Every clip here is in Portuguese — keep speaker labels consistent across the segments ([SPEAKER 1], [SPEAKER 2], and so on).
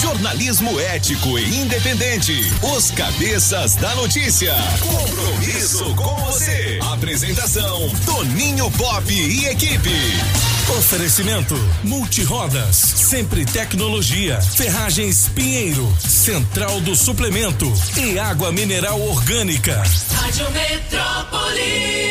[SPEAKER 1] Jornalismo ético e independente. Os Cabeças da Notícia. Compromisso com você. Apresentação: Toninho Pop e equipe.
[SPEAKER 2] Oferecimento Multirodas, Sempre Tecnologia, Ferragens Pinheiro, Central do Suplemento e Água Mineral Orgânica.
[SPEAKER 3] Rádio Metrópolis.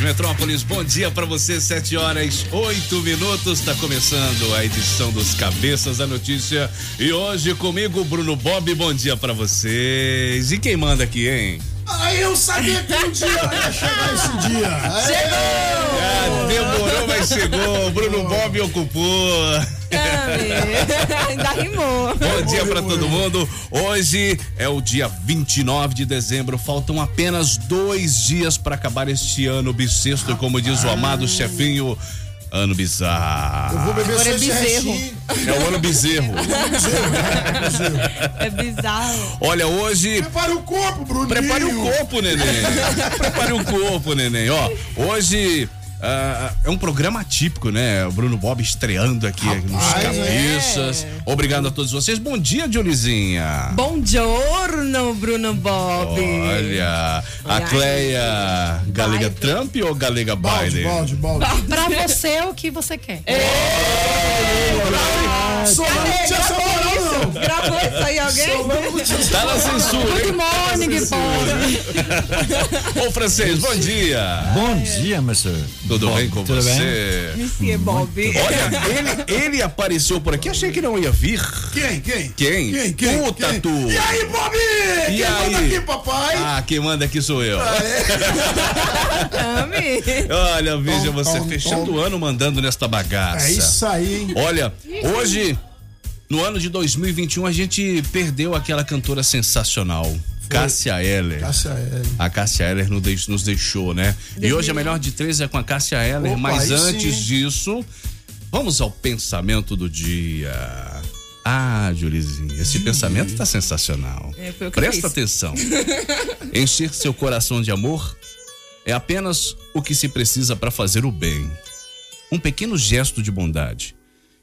[SPEAKER 4] Rádio Metrópolis, bom dia para você, 7 horas 8 minutos. Está começando a edição dos Cabeças da Notícia. E hoje comigo, Bruno Bob, bom dia para vocês. E quem manda aqui, hein?
[SPEAKER 5] Aí eu sabia que um dia ia chegar esse dia.
[SPEAKER 4] Ah, demorou, mas chegou. Bruno Bob ocupou.
[SPEAKER 6] Ainda rimou.
[SPEAKER 4] Bom dia para todo mundo. Hoje é o dia 29 de dezembro. Faltam apenas dois dias para acabar este ano bissexto, como diz o amado chefinho. Ano bizarro.
[SPEAKER 5] Eu vou beber
[SPEAKER 6] Agora é
[SPEAKER 5] esse
[SPEAKER 6] bezerro.
[SPEAKER 5] restinho.
[SPEAKER 4] É o ano bezerro.
[SPEAKER 6] É bizarro.
[SPEAKER 4] Olha, hoje
[SPEAKER 5] Prepare o corpo, Bruninho.
[SPEAKER 4] Prepare o corpo, neném. Prepare o corpo, neném. Ó, hoje ah, é um programa atípico, né? O Bruno Bob estreando aqui nos
[SPEAKER 5] Rapaz,
[SPEAKER 4] cabeças. Obrigado a todos vocês. Bom dia, Dionizinha.
[SPEAKER 6] Bom giorno, Bruno Bob.
[SPEAKER 4] Olha, a
[SPEAKER 6] Olha
[SPEAKER 4] Cleia Galega
[SPEAKER 6] Biden.
[SPEAKER 4] Trump ou Galega
[SPEAKER 5] Balde,
[SPEAKER 4] Biden?
[SPEAKER 5] balde, balde.
[SPEAKER 7] Pra você é o que você quer.
[SPEAKER 5] Tinha essa moral, não.
[SPEAKER 6] Gravou isso aí alguém?
[SPEAKER 4] Tá na censura,
[SPEAKER 7] Good
[SPEAKER 4] hein?
[SPEAKER 7] morning, Bob.
[SPEAKER 4] Ô, francês, bom dia.
[SPEAKER 8] Bom dia, monsieur.
[SPEAKER 4] Tudo
[SPEAKER 8] Bom,
[SPEAKER 4] bem com
[SPEAKER 8] tudo bem?
[SPEAKER 4] você?
[SPEAKER 6] Monsieur Bob.
[SPEAKER 4] Olha, ele, ele apareceu por aqui, achei que não ia vir.
[SPEAKER 5] Quem, quem?
[SPEAKER 4] Quem?
[SPEAKER 5] Quem, quem?
[SPEAKER 4] Tu,
[SPEAKER 5] quem?
[SPEAKER 4] Tatu.
[SPEAKER 5] E aí, Bob?
[SPEAKER 4] E
[SPEAKER 5] Quem
[SPEAKER 4] aí?
[SPEAKER 5] manda aqui, papai?
[SPEAKER 4] Ah, quem manda aqui sou eu.
[SPEAKER 6] Ame.
[SPEAKER 4] Olha, veja
[SPEAKER 5] Tom,
[SPEAKER 4] você
[SPEAKER 5] tom,
[SPEAKER 4] fechando
[SPEAKER 5] tom.
[SPEAKER 4] o ano mandando nesta bagaça.
[SPEAKER 5] É isso aí, hein?
[SPEAKER 4] Olha, hoje, no ano de 2021, a gente perdeu aquela cantora sensacional, Cássia Eller.
[SPEAKER 5] Cássia.
[SPEAKER 4] A Cássia Eller nos deix- nos deixou, né? E hoje a melhor de três é com a Cássia Eller,
[SPEAKER 5] Opa,
[SPEAKER 4] mas antes
[SPEAKER 5] sim.
[SPEAKER 4] disso, vamos ao pensamento do dia. Ah, Julizinha, esse pensamento tá sensacional.
[SPEAKER 6] É, foi o que
[SPEAKER 4] Presta atenção. Encher seu coração de amor é apenas o que se precisa para fazer o bem. Um pequeno gesto de bondade.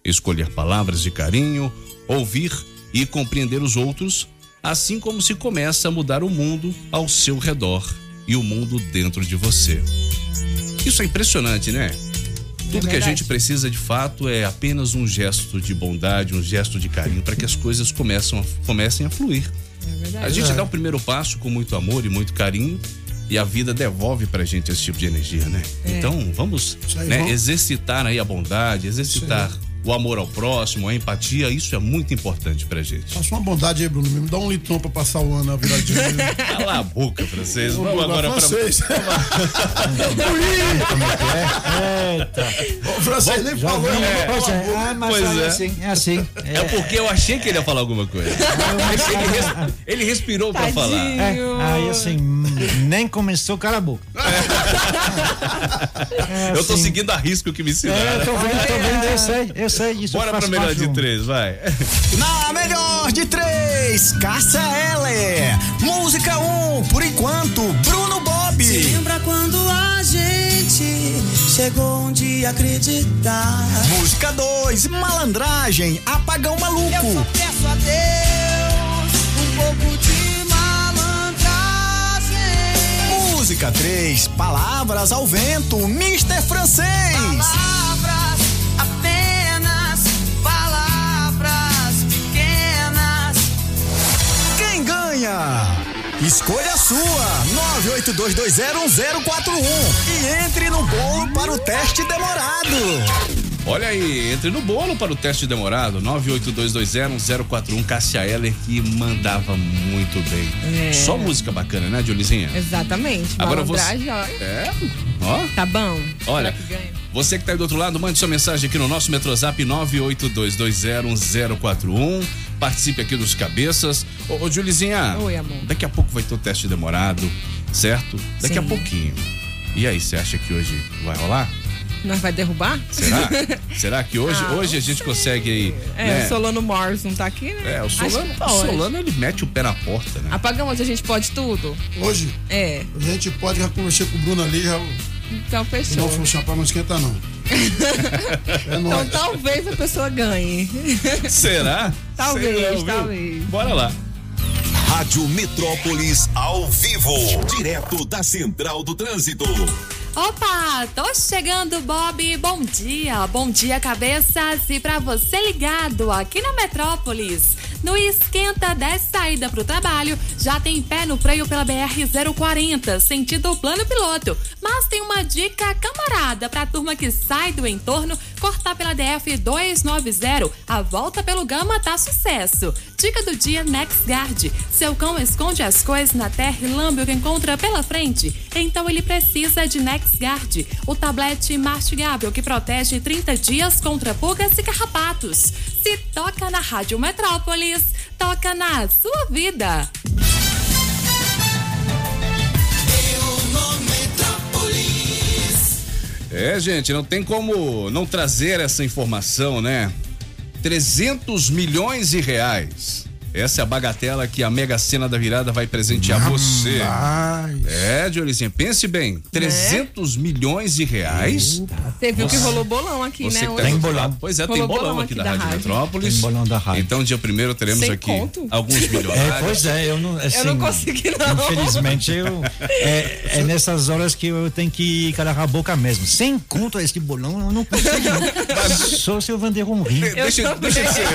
[SPEAKER 4] Escolher palavras de carinho, ouvir e compreender os outros, assim como se começa a mudar o mundo ao seu redor e o mundo dentro de você. Isso é impressionante, né? Tudo que a gente precisa de fato é apenas um gesto de bondade, um gesto de carinho para que as coisas começam a- comecem a fluir. A gente dá o primeiro passo com muito amor e muito carinho e a vida devolve pra gente esse tipo de energia, né? Então vamos
[SPEAKER 5] aí,
[SPEAKER 4] né,
[SPEAKER 5] vamos.
[SPEAKER 4] exercitar aí a bondade, exercitar o amor ao próximo, a empatia, isso é muito importante pra gente.
[SPEAKER 5] Faça uma bondade aí, Bruno. Me dá um litrão pra passar o ano, a viradinha.
[SPEAKER 4] Cala a boca, francês. Vamos
[SPEAKER 5] Vamos
[SPEAKER 4] agora pra.
[SPEAKER 5] francês.
[SPEAKER 8] Eita.
[SPEAKER 5] O francês nem falou.
[SPEAKER 8] Pois
[SPEAKER 5] né?
[SPEAKER 8] é, ah, mas
[SPEAKER 4] Pois
[SPEAKER 8] é
[SPEAKER 4] é.
[SPEAKER 8] assim, é assim.
[SPEAKER 4] É porque eu achei que ele ia falar alguma coisa. ele, res- ele respirou pra falar.
[SPEAKER 8] É, aí assim, hum, nem começou, cala a boca. É
[SPEAKER 4] Eu tô
[SPEAKER 8] assim.
[SPEAKER 4] seguindo a risco que me
[SPEAKER 8] É,
[SPEAKER 4] ensinaram.
[SPEAKER 8] tô vendo, tô vendo, eu sei, eu sei. Isso
[SPEAKER 4] Bora pra melhor de três, vai.
[SPEAKER 9] Na melhor de três, Cássia Eller. Música 1, um, por enquanto, Bruno Bob.
[SPEAKER 3] Lembra quando a gente chegou um dia a acreditar?
[SPEAKER 9] Música 2, Malandragem, Apagão Maluco.
[SPEAKER 3] peço a Deus um pouco de
[SPEAKER 9] Música 3, Palavras ao Vento, Mr. Francês.
[SPEAKER 3] Palavras, apenas palavras pequenas.
[SPEAKER 9] Quem ganha? Escolha a sua, 982201041 e entre no bolo para o teste demorado.
[SPEAKER 4] Olha aí, entre no bolo para o teste demorado, 982201041, Cássia Eller, que mandava muito bem.
[SPEAKER 6] É.
[SPEAKER 4] Só música bacana, né, Diolizinha?
[SPEAKER 6] Exatamente.
[SPEAKER 4] Agora você-
[SPEAKER 6] olha.
[SPEAKER 4] É, ó.
[SPEAKER 6] Tá bom.
[SPEAKER 4] Olha,
[SPEAKER 6] que
[SPEAKER 4] você que tá aí do outro lado, mande sua mensagem aqui no nosso Metrozap 982201041. Participe aqui dos cabeças. Ô, ô Julizinha.
[SPEAKER 6] Oi, amor.
[SPEAKER 4] Daqui a pouco vai ter o teste demorado, certo? Daqui a
[SPEAKER 6] Sim.
[SPEAKER 4] pouquinho. E aí, você acha que hoje vai rolar?
[SPEAKER 6] Nós vai derrubar?
[SPEAKER 4] Será? Será que hoje, hoje a gente consegue aí.
[SPEAKER 6] É,
[SPEAKER 4] né?
[SPEAKER 6] o Solano Morris não tá aqui, né?
[SPEAKER 4] É, o
[SPEAKER 6] Acho
[SPEAKER 4] Solano, o. Solano ele mete o pé na porta, né?
[SPEAKER 6] Apagão onde a gente pode tudo?
[SPEAKER 5] Hoje,
[SPEAKER 6] É,
[SPEAKER 5] a gente pode, já conversei com o Bruno ali, já
[SPEAKER 6] então
[SPEAKER 5] não
[SPEAKER 6] fechou.
[SPEAKER 5] funciona pra não esquentar, não. É
[SPEAKER 6] Então talvez a pessoa ganhe.
[SPEAKER 4] Será?
[SPEAKER 6] Talvez,
[SPEAKER 4] Sei não, viu?
[SPEAKER 6] talvez.
[SPEAKER 4] Bora lá.
[SPEAKER 1] Rádio Metrópolis ao vivo, direto da Central do Trânsito.
[SPEAKER 10] Opa, tô chegando, Bob. Bom dia, bom dia, cabeças. E pra você ligado aqui na Metrópolis, no Esquenta 10 saída pro trabalho, já tem pé no freio pela BR-040, sentido plano piloto. Mas tem uma dica camarada pra turma que sai do entorno, cortar pela DF-290. A volta pelo Gama tá sucesso. Dica do dia NexGuard. Seu cão esconde as coisas na terra e lambe o que encontra pela frente. Então ele precisa de NexGuard, o tablete mastigável que protege 30 dias contra pulgas e carrapatos. Se toca na Rádio Toca na sua vida.
[SPEAKER 4] É, gente, não tem como não trazer essa informação, né? 300 milhões de reais. Essa é a bagatela que a Mega Sena da Virada vai presentear você. É, Diorizinha, pense bem. 300 milhões de reais.
[SPEAKER 6] Você viu que rolou bolão aqui,
[SPEAKER 4] Você
[SPEAKER 6] né?
[SPEAKER 4] tá
[SPEAKER 8] Tem bolão.
[SPEAKER 4] Pois é, tem
[SPEAKER 6] Rolou
[SPEAKER 4] bolão,
[SPEAKER 6] bolão
[SPEAKER 4] aqui
[SPEAKER 6] aqui
[SPEAKER 4] da,
[SPEAKER 6] da
[SPEAKER 4] Rádio
[SPEAKER 6] rádio.
[SPEAKER 4] Metrópolis.
[SPEAKER 8] Tem bolão da rádio.
[SPEAKER 4] Então, dia primeiro teremos
[SPEAKER 6] Sem
[SPEAKER 4] aqui
[SPEAKER 6] conto?
[SPEAKER 4] alguns
[SPEAKER 8] É,
[SPEAKER 4] milionários.
[SPEAKER 8] pois é, eu não. Assim,
[SPEAKER 6] Eu não consegui, não.
[SPEAKER 8] Infelizmente, eu, é, é nessas horas que eu tenho que calar a boca mesmo. Sem conto esse bolão, eu não consigo. não. Só se eu vender um rim.
[SPEAKER 4] Deixa, deixa de ser,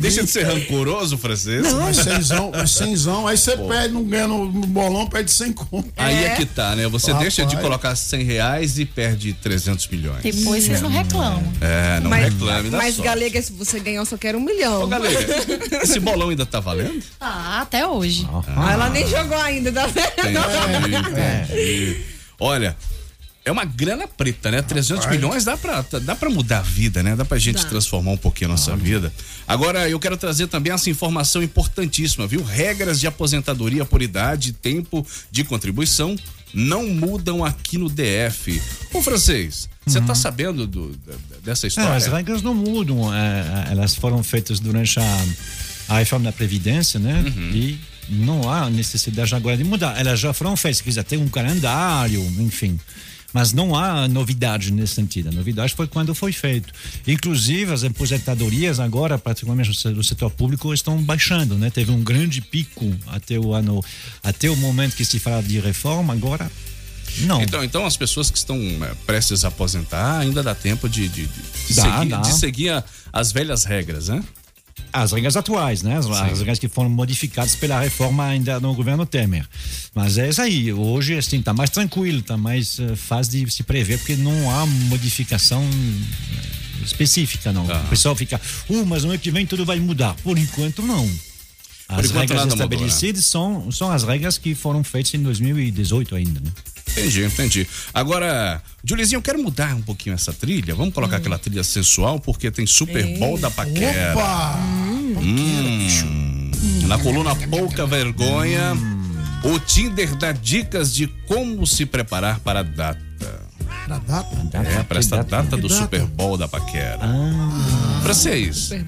[SPEAKER 4] deixa de ser rancoroso, francês.
[SPEAKER 5] Mas cenzão, mas cenzão. Aí você perde, não ganha no, bolão, perde sem conto.
[SPEAKER 4] Aí é que tá, né? Você
[SPEAKER 5] Rapaz.
[SPEAKER 4] deixa de colocar 100 reais e perde 300 milhões.
[SPEAKER 7] Depois vocês não reclamam.
[SPEAKER 4] É, não
[SPEAKER 6] mas,
[SPEAKER 4] reclame
[SPEAKER 6] Mas,
[SPEAKER 4] sorte.
[SPEAKER 6] Galega, se você ganhar, eu só quero um milhão.
[SPEAKER 4] Ô, galera, esse bolão ainda tá valendo?
[SPEAKER 7] Ah, até hoje.
[SPEAKER 6] Ah, ela nem jogou ainda, tá vendo?
[SPEAKER 4] Entendi, entendi. Olha, é uma grana preta, né? 300 milhões dá pra, dá pra mudar a vida, né? Dá pra gente
[SPEAKER 6] Dá.
[SPEAKER 4] transformar um pouquinho a nossa vida. Agora, eu quero trazer também essa informação importantíssima, viu? Regras de aposentadoria por idade e tempo de contribuição não mudam aqui no DF. Ô, francês, você tá sabendo do- da- dessa
[SPEAKER 8] Não,
[SPEAKER 4] história?
[SPEAKER 8] as regras não mudam. é, elas foram feitas durante a, a reforma da Previdência, né? E não há necessidade agora de mudar. Elas já foram feitas, se quiser ter um calendário, enfim. Mas não há novidade nesse sentido. A novidade foi quando foi feito. Inclusive, as aposentadorias agora, particularmente no setor público, estão baixando, né? Teve um grande pico até o ano, até o momento que se fala de reforma, agora não.
[SPEAKER 4] Então, então as pessoas que estão é, prestes a aposentar ainda dá tempo de, de, de
[SPEAKER 8] Dá,
[SPEAKER 4] seguir,
[SPEAKER 8] dá.
[SPEAKER 4] de seguir as velhas regras, né?
[SPEAKER 8] As regras atuais, né? As, as regras que foram modificadas pela reforma ainda no governo Temer. Mas é isso aí. Hoje, assim, tá mais tranquilo, tá mais eh, fácil de se prever, porque não há modificação eh, específica, não.
[SPEAKER 4] Tá.
[SPEAKER 8] O pessoal fica, uh, mas no ano que vem tudo vai mudar. Por enquanto, não. As
[SPEAKER 4] enquanto
[SPEAKER 8] regras
[SPEAKER 4] nada mudou, né?
[SPEAKER 8] estabelecidas são, são as regras que foram feitas em 2018 ainda, né?
[SPEAKER 4] Entendi, entendi. Agora, Julizinho, eu quero mudar um pouquinho essa trilha. Vamos colocar aquela trilha sensual, porque tem Super Bowl da Paquera.
[SPEAKER 5] Opa!
[SPEAKER 4] Hum. Na coluna Pouca Vergonha, o Tinder dá dicas de como se preparar para a data.
[SPEAKER 5] Na data?
[SPEAKER 4] É, para esta
[SPEAKER 8] data?
[SPEAKER 4] data do? Super Bowl da Paquera. Francês,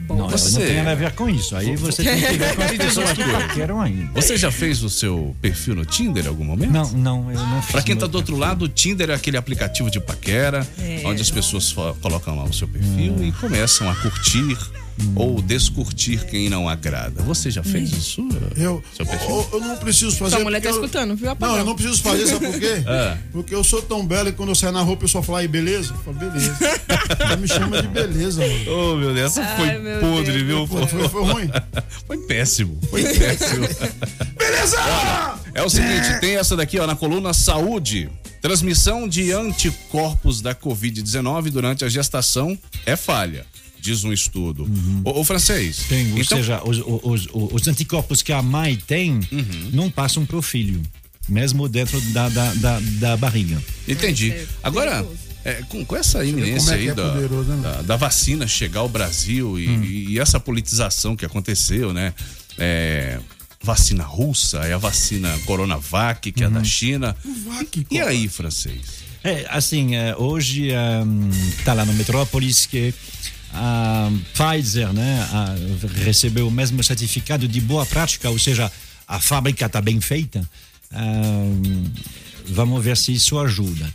[SPEAKER 8] Não, eu não
[SPEAKER 4] Você-
[SPEAKER 8] tem nada a ver com isso. Aí você tem que ver com as pessoas que
[SPEAKER 4] coisa.
[SPEAKER 8] queiram ainda.
[SPEAKER 4] você já fez o seu perfil no Tinder em algum momento?
[SPEAKER 8] Não, não, eu não fiz.
[SPEAKER 4] Pra quem tá do outro lado, o Tinder é aquele aplicativo de paquera,
[SPEAKER 6] É.
[SPEAKER 4] onde as pessoas colocam lá o seu perfil e começam a curtir ou descurtir quem não agrada. Você já fez isso?
[SPEAKER 5] Eu, eu, eu não preciso fazer.
[SPEAKER 6] Sua mulher tá
[SPEAKER 5] porque eu-
[SPEAKER 6] escutando, viu,
[SPEAKER 5] Não,
[SPEAKER 6] Apagão?
[SPEAKER 5] eu não preciso fazer, sabe por quê?
[SPEAKER 4] É.
[SPEAKER 5] Porque eu sou tão belo e quando eu saio na rua o pessoal fala aí, beleza? Eu falo, beleza. Ela me chama de beleza, mano.
[SPEAKER 4] Oh, meu Deus, essa foi
[SPEAKER 6] Ai,
[SPEAKER 4] podre,
[SPEAKER 6] Deus.
[SPEAKER 4] viu?
[SPEAKER 5] Foi, foi, foi ruim.
[SPEAKER 4] Foi péssimo. Foi péssimo.
[SPEAKER 5] Beleza!
[SPEAKER 4] É o seguinte, tem essa daqui, ó, na coluna Saúde. Transmissão de anticorpos da Covid-19 durante a gestação é falha, diz um estudo. Ô, ô, francês.
[SPEAKER 8] Uhum. Tem, ou
[SPEAKER 4] então,
[SPEAKER 8] seja, os, os, os, os anticorpos que a mãe tem
[SPEAKER 4] Uhum.
[SPEAKER 8] não passam para o filho, mesmo dentro da, da, da, da barriga.
[SPEAKER 4] Entendi. Agora, é, com, com essa iminência
[SPEAKER 5] é
[SPEAKER 4] aí
[SPEAKER 5] é
[SPEAKER 4] da,
[SPEAKER 5] poderoso, né,
[SPEAKER 4] da, da vacina chegar ao Brasil e,
[SPEAKER 8] Hum.
[SPEAKER 4] e essa politização que aconteceu, né? É, vacina russa, é a vacina Coronavac, que é
[SPEAKER 8] Uhum.
[SPEAKER 4] da China.
[SPEAKER 5] Vac,
[SPEAKER 4] E aí, francês?
[SPEAKER 8] É, assim, é, hoje está lá no Metrópolis que a Pfizer né, a- recebeu o mesmo certificado de boa prática, ou seja, a fábrica está bem feita. Ah, vamos ver se isso ajuda.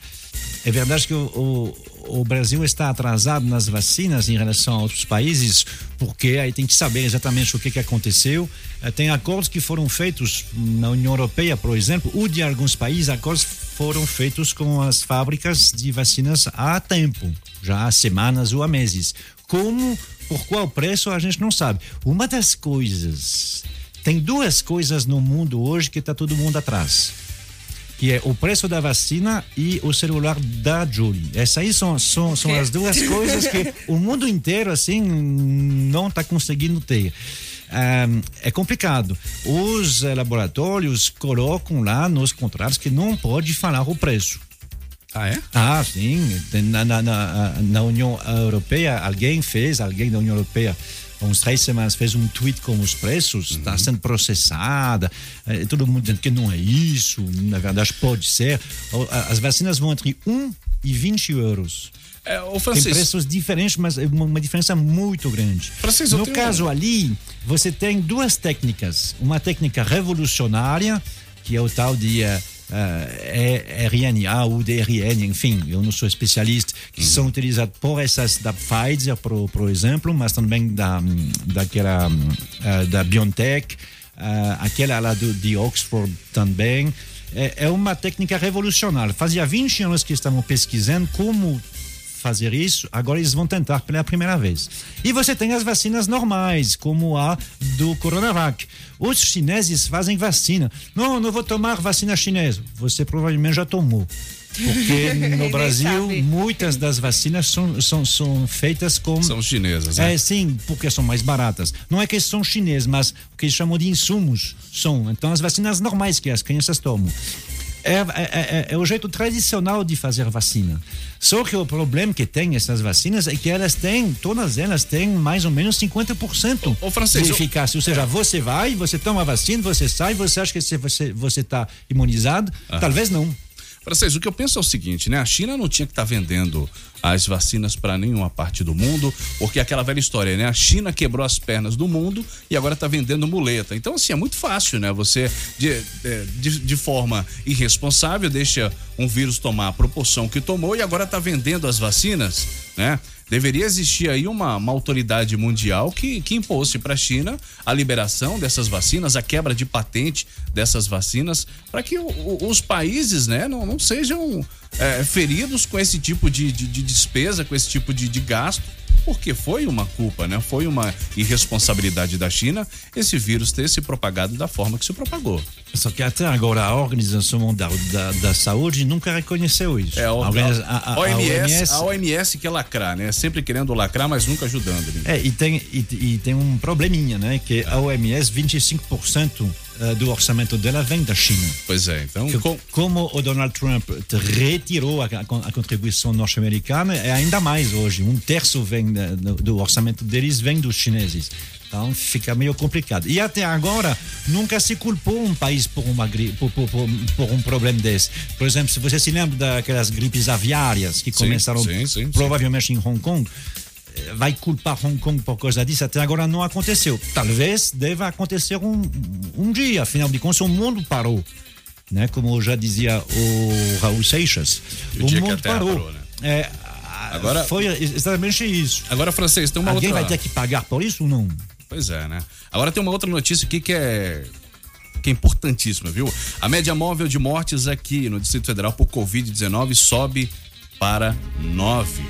[SPEAKER 8] É verdade que o, o, o Brasil está atrasado nas vacinas em relação a outros países, porque aí tem que saber exatamente o que, que aconteceu. Eh, Tem acordos que foram feitos na União Europeia, por exemplo, ou de alguns países, acordos foram feitos com as fábricas de vacinas há tempo, já há semanas ou há meses. Como, por qual preço, a gente não sabe. Uma das coisas. Tem duas coisas no mundo hoje que está todo mundo atrás que é o preço da vacina e o celular da Julie. Essas aí são, são, são as duas coisas que o mundo inteiro, assim, não está conseguindo ter. Ahn, é complicado. Os laboratórios colocam lá nos contratos que não pode falar o preço.
[SPEAKER 4] Ah, é?
[SPEAKER 8] Ah, sim. Tem Na, na, na, na União Europeia, alguém fez, alguém da União Europeia, há uns três semanas, fez um tweet com os preços, está sendo processada. eh, todo mundo dizendo que não é isso, na verdade pode ser. O- As vacinas vão entre 1 e 20 euros.
[SPEAKER 4] É,
[SPEAKER 8] Tem
[SPEAKER 4] Francisco,
[SPEAKER 8] preços diferentes, mas é uma, uma diferença muito grande.
[SPEAKER 4] Francisco,
[SPEAKER 8] no
[SPEAKER 4] tenho-
[SPEAKER 8] caso ali, você tem duas técnicas. Uma técnica revolucionária, que é o tal de eh, eh, RNA ou DRN, enfim, eu não sou especialista, que são utilizados por essas da Pfizer, por, por exemplo, mas também da, daquela eh, da BioNTech, eh, aquela lá do, de Oxford também. É, é uma técnica revolucionária. Fazia 20 anos que estavam pesquisando como fazer isso, agora eles vão tentar pela primeira vez. E você tem as vacinas normais, como a do Coronavac. Os chineses fazem vacina. Não, não vou tomar vacina chinesa. Você provavelmente já tomou. Porque no Brasil, muitas das vacinas são, são, são feitas com.
[SPEAKER 4] são chinesas, né?
[SPEAKER 8] É, sim, porque são mais baratas. Não é que são chineses, mas o que eles chamam de insumos são. Então, as vacinas normais que as crianças tomam. É, é- é- é o jeito tradicional de fazer vacina. Só que o problema que tem essas vacinas é que elas têm, todas elas têm mais ou menos 50%
[SPEAKER 4] Ô, Francisco,
[SPEAKER 8] de
[SPEAKER 4] eu-
[SPEAKER 8] eficácia. Ou seja, você vai, você toma a vacina, você sai, você acha que você está você, tá imunizado? Talvez não.
[SPEAKER 4] Francisco, o que eu penso é o seguinte, né? A China não tinha que estar vendendo as vacinas para nenhuma parte do mundo, porque é aquela velha história, né? A China quebrou as pernas do mundo e agora está vendendo muleta. Então, assim, é muito fácil, né? Você, de, de, de forma irresponsável, deixa um vírus tomar a proporção que tomou e agora está vendendo as vacinas, né? Deveria existir aí uma, uma autoridade mundial que, que impôsse para a China a liberação dessas vacinas, a quebra de patente dessas vacinas, para que o- o- os países né, não, não sejam é, feridos com esse tipo de, de, de despesa, com esse tipo de, de gasto, porque foi uma culpa, né? Foi uma irresponsabilidade da China esse vírus ter se propagado da forma que se propagou.
[SPEAKER 8] Só que até agora a Organização Mundial da, da Saúde nunca reconheceu isso.
[SPEAKER 4] É, a,
[SPEAKER 8] a, a- a- a
[SPEAKER 4] OMS, a OMS quer lacrar, né? Sempre querendo lacrar, mas nunca ajudando. Né?
[SPEAKER 8] É, e tem, e, e tem um probleminha, né? Que a OMS, 25% eh, do orçamento dela vem da China.
[SPEAKER 4] Pois é, então.
[SPEAKER 8] Que-
[SPEAKER 4] com-
[SPEAKER 8] Como o Donald Trump retirou a, a- contribuição norte-americana, é ainda mais hoje. Um terço vem do, do orçamento deles vem dos chineses. Então fica meio complicado. E até agora, nunca se culpou um país por, uma, por, por- por- por um problema desse. Por exemplo, se você se lembra daquelas gripes aviárias que
[SPEAKER 4] Sim,
[SPEAKER 8] começaram
[SPEAKER 4] sim, sim,
[SPEAKER 8] provavelmente em Hong Kong, vai culpar Hong Kong por causa disso, até agora não aconteceu. Talvez deva acontecer um, um dia, afinal de contas, o mundo parou. Né? Como já dizia o Raul Seixas,
[SPEAKER 4] O
[SPEAKER 8] o, mundo parou.
[SPEAKER 4] parou, né?
[SPEAKER 8] É,
[SPEAKER 4] Agora-
[SPEAKER 8] foi exatamente isso.
[SPEAKER 4] Agora, francês, tem uma
[SPEAKER 8] Alguém
[SPEAKER 4] outra.
[SPEAKER 8] vai ter que pagar por isso ou não?
[SPEAKER 4] Pois é, né? Agora tem uma outra notícia aqui que é que é importantíssima, viu? A média móvel de mortes aqui no Distrito Federal por Covid-19 sobe para 9.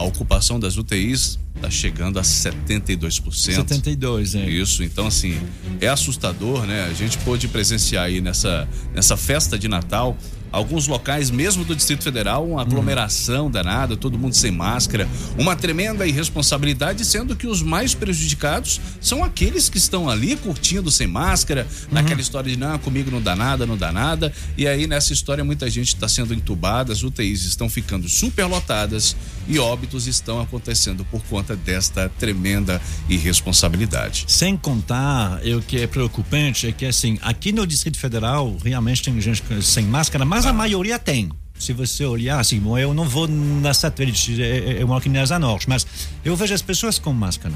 [SPEAKER 4] A ocupação das UTIs está chegando a 72%.
[SPEAKER 8] 72, é.
[SPEAKER 4] Isso, então assim, é assustador, né? A gente pôde presenciar aí nessa, nessa festa de Natal alguns locais, mesmo do Distrito Federal, uma aglomeração danada, todo mundo sem máscara, uma tremenda irresponsabilidade, sendo que os mais prejudicados são aqueles que estão ali curtindo sem máscara, naquela história de não, comigo não dá nada, não dá nada. E aí nessa história muita gente está sendo entubada, as UTIs estão ficando superlotadas e óbitos estão acontecendo por conta desta tremenda irresponsabilidade.
[SPEAKER 8] Sem contar, o que é preocupante é que, assim, aqui no Distrito Federal, realmente tem gente sem máscara, mas a maioria tem. se você olhar, assim, eu não vou na satélite, eu eu moro aqui na Asa Norte, mas eu vejo as pessoas com máscara.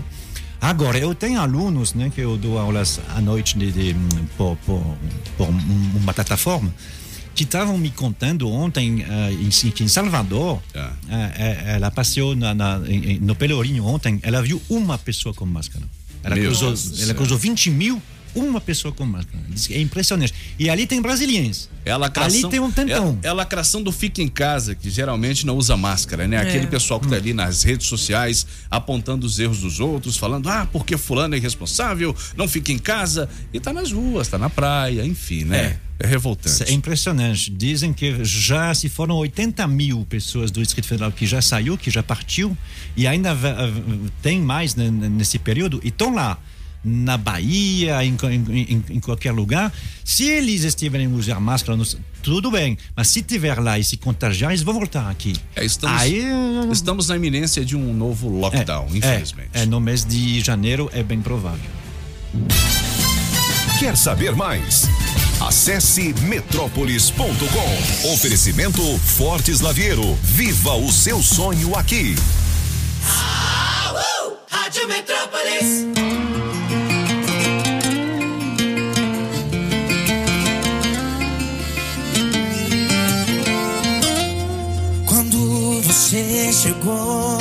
[SPEAKER 8] Agora, eu tenho alunos, né, que eu dou aulas à noite de, de, por, por, por um- uma plataforma, que estavam me contando ontem eh, em, que em Salvador,
[SPEAKER 4] Ah.
[SPEAKER 8] eh, ela passeou na, na- no Pelourinho ontem, ela viu uma pessoa com máscara. Ela
[SPEAKER 4] Meu
[SPEAKER 8] cruzou,
[SPEAKER 4] Deus
[SPEAKER 8] ela cruzou 20 mil, uma pessoa com máscara. É impressionante. E ali tem brasileiros.
[SPEAKER 4] É lacração,
[SPEAKER 8] Ali tem um tantão.
[SPEAKER 4] É, é a lacração do fica em casa, que geralmente não usa máscara, né? Aquele pessoal que tá ali nas redes sociais apontando os erros dos outros, falando, ah, porque fulano é irresponsável, não fica em casa. E tá nas ruas, tá na praia, enfim, né? É, revoltante.
[SPEAKER 8] É impressionante. Dizem que já se foram 80 mil pessoas do Distrito Federal que já saiu, que já partiu, e ainda tem mais né, nesse período, e estão lá. Na Bahia, em, em- em- em qualquer lugar. Se eles estiverem usar máscara, tudo bem. Mas se tiver lá e se contagiar, eles vão voltar aqui.
[SPEAKER 4] É, estamos,
[SPEAKER 8] Aí,
[SPEAKER 4] estamos na iminência de um novo lockdown,
[SPEAKER 8] é,
[SPEAKER 4] infelizmente.
[SPEAKER 8] É, é, no mês de janeiro é bem provável.
[SPEAKER 1] Quer saber mais? Acesse metrópolis.com. Oferecimento Fortes Lavieiro. Viva o seu sonho aqui.
[SPEAKER 11] Rádio Metrópolis. Você chegou,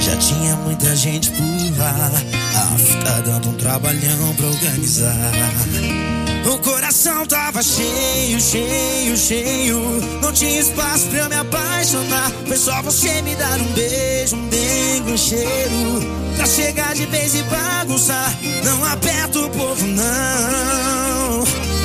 [SPEAKER 11] já tinha muita gente por lá. Ah, tá dando um trabalhão pra organizar. O coração tava cheio, cheio, cheio. Não tinha espaço pra eu me apaixonar. Foi só você me dar um beijo, um dengue, um cheiro. Pra chegar de vez e bagunçar. Não aperta o povo, não.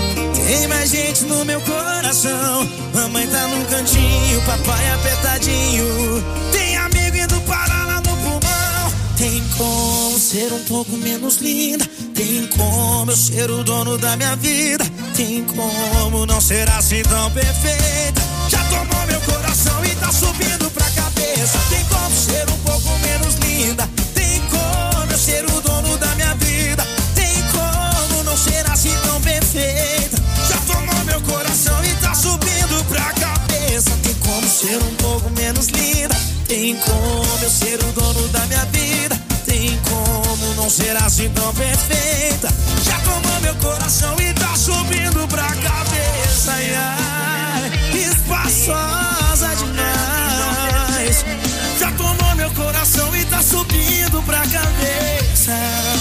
[SPEAKER 11] Tem mais gente no meu coração. Mamãe tá num cantinho, papai apertadinho. Tem amigo indo parar lá no pulmão. Tem como ser um pouco menos linda. Tem como eu ser o dono da minha vida. Tem como não ser assim tão perfeita. Já tomou meu coração e tá subindo pra cabeça. Tem como ser um pouco menos linda. Tem como eu ser o dono da minha vida. Tem como não ser assim tão perfeita. Coração e tá subindo pra cabeça. Tem como ser um pouco menos linda. Tem como eu ser o dono da minha vida. Tem como não ser assim tão perfeita. Já tomou meu coração e tá subindo pra cabeça. Ai, ai, espaçosa demais. Já tomou meu coração e tá subindo pra cabeça.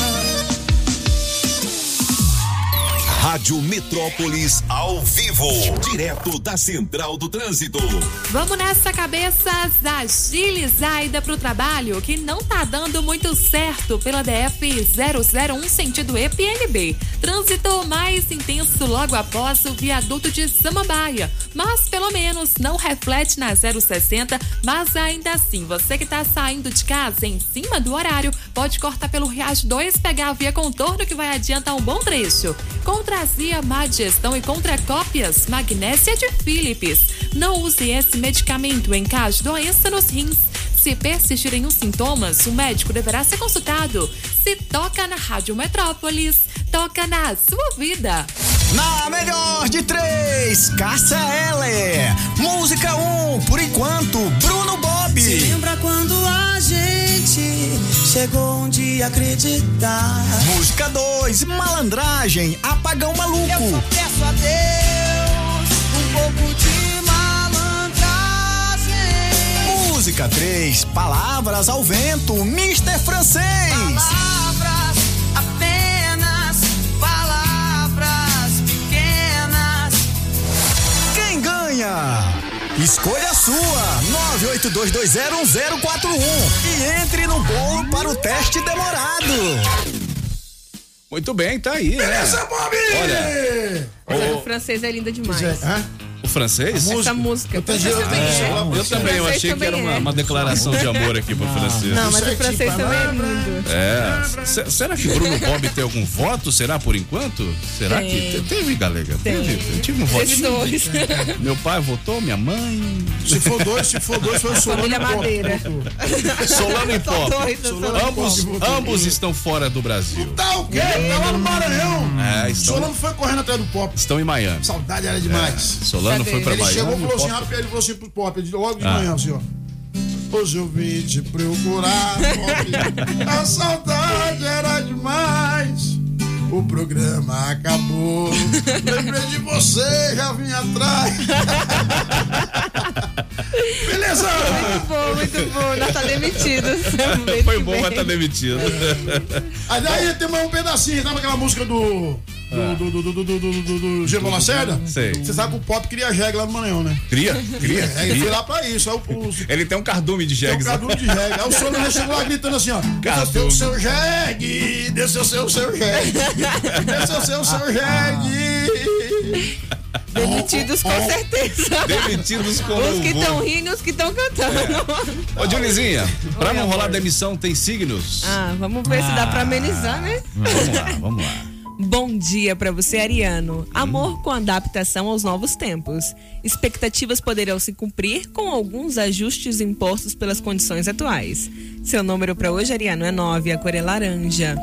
[SPEAKER 1] Rádio Metrópolis ao vivo. Direto da Central do Trânsito.
[SPEAKER 10] Vamos nessa cabeça agilizar ida pro trabalho que não tá dando muito certo pela DF 001 sentido EPNB. Trânsito mais intenso logo após o viaduto de Samambaia, mas pelo menos não reflete na 060, mas ainda assim, você que tá saindo de casa em cima do horário, pode cortar pelo Riacho 2 pegar a via contorno que vai adiantar um bom trecho. Contrazia, má digestão e contra cópias, magnésia de Philips. Não use esse medicamento em caso de doença nos rins. Se persistirem os sintomas, o médico deverá ser consultado. Se toca na Rádio Metrópolis, toca na sua vida.
[SPEAKER 9] Na melhor de três, Cássia Eller. Música 1, um, por enquanto, Bruno Bob.
[SPEAKER 11] Se lembra quando a gente chegou um dia a acreditar?
[SPEAKER 9] Música 2, Malandragem, Apagão Maluco.
[SPEAKER 11] Peço a Deus um pouco de
[SPEAKER 9] Música 3, Palavras ao Vento, Mr. Francês.
[SPEAKER 11] Palavras, apenas palavras pequenas.
[SPEAKER 9] Quem ganha? Escolha a sua, 982201041 e entre no bolo para o teste demorado.
[SPEAKER 4] Muito bem, tá aí, né?
[SPEAKER 5] Beleza, Bob!
[SPEAKER 4] Olha,
[SPEAKER 6] Mas o francês é linda demais.
[SPEAKER 4] O francês?
[SPEAKER 6] Essa música.
[SPEAKER 5] Eu de-
[SPEAKER 6] também
[SPEAKER 5] é,
[SPEAKER 6] é.
[SPEAKER 4] Eu também, eu achei que era
[SPEAKER 6] também
[SPEAKER 4] uma,
[SPEAKER 6] é.
[SPEAKER 4] uma declaração de amor aqui pro francês.
[SPEAKER 6] Não, mas
[SPEAKER 5] é
[SPEAKER 6] o francês também é lindo.
[SPEAKER 4] É. Se- será que Bruno Bob tem algum voto? Será por enquanto? Será
[SPEAKER 6] Tem.
[SPEAKER 4] que te- teve, galega?
[SPEAKER 6] Tem.
[SPEAKER 4] Teve. Eu tive um
[SPEAKER 6] Teve
[SPEAKER 4] votinho.
[SPEAKER 6] dois.
[SPEAKER 4] Meu pai votou, minha mãe.
[SPEAKER 5] Se for dois, se for dois, foi o Solano.
[SPEAKER 6] Família. Madeira.
[SPEAKER 4] Solano e Pop. Ambos, ambos estão fora do Brasil.
[SPEAKER 5] Tá o quê? Tá lá no Maranhão.
[SPEAKER 4] É, estão,
[SPEAKER 5] Solano foi correndo atrás do Pop.
[SPEAKER 4] estão em Miami.
[SPEAKER 5] Saudade era demais.
[SPEAKER 4] Solano Foi pra
[SPEAKER 5] Ele chegou e falou assim, rapaz, ele falou assim pro Pop, ele- logo de
[SPEAKER 4] Ah.
[SPEAKER 5] manhã, assim, ó. Hoje eu vim te procurar, Pop. A saudade era demais. O programa acabou. Lembrei de você, já vim atrás. Beleza?
[SPEAKER 6] Muito bom, muito bom. Nós tá demitidos.
[SPEAKER 4] Foi bom, mas tá demitido.
[SPEAKER 5] Aí daí tem mais um pedacinho, sabe aquela música do. É. do, do, do, do, do, do, do, do Lacerda?
[SPEAKER 4] Sei.
[SPEAKER 5] Você sabe que o Pop cria jegue lá no Maranhão, né?
[SPEAKER 4] Cria? Cria.
[SPEAKER 5] É, ele foi lá pra isso. É o, os...
[SPEAKER 4] Ele tem um cardume de jegue.
[SPEAKER 5] Tem um
[SPEAKER 4] né?
[SPEAKER 5] cardume de jegue. Aí o senhor já chegou lá gritando assim, ó. Desceu seu jegue, desceu seu seu jegue, desceu seu seu jegue.
[SPEAKER 6] Demitidos com certeza.
[SPEAKER 4] Demitidos com
[SPEAKER 6] Os que estão rindo e os que estão cantando. É.
[SPEAKER 4] Ô, Dionizinha, pra
[SPEAKER 6] Oi,
[SPEAKER 4] não
[SPEAKER 6] amor.
[SPEAKER 4] rolar demissão, tem signos?
[SPEAKER 6] Ah, vamos ver ah. se dá pra amenizar, né?
[SPEAKER 4] Vamos lá, vamos lá.
[SPEAKER 6] Bom dia pra você, Ariano. Amor com adaptação aos novos tempos. Expectativas poderão se cumprir com alguns ajustes impostos pelas condições atuais. Seu número pra hoje, Ariano, é 9, a cor é laranja.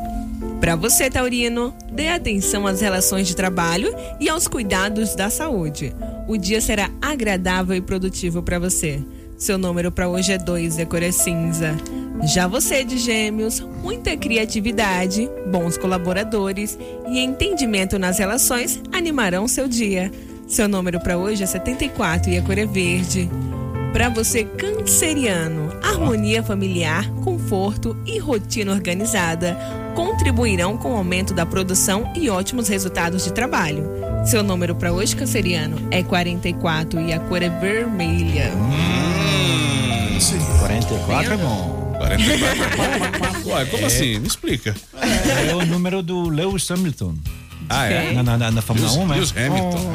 [SPEAKER 6] Pra você, Taurino, dê atenção às relações de trabalho e aos cuidados da saúde. O dia será agradável e produtivo pra você. Seu número pra hoje é 2, a cor é cinza. Já você de Gêmeos, muita criatividade, bons colaboradores e entendimento nas relações animarão seu dia. Seu número para hoje é 74 e a cor é verde. Para você canceriano, harmonia familiar, conforto e rotina organizada contribuirão com o aumento da produção e ótimos resultados de trabalho. Seu número para hoje canceriano é 44 e a cor é vermelha.
[SPEAKER 8] 44 é bom.
[SPEAKER 4] 44 é? Ué, como assim? Me explica.
[SPEAKER 8] É o número do Lewis Hamilton.
[SPEAKER 4] Ah, é?
[SPEAKER 8] Na, na, na Fórmula
[SPEAKER 4] Lewis-
[SPEAKER 8] 1, né?
[SPEAKER 4] Lewis Hamilton.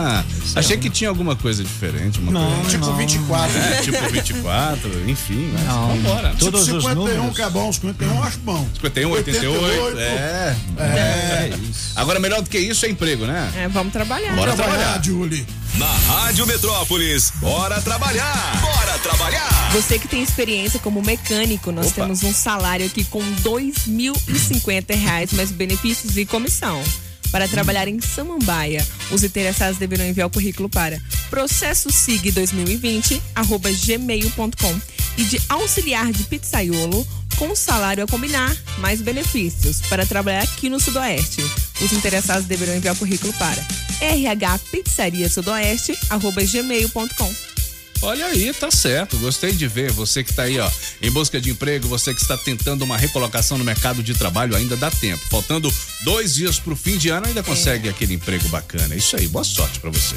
[SPEAKER 4] Ah, achei que tinha alguma coisa diferente. Uma
[SPEAKER 8] Não,
[SPEAKER 4] coisa...
[SPEAKER 5] Tipo
[SPEAKER 8] não.
[SPEAKER 5] 24.
[SPEAKER 4] É, tipo 24, enfim. Mas
[SPEAKER 8] Não.
[SPEAKER 4] vambora.
[SPEAKER 8] Todos
[SPEAKER 5] tipo
[SPEAKER 8] os
[SPEAKER 5] 51
[SPEAKER 8] números.
[SPEAKER 5] que é bom, 51 eu acho bom.
[SPEAKER 4] 51, 88. É.
[SPEAKER 8] É isso.
[SPEAKER 4] Agora, melhor do que isso é emprego, né?
[SPEAKER 6] É, vamos trabalhar.
[SPEAKER 4] Bora
[SPEAKER 5] Trabalhar,
[SPEAKER 4] trabalhar.
[SPEAKER 5] Julie.
[SPEAKER 12] Na Rádio Metrópolis, bora trabalhar! Bora trabalhar!
[SPEAKER 6] Você que tem experiência como mecânico, nós
[SPEAKER 4] Opa.
[SPEAKER 6] temos um salário aqui com 2.050 reais mais benefícios e comissão. Para trabalhar em Samambaia, os interessados deverão enviar o currículo para processosig2020@gmail.com e de auxiliar de pizzaiolo com salário a combinar mais benefícios para trabalhar aqui no Sudoeste. Os interessados deverão enviar o currículo para rhpizzariasudoeste@gmail.com.
[SPEAKER 4] Olha aí, tá certo. Gostei de ver. Você que tá aí, ó, em busca de emprego, você que está tentando uma recolocação no mercado de trabalho, ainda dá tempo. Faltando dois dias pro fim de ano, ainda consegue aquele emprego bacana. Isso aí, boa sorte pra você.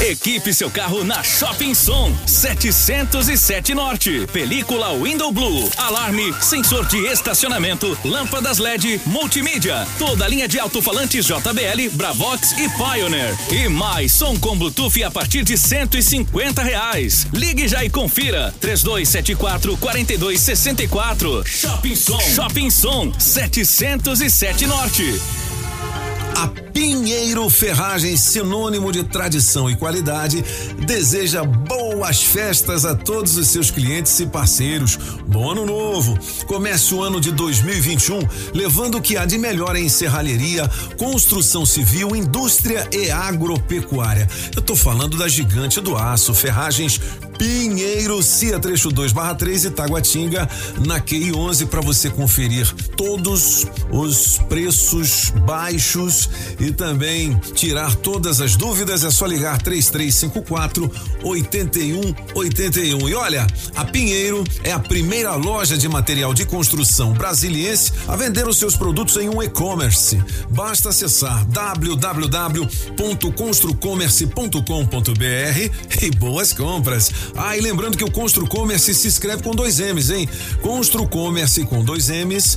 [SPEAKER 2] Equipe seu carro na Shopping Som 707 Norte. Película Window Blue, alarme, sensor de estacionamento, lâmpadas LED, multimídia, toda a linha de alto-falantes JBL, Bravox e Pioneer. E mais som com Bluetooth a partir de 150 reais. Ligue já e confira 3274 4264. Shopping Som. Shopping Som 707 Norte.
[SPEAKER 1] A Pinheiro Ferragens, sinônimo de tradição e qualidade, deseja boas festas a todos os seus clientes e parceiros. Bom ano novo! Comece o ano de 2021 levando o que há de melhor em serralheria, construção civil, indústria e agropecuária. Eu tô falando da gigante do aço, Ferragens Pinheiro, Cia Trecho 2 barra 3 Itaguatinga, na QI 11 para você conferir todos os preços baixos e também tirar todas as dúvidas é só ligar 3354 8181. E olha, a Pinheiro é a primeira loja de material de construção brasiliense a vender os seus produtos em um e-commerce. Basta acessar www.construcommerce.com.br e boas compras. Ah, e lembrando que o Constru Commerce se escreve com dois M's, hein? Construcommerce com dois M's,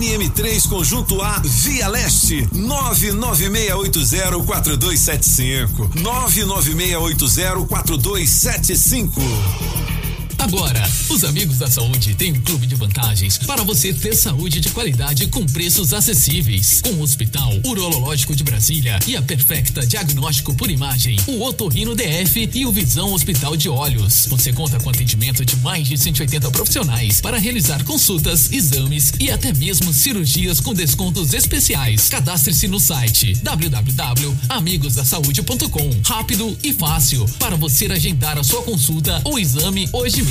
[SPEAKER 1] QNM3 Conjunto A, Via Leste, 996804275. 996804275.
[SPEAKER 13] Agora, os amigos da saúde têm um clube de vantagens para você ter saúde de qualidade com preços acessíveis. Com o Hospital Urológico de Brasília e a Perfecta Diagnóstico por Imagem, o Otorrino DF e o Visão Hospital de Olhos. Você conta com atendimento de mais de 180 profissionais para realizar consultas, exames e até mesmo cirurgias com descontos especiais. Cadastre-se no site www.amigosdasaude.com. Rápido e fácil para você agendar a sua consulta ou exame hoje mesmo.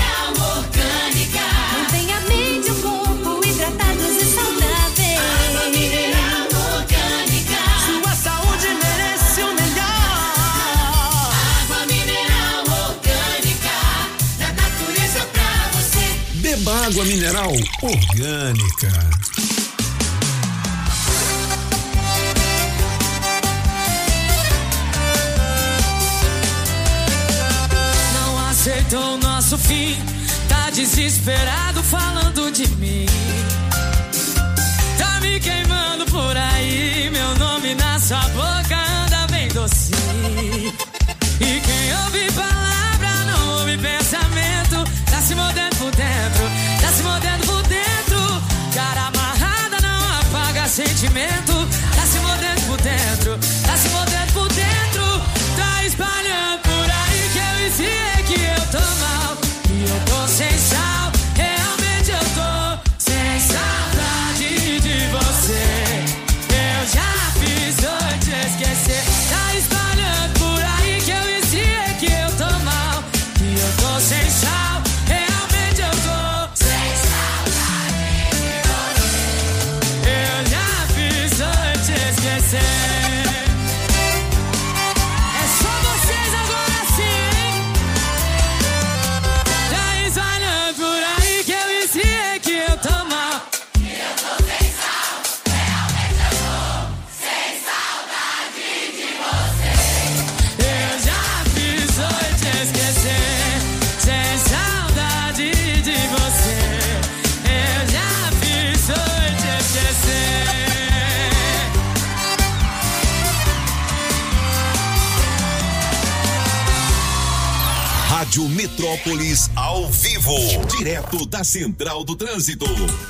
[SPEAKER 14] água mineral orgânica.
[SPEAKER 15] Não aceitou nosso fim, tá desesperado falando de mim. Tá me queimando por aí, meu nome na sua
[SPEAKER 1] Metrópolis.
[SPEAKER 16] Ao vivo, direto da Central do Trânsito.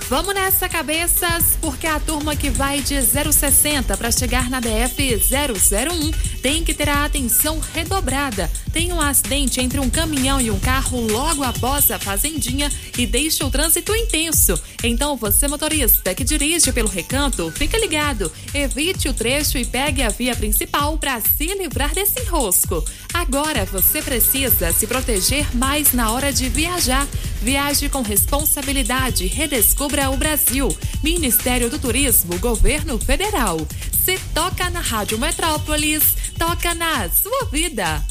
[SPEAKER 10] Vamos nessa, cabeças, porque a turma que vai de 060 para chegar na DF 001 tem que ter a atenção redobrada. Tem um acidente entre um caminhão e um carro logo após a fazendinha e deixa o trânsito intenso. Então, você motorista que dirige pelo recanto, fica ligado, evite o trecho e pegue a via principal para se livrar desse enrosco. Agora você precisa se proteger mais na hora de viajar. Viaje com responsabilidade. Redescubra o Brasil. Ministério do Turismo, Governo Federal. Se toca na Rádio Metrópolis, toca na sua vida.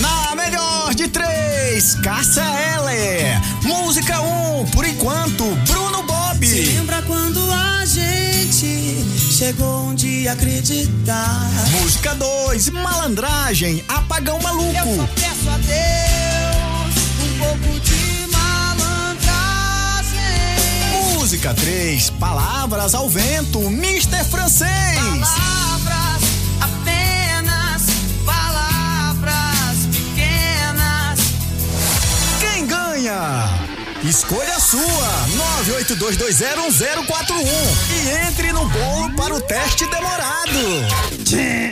[SPEAKER 9] Na melhor de três, Cássia Eller. Música 1, um, por enquanto, Bruno Bob.
[SPEAKER 3] Se lembra quando a gente chegou um dia a acreditar?
[SPEAKER 9] Música 2, Malandragem, Apagão Maluco.
[SPEAKER 3] Eu só peço a Deus um pouco de
[SPEAKER 9] Música 3, Palavras ao Vento, Mister Francês.
[SPEAKER 3] Palavras, apenas palavras pequenas.
[SPEAKER 9] Quem ganha? Escolha a sua, 982201041 e entre no bolo para o teste demorado.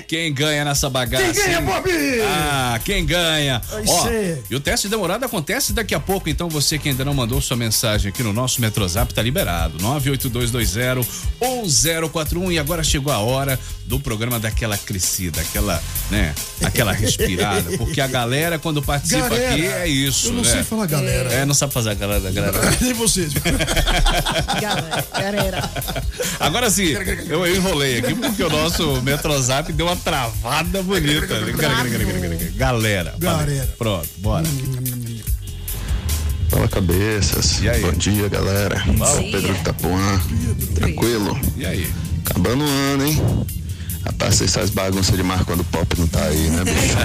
[SPEAKER 4] Quem ganha nessa bagaça?
[SPEAKER 17] Quem ganha? Bob?
[SPEAKER 4] Ah, quem ganha?
[SPEAKER 17] Vai
[SPEAKER 4] Ó,
[SPEAKER 17] ser.
[SPEAKER 4] e o teste demorado acontece daqui a pouco, então você que ainda não mandou sua mensagem aqui no nosso Metrozap tá liberado. 98220 ou 041 e agora chegou a hora do programa daquela crescida, aquela, né, aquela respirada, porque a galera quando participa
[SPEAKER 17] Galera.
[SPEAKER 4] aqui é isso,
[SPEAKER 17] Eu não
[SPEAKER 4] né?
[SPEAKER 17] sei falar galera.
[SPEAKER 4] É, não sabe fazer a galera da galera.
[SPEAKER 17] Nem vocês.
[SPEAKER 6] Galera.
[SPEAKER 4] Agora sim, eu, enrolei aqui porque o nosso Metrozap deu uma travada bonita. Galera.
[SPEAKER 17] Galera.
[SPEAKER 4] Pronto, bora.
[SPEAKER 18] Fala cabeças. Bom dia, galera. Sou Pedro Itapuã. Tranquilo?
[SPEAKER 4] E aí?
[SPEAKER 18] Acabando o ano, hein? Rapaz, vocês fazem bagunça demais quando o pop não tá aí, né, bicho?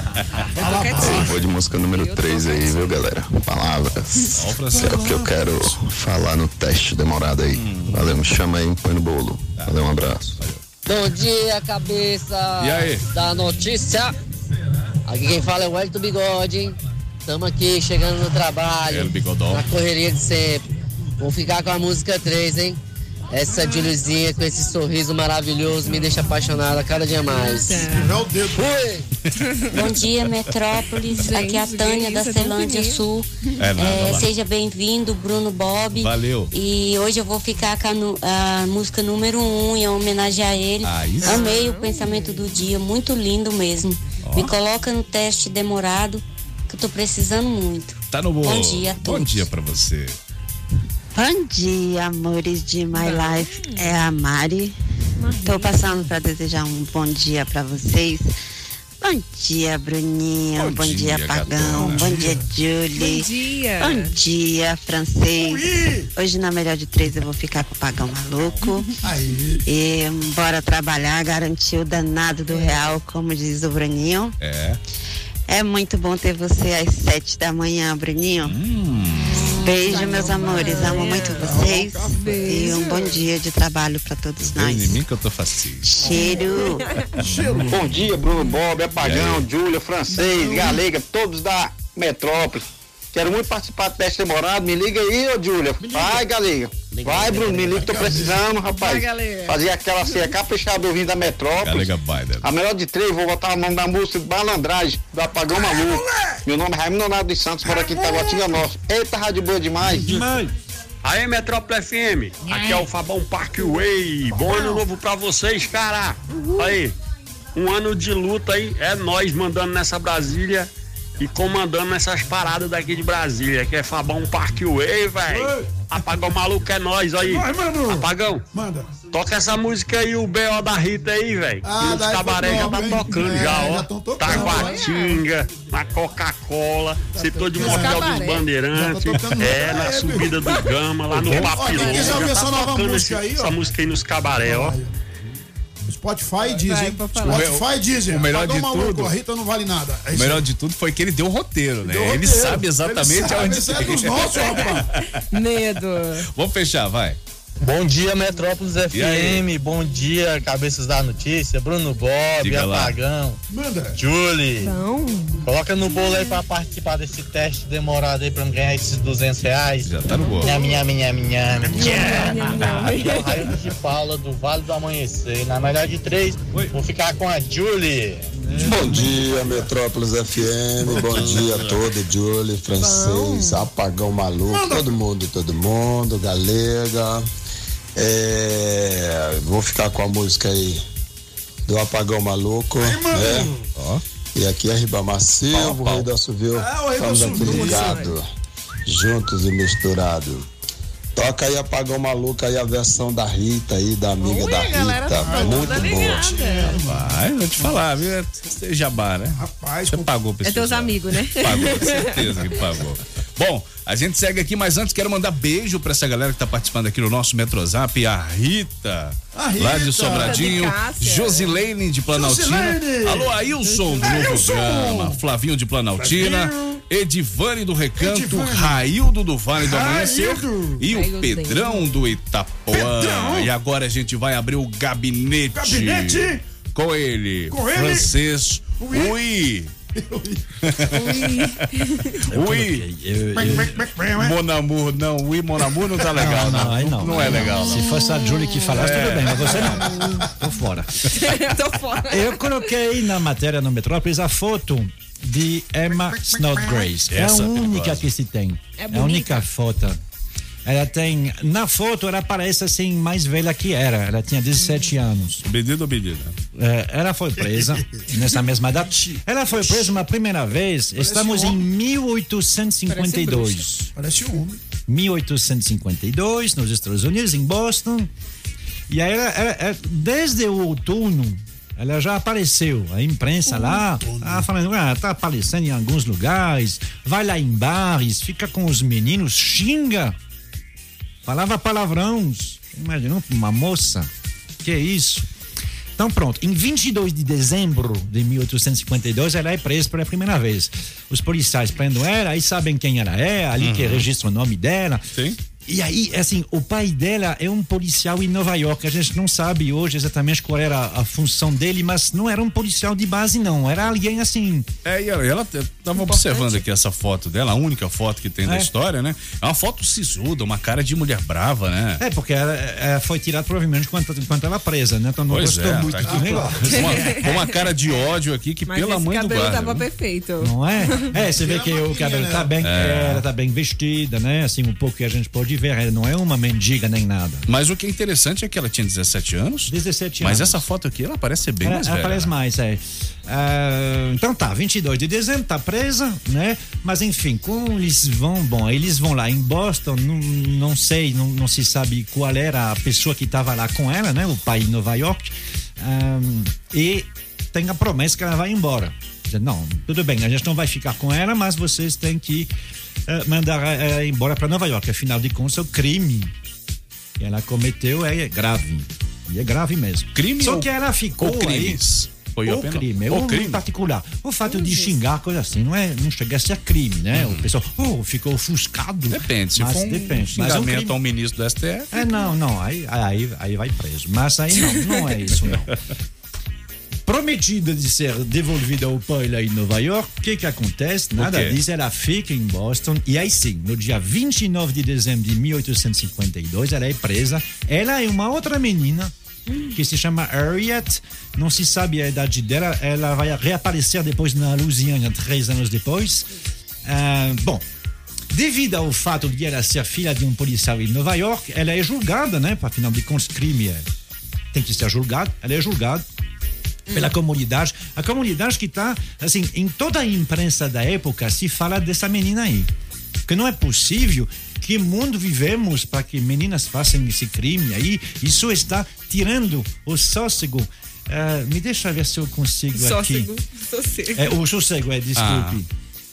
[SPEAKER 18] Eu vou de música número 3 aí, viu, galera? Palavras. É o que eu quero falar no teste demorado aí. Valeu, me chama aí, põe no bolo. Valeu, um abraço.
[SPEAKER 19] Bom dia, cabeça
[SPEAKER 18] E aí?
[SPEAKER 19] da notícia. Aqui quem fala é o Wellington Bigode, hein? Estamos aqui chegando no trabalho.
[SPEAKER 4] Bigodão.
[SPEAKER 19] Na correria de sempre. Vou ficar com a música 3, hein? Essa Julizinha com esse sorriso maravilhoso me deixa apaixonada cada dia mais.
[SPEAKER 17] Meu Deus.
[SPEAKER 19] Fui!
[SPEAKER 20] Bom dia, Metrópolis. Aqui é a Tânia da
[SPEAKER 6] é
[SPEAKER 20] Celândia. Sul.
[SPEAKER 4] É nada,
[SPEAKER 20] É, seja bem-vindo, Bruno Bob.
[SPEAKER 4] Valeu.
[SPEAKER 20] E hoje eu vou ficar com a, a música número um em homenagem a ele.
[SPEAKER 4] Sim.
[SPEAKER 20] Amei o pensamento do dia, muito lindo mesmo. Me coloca no teste demorado, que eu tô precisando muito.
[SPEAKER 4] Tá no bolo.
[SPEAKER 20] Bom dia a
[SPEAKER 4] Bom
[SPEAKER 20] todos.
[SPEAKER 4] dia pra você.
[SPEAKER 21] Bom dia, amores de My Life. É a Mari. Tô passando para desejar um bom dia para vocês. Bom dia, Bruninho.
[SPEAKER 6] Bom
[SPEAKER 21] Bom,
[SPEAKER 6] dia,
[SPEAKER 21] dia, Pagão.
[SPEAKER 6] gatona.
[SPEAKER 21] Bom dia, Julie.
[SPEAKER 6] Bom dia.
[SPEAKER 21] Bom dia, francês. Hoje na melhor de três eu vou ficar com o Pagão maluco. E bora trabalhar, garantir o danado do real, como diz o Bruninho.
[SPEAKER 4] É.
[SPEAKER 21] É muito bom ter você às sete da manhã, Bruninho. Beijo, meus amores. Amo muito vocês. E um bom dia de trabalho para todos
[SPEAKER 4] Vem em
[SPEAKER 21] nós.
[SPEAKER 4] mim que eu tô facinho.
[SPEAKER 21] Cheiro.
[SPEAKER 22] Bom dia, Bruno Bob, Apagão, Júlia, Francês, Galega, todos da Metrópole. Quero muito participar do teste demorado. Me liga aí, ô Júlia. Vai, Galega. Vai, Bruno, me liga, tô precisando, rapaz.
[SPEAKER 4] Vai.
[SPEAKER 22] Fazer aquela ceia caprichada ouvindo da Metrópole.
[SPEAKER 4] Galega Biden.
[SPEAKER 22] A melhor de três, vou botar o nome da música Balandragem, do Apagão Maluco. Meu nome é Raimundo Leonardo dos Santos, moro aqui em Taguatinga Norte. Eita, rádio boa demais.
[SPEAKER 23] Aí, Metrópole FM, aqui é o Fabão Parkway. Bom ano novo pra vocês, cara. Aí, um ano de luta aí, é nós mandando nessa Brasília e comandando essas paradas daqui de Brasília, que é Fabão Parkway, velho. Apagão maluco é nós aí.
[SPEAKER 17] Vai, mano.
[SPEAKER 23] Apagão.
[SPEAKER 17] Manda.
[SPEAKER 23] Toca essa música aí, o B.O. da Rita aí, velho.
[SPEAKER 17] Ah,
[SPEAKER 23] e os cabaré já tá tocando
[SPEAKER 17] É,
[SPEAKER 23] já, ó.
[SPEAKER 17] já
[SPEAKER 23] Taguatinga, na Coca-Cola, setor de motel dos. Bandeirantes,
[SPEAKER 17] tá
[SPEAKER 23] é, na
[SPEAKER 17] É,
[SPEAKER 23] subida do Gama, lá no Papilão. Já
[SPEAKER 17] essa
[SPEAKER 23] tá
[SPEAKER 17] nova
[SPEAKER 23] tocando
[SPEAKER 17] música
[SPEAKER 23] esse-
[SPEAKER 17] aí, ó.
[SPEAKER 23] essa música aí nos cabaré, ó.
[SPEAKER 17] Spotify dizem. Spotify dizem.
[SPEAKER 4] O melhor de tudo-
[SPEAKER 17] Rita não vale nada. É
[SPEAKER 4] O melhor de tudo foi que ele deu o roteiro, né?
[SPEAKER 17] Deu
[SPEAKER 4] ele sabe exatamente
[SPEAKER 17] Ele sabe, é dos nossos, rapaz.
[SPEAKER 6] Medo.
[SPEAKER 4] Vamos fechar, vai.
[SPEAKER 24] Bom dia, Metrópolis? FM. Bom dia, Cabeças da Notícia. Bruno Bob,
[SPEAKER 4] Diga lá.
[SPEAKER 24] Apagão.
[SPEAKER 17] Manda.
[SPEAKER 24] Julie. Coloca no bolo aí pra participar desse teste demorado aí pra eu ganhar esses 200 reais.
[SPEAKER 4] Já tá no bolo.
[SPEAKER 24] Nham, nham, nham, nham.
[SPEAKER 6] nham.
[SPEAKER 24] Aqui é o Raio de Paula do Vale do Amanhecer. Na melhor de três, vou ficar com a Julie.
[SPEAKER 25] Bom dia, Metrópolis FM. Bom dia a todo, Julie, francês, apagão maluco, todo mundo, todo mundo, galega. É, vou ficar com a música aí do Apagão Maluco, né? E aqui é Ribamar Silva, o Rei do Assovio.
[SPEAKER 17] Ah, o Rei do
[SPEAKER 25] Estamos aqui
[SPEAKER 17] Assovio,
[SPEAKER 25] ligados, juntos e misturados. Toca aí Apagão Maluco aí a versão da Rita aí, da amiga da
[SPEAKER 6] galera
[SPEAKER 25] Rita.
[SPEAKER 6] tá
[SPEAKER 25] Muito
[SPEAKER 6] toda
[SPEAKER 25] boa.
[SPEAKER 6] ligada.
[SPEAKER 4] Vai, vou te falar, viu? É jabá, né?
[SPEAKER 17] Rapaz,
[SPEAKER 4] Você pagou pra
[SPEAKER 6] É teus amigos, né?
[SPEAKER 4] Pagou, certeza que pagou. Bom, a gente segue aqui, mas antes quero mandar beijo pra essa galera que tá participando aqui no nosso Metrozap, a Rita,
[SPEAKER 17] A Rita.
[SPEAKER 4] lá de Sobradinho,
[SPEAKER 6] De Cássia.
[SPEAKER 4] Josilene de Planaltina,
[SPEAKER 17] Josilene.
[SPEAKER 4] alô Ailson do Novo. Gama, Flavinho de Planaltina,
[SPEAKER 17] Flavinho.
[SPEAKER 4] Edivane do Recanto,
[SPEAKER 17] Edivane.
[SPEAKER 4] Raildo do Vale do Amanhecer
[SPEAKER 17] Raildo.
[SPEAKER 4] e o
[SPEAKER 6] Raildo.
[SPEAKER 4] Pedrão do Itapuã.
[SPEAKER 17] Pedrão.
[SPEAKER 4] E agora a gente vai abrir o gabinete.
[SPEAKER 17] Gabinete.
[SPEAKER 4] Com ele,
[SPEAKER 17] Com ele.
[SPEAKER 4] francês
[SPEAKER 17] Ui.
[SPEAKER 4] Ui. Ui. Mon amour, não, oui, mon amour não tá legal,
[SPEAKER 8] Não,
[SPEAKER 4] não.
[SPEAKER 8] não, aí não.
[SPEAKER 4] Não é legal,
[SPEAKER 8] Se fosse a Julie que falasse, tudo bem, mas você não. Tô fora.
[SPEAKER 6] Tô fora.
[SPEAKER 8] Eu coloquei na matéria no Metrópolis a foto de Emma Snodgrass. É a
[SPEAKER 4] Essa
[SPEAKER 8] única que se tem.
[SPEAKER 6] É
[SPEAKER 8] É a única foto. Ela tem. Na foto, ela parece assim mais velha que era. Ela tinha 17 anos.
[SPEAKER 4] Obedido, obedido.
[SPEAKER 8] É, ela foi presa nessa mesma data. Ela foi presa uma primeira vez. Estamos em 1852.
[SPEAKER 17] Parece um homem.
[SPEAKER 8] 1852, nos Estados Unidos, em Boston. E aí, ela, ela- ela- desde o outono, ela já apareceu. A imprensa lá, ah, falando, ah, tá aparecendo em alguns lugares, vai lá em bares, fica com os meninos, xinga. Falava palavrões. Imagina, uma moça. Que isso? Então pronto, em 22 de dezembro de 1852 ela é presa pela primeira vez. Os policiais prendem ela, aí sabem quem ela é, ali que registra o nome dela.
[SPEAKER 4] Sim.
[SPEAKER 8] E aí, assim, o pai dela é um policial em Nova York. A gente não sabe hoje exatamente qual era a função dele, mas não era um policial de base, não. Era alguém assim.
[SPEAKER 4] É, e ela, ela tava observando aqui essa foto dela, a única foto que tem da
[SPEAKER 8] É.
[SPEAKER 4] história, né? É uma foto sisuda, uma cara de mulher brava, né?
[SPEAKER 8] É, porque ela, ela foi tirada provavelmente enquanto, enquanto ela presa, né? Então não
[SPEAKER 4] Pois
[SPEAKER 8] gostou
[SPEAKER 4] é,
[SPEAKER 8] muito
[SPEAKER 4] tá
[SPEAKER 8] do negócio.
[SPEAKER 4] com uma, uma cara de ódio aqui que,
[SPEAKER 6] Mas
[SPEAKER 4] pela
[SPEAKER 6] esse
[SPEAKER 4] mãe do
[SPEAKER 6] cabelo
[SPEAKER 4] guarda.
[SPEAKER 6] tava
[SPEAKER 4] viu?
[SPEAKER 6] perfeito.
[SPEAKER 8] Não é? É, você vê que o cabelo tá bem,
[SPEAKER 4] É.
[SPEAKER 8] ela tá bem vestida, né? Assim, um pouco que a gente pode ver. Ela não é uma mendiga nem nada.
[SPEAKER 4] Mas o que é interessante é que ela tinha 17 anos.
[SPEAKER 8] 17
[SPEAKER 4] Mas
[SPEAKER 8] anos.
[SPEAKER 4] essa foto aqui, ela parece ser bem
[SPEAKER 8] ela,
[SPEAKER 4] mais
[SPEAKER 8] ela
[SPEAKER 4] velha.
[SPEAKER 8] parece
[SPEAKER 4] né?
[SPEAKER 8] mais, é. Ah, então tá, 22 de dezembro, tá presa, né? Mas enfim, como eles vão, bom, eles vão lá em Boston, não, não sei, não, não se sabe qual era a pessoa que estava lá com ela, né? O pai em Nova York. Ah, e tem a promessa que ela vai embora. Dizer, Não, tudo bem, a gente não vai ficar com ela, mas vocês têm que eh, mandar ela embora para Nova York. Afinal de contas, o crime que ela cometeu é grave. E é grave mesmo.
[SPEAKER 4] Crime
[SPEAKER 8] Só
[SPEAKER 4] ou-
[SPEAKER 8] que ela ficou
[SPEAKER 4] ou crimes?
[SPEAKER 8] aí.
[SPEAKER 4] Foi
[SPEAKER 8] o crime,
[SPEAKER 4] o crime?
[SPEAKER 8] particular. O fato de xingar, coisa assim, não é, não chega a ser crime, né? O pessoal, oh, ficou ofuscado.
[SPEAKER 4] Uhum. Depende, se
[SPEAKER 8] Mas
[SPEAKER 4] for um
[SPEAKER 8] depende. Mas um
[SPEAKER 4] xingamento
[SPEAKER 8] crime-
[SPEAKER 4] ao ministro do STF.
[SPEAKER 8] é, não, não, aí, aí, aí vai preso. Mas aí não, não é isso, não. Prometida de ser devolvida ao pai lá em Nova York, o que que acontece? Nada disso, ela fica em Boston e aí sim, no dia 29 de dezembro de 1852, ela é presa. Ela é uma outra menina que se chama Harriet, não se sabe a idade dela, ela vai reaparecer depois na Louisiana, três anos depois. Ah, bom, Devido ao fato de ela ser filha de um policial em Nova York, ela é julgada, né? Para afinal de contas, crime é, tem que ser julgado. Ela é julgada pela comunidade. A comunidade que está, assim, em toda a imprensa da época se fala dessa menina aí. Porque não é possível que mundo vivemos para que meninas façam esse crime aí. Isso está tirando o sossego. Ah, me deixa ver se eu consigo aqui.
[SPEAKER 6] Sossego.
[SPEAKER 8] É, o sossego, é, desculpe.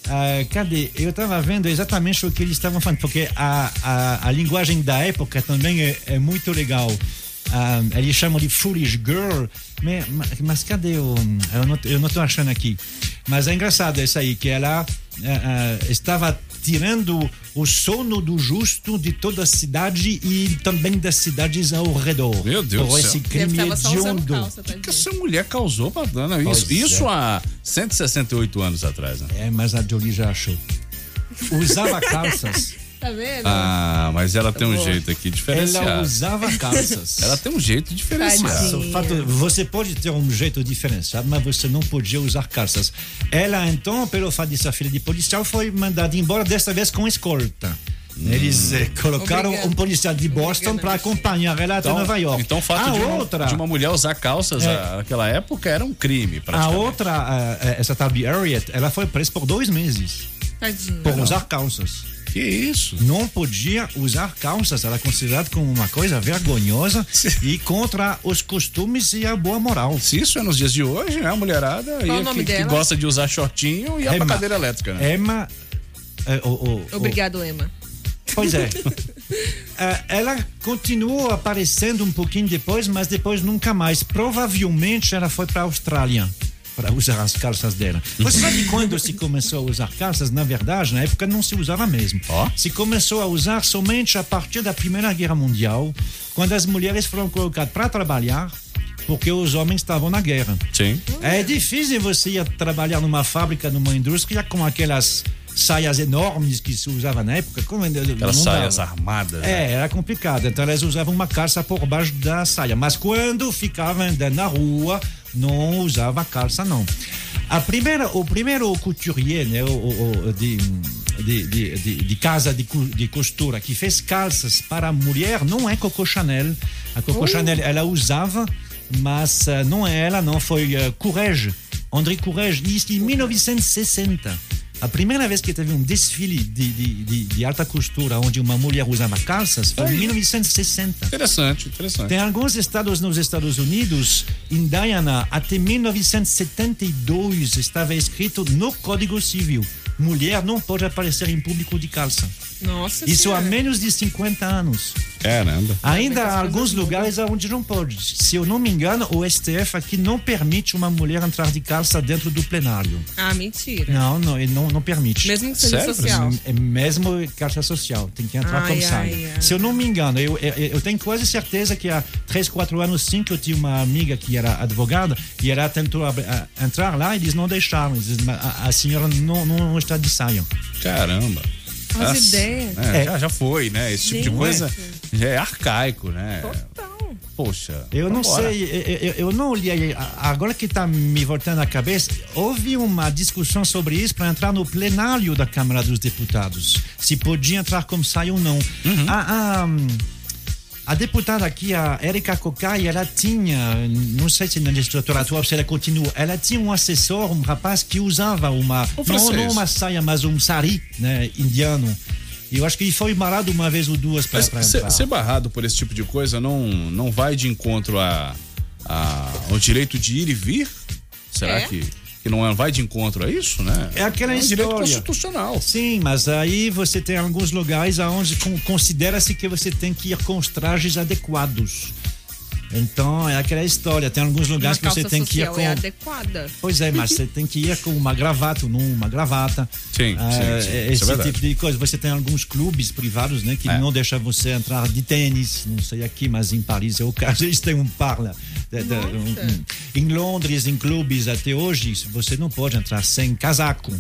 [SPEAKER 8] Ah, cadê? Eu estava vendo exatamente o que eles estavam falando, porque a, a, a linguagem da época também é, é muito legal. Ah, eles chamam de Foolish Girl, mas, mas cadê o. Eu não, eu não tô achando aqui. Mas é engraçado isso aí, que ela eh, estava tirando o sono do justo de toda a cidade e também das cidades ao redor.
[SPEAKER 4] Meu Deus
[SPEAKER 8] por
[SPEAKER 4] do
[SPEAKER 8] esse crime hediondo.
[SPEAKER 4] O que, que essa mulher causou pra Dana? Isso,
[SPEAKER 8] Pois
[SPEAKER 4] isso
[SPEAKER 8] é.
[SPEAKER 4] há 168 anos atrás, né?
[SPEAKER 8] É, mas a Jolie já achou. Usava calças.
[SPEAKER 6] Tá vendo?
[SPEAKER 4] Ah, mas ela tem um
[SPEAKER 8] Boa.
[SPEAKER 4] jeito aqui diferenciado.
[SPEAKER 8] Ela usava calças.
[SPEAKER 4] Ela tem um jeito diferenciado.
[SPEAKER 8] Mas fato, você pode ter um jeito diferenciado, mas você não podia usar calças. Ela, então, pelo fato de ser filha de policial, foi mandada embora, desta vez com escolta. Eles eh, colocaram
[SPEAKER 4] Obrigado.
[SPEAKER 8] um policial de Boston para acompanhar ela até Nova York.
[SPEAKER 4] então o fato
[SPEAKER 8] a
[SPEAKER 4] de, uma,
[SPEAKER 8] outra,
[SPEAKER 4] de uma mulher usar calças
[SPEAKER 8] É.
[SPEAKER 4] naquela época era um crime,
[SPEAKER 8] a outra, eh, essa tal de Harriet, ela foi presa por dois meses
[SPEAKER 6] Tadinha.
[SPEAKER 8] por usar calças.
[SPEAKER 4] Que isso?
[SPEAKER 8] Não podia usar calças, era considerado como uma coisa vergonhosa e contra os costumes e a boa moral.
[SPEAKER 4] Se isso é nos dias de hoje, né? A mulherada
[SPEAKER 6] Qual nome
[SPEAKER 4] que, que gosta de usar shortinho e a
[SPEAKER 8] Emma.
[SPEAKER 4] cadeira elétrica, né?
[SPEAKER 8] Emma. o- o- o-
[SPEAKER 6] Obrigado, Emma.
[SPEAKER 8] Pois é. Eh, ela continuou aparecendo um pouquinho depois, mas depois nunca mais. Provavelmente ela foi para a Austrália para usar as calças dela. Você sabe quando se começou a usar calças? Na verdade, na época não se usava mesmo. Se começou a usar somente a partir da Primeira Guerra Mundial, quando as mulheres foram colocadas para trabalhar, porque os homens estavam na guerra.
[SPEAKER 4] Sim.
[SPEAKER 8] É difícil você ir trabalhar numa fábrica, numa indústria com aquelas saias enormes que se usava na época. Como,
[SPEAKER 4] Aquelas
[SPEAKER 8] não
[SPEAKER 4] saias
[SPEAKER 8] dava.
[SPEAKER 4] armadas. né?
[SPEAKER 8] É, era complicado. Então elas usavam uma calça por baixo da saia. Mas quando ficavam andando na rua, não usava calça, não. A primeira, o primeiro couturier né, o, o- de, de, de, de- casa de, de costura que fez calças para a mulher não é Coco Chanel. A Coco
[SPEAKER 26] Oh.
[SPEAKER 8] Chanel ela usava, mas eh, não é ela, não. Foi uh, Courrèges, André Courrèges, isso em 1960. A primeira vez que teve um desfile de, de, de, de alta costura onde uma mulher usava calças foi em 1960.
[SPEAKER 4] Interessante, interessante.
[SPEAKER 8] Tem alguns estados nos Estados Unidos, em Diana, até 1972 estava escrito no Código Civil: mulher não pode aparecer em público de calça.
[SPEAKER 6] Nossa
[SPEAKER 8] Isso há
[SPEAKER 6] Senhora.
[SPEAKER 8] menos de 50 anos.
[SPEAKER 4] Caramba.
[SPEAKER 8] Ainda há alguns lugares onde não pode. Se eu não me engano, o STF aqui não permite uma mulher entrar de calça dentro do plenário.
[SPEAKER 6] Ah, mentira.
[SPEAKER 8] Não, não, ele não, não permite.
[SPEAKER 6] Mesmo que seja Sério? social?
[SPEAKER 8] É mesmo calça social, tem que entrar
[SPEAKER 6] Ai,
[SPEAKER 8] como
[SPEAKER 6] ai,
[SPEAKER 8] saia.
[SPEAKER 6] ai.
[SPEAKER 8] Se eu não me engano, eu, eu, eu tenho quase certeza que há 3, 4 anos, sim, que eu tinha uma amiga que era advogada e ela tentou abri- a- entrar lá e eles não deixaram. Eles dizem, "Mas a, a senhora não, não, não está de saia.
[SPEAKER 4] Caramba.
[SPEAKER 6] Faz
[SPEAKER 4] Nossa,
[SPEAKER 6] ideia.
[SPEAKER 4] é,
[SPEAKER 8] É.
[SPEAKER 4] Já, já foi, né? Esse tipo de
[SPEAKER 8] Gente.
[SPEAKER 4] coisa já é arcaico, né? Poxa.
[SPEAKER 8] Eu não
[SPEAKER 4] vambora.
[SPEAKER 8] sei, eu, eu- eu não olhei. Agora que está me voltando a cabeça, houve uma discussão sobre isso para entrar no plenário da Câmara dos Deputados. Se podia entrar como sai ou não. A, a, a deputada aqui, a Erika Cocai, ela tinha, não sei se na legislatura atual se ela continua, ela tinha um assessor, um rapaz que usava uma,
[SPEAKER 4] Um
[SPEAKER 8] não, não uma saia, mas um sari né, indiano. E eu acho que ele foi barrado uma vez ou duas para
[SPEAKER 4] ser, ser barrado por esse tipo de coisa não, não vai de encontro a, a- ao direito de ir e vir? Será
[SPEAKER 8] É?
[SPEAKER 4] que, que não é- vai de encontro a isso, né?
[SPEAKER 8] É aquela
[SPEAKER 4] um
[SPEAKER 8] história.
[SPEAKER 4] direito constitucional.
[SPEAKER 8] Sim, mas aí você tem alguns lugares onde con- considera-se que você tem que ir com os trajes adequados. Então, é aquela história. Tem alguns
[SPEAKER 6] Uma
[SPEAKER 8] lugares que você tem que ir
[SPEAKER 6] social
[SPEAKER 8] com.
[SPEAKER 6] é adequada.
[SPEAKER 8] Pois é, mas você tem que ir com uma gravata uma gravata.
[SPEAKER 4] Sim,
[SPEAKER 8] Ah,
[SPEAKER 4] sim, sim.
[SPEAKER 8] é-
[SPEAKER 4] é
[SPEAKER 8] Esse
[SPEAKER 4] verdade.
[SPEAKER 8] tipo de coisa. Você tem alguns clubes privados, né, que
[SPEAKER 4] É.
[SPEAKER 8] não deixam você entrar de tênis. Não sei aqui, mas em Paris é o caso. Eles têm um par lá. Um- em Londres, em clubes até hoje, você não pode entrar sem casaco.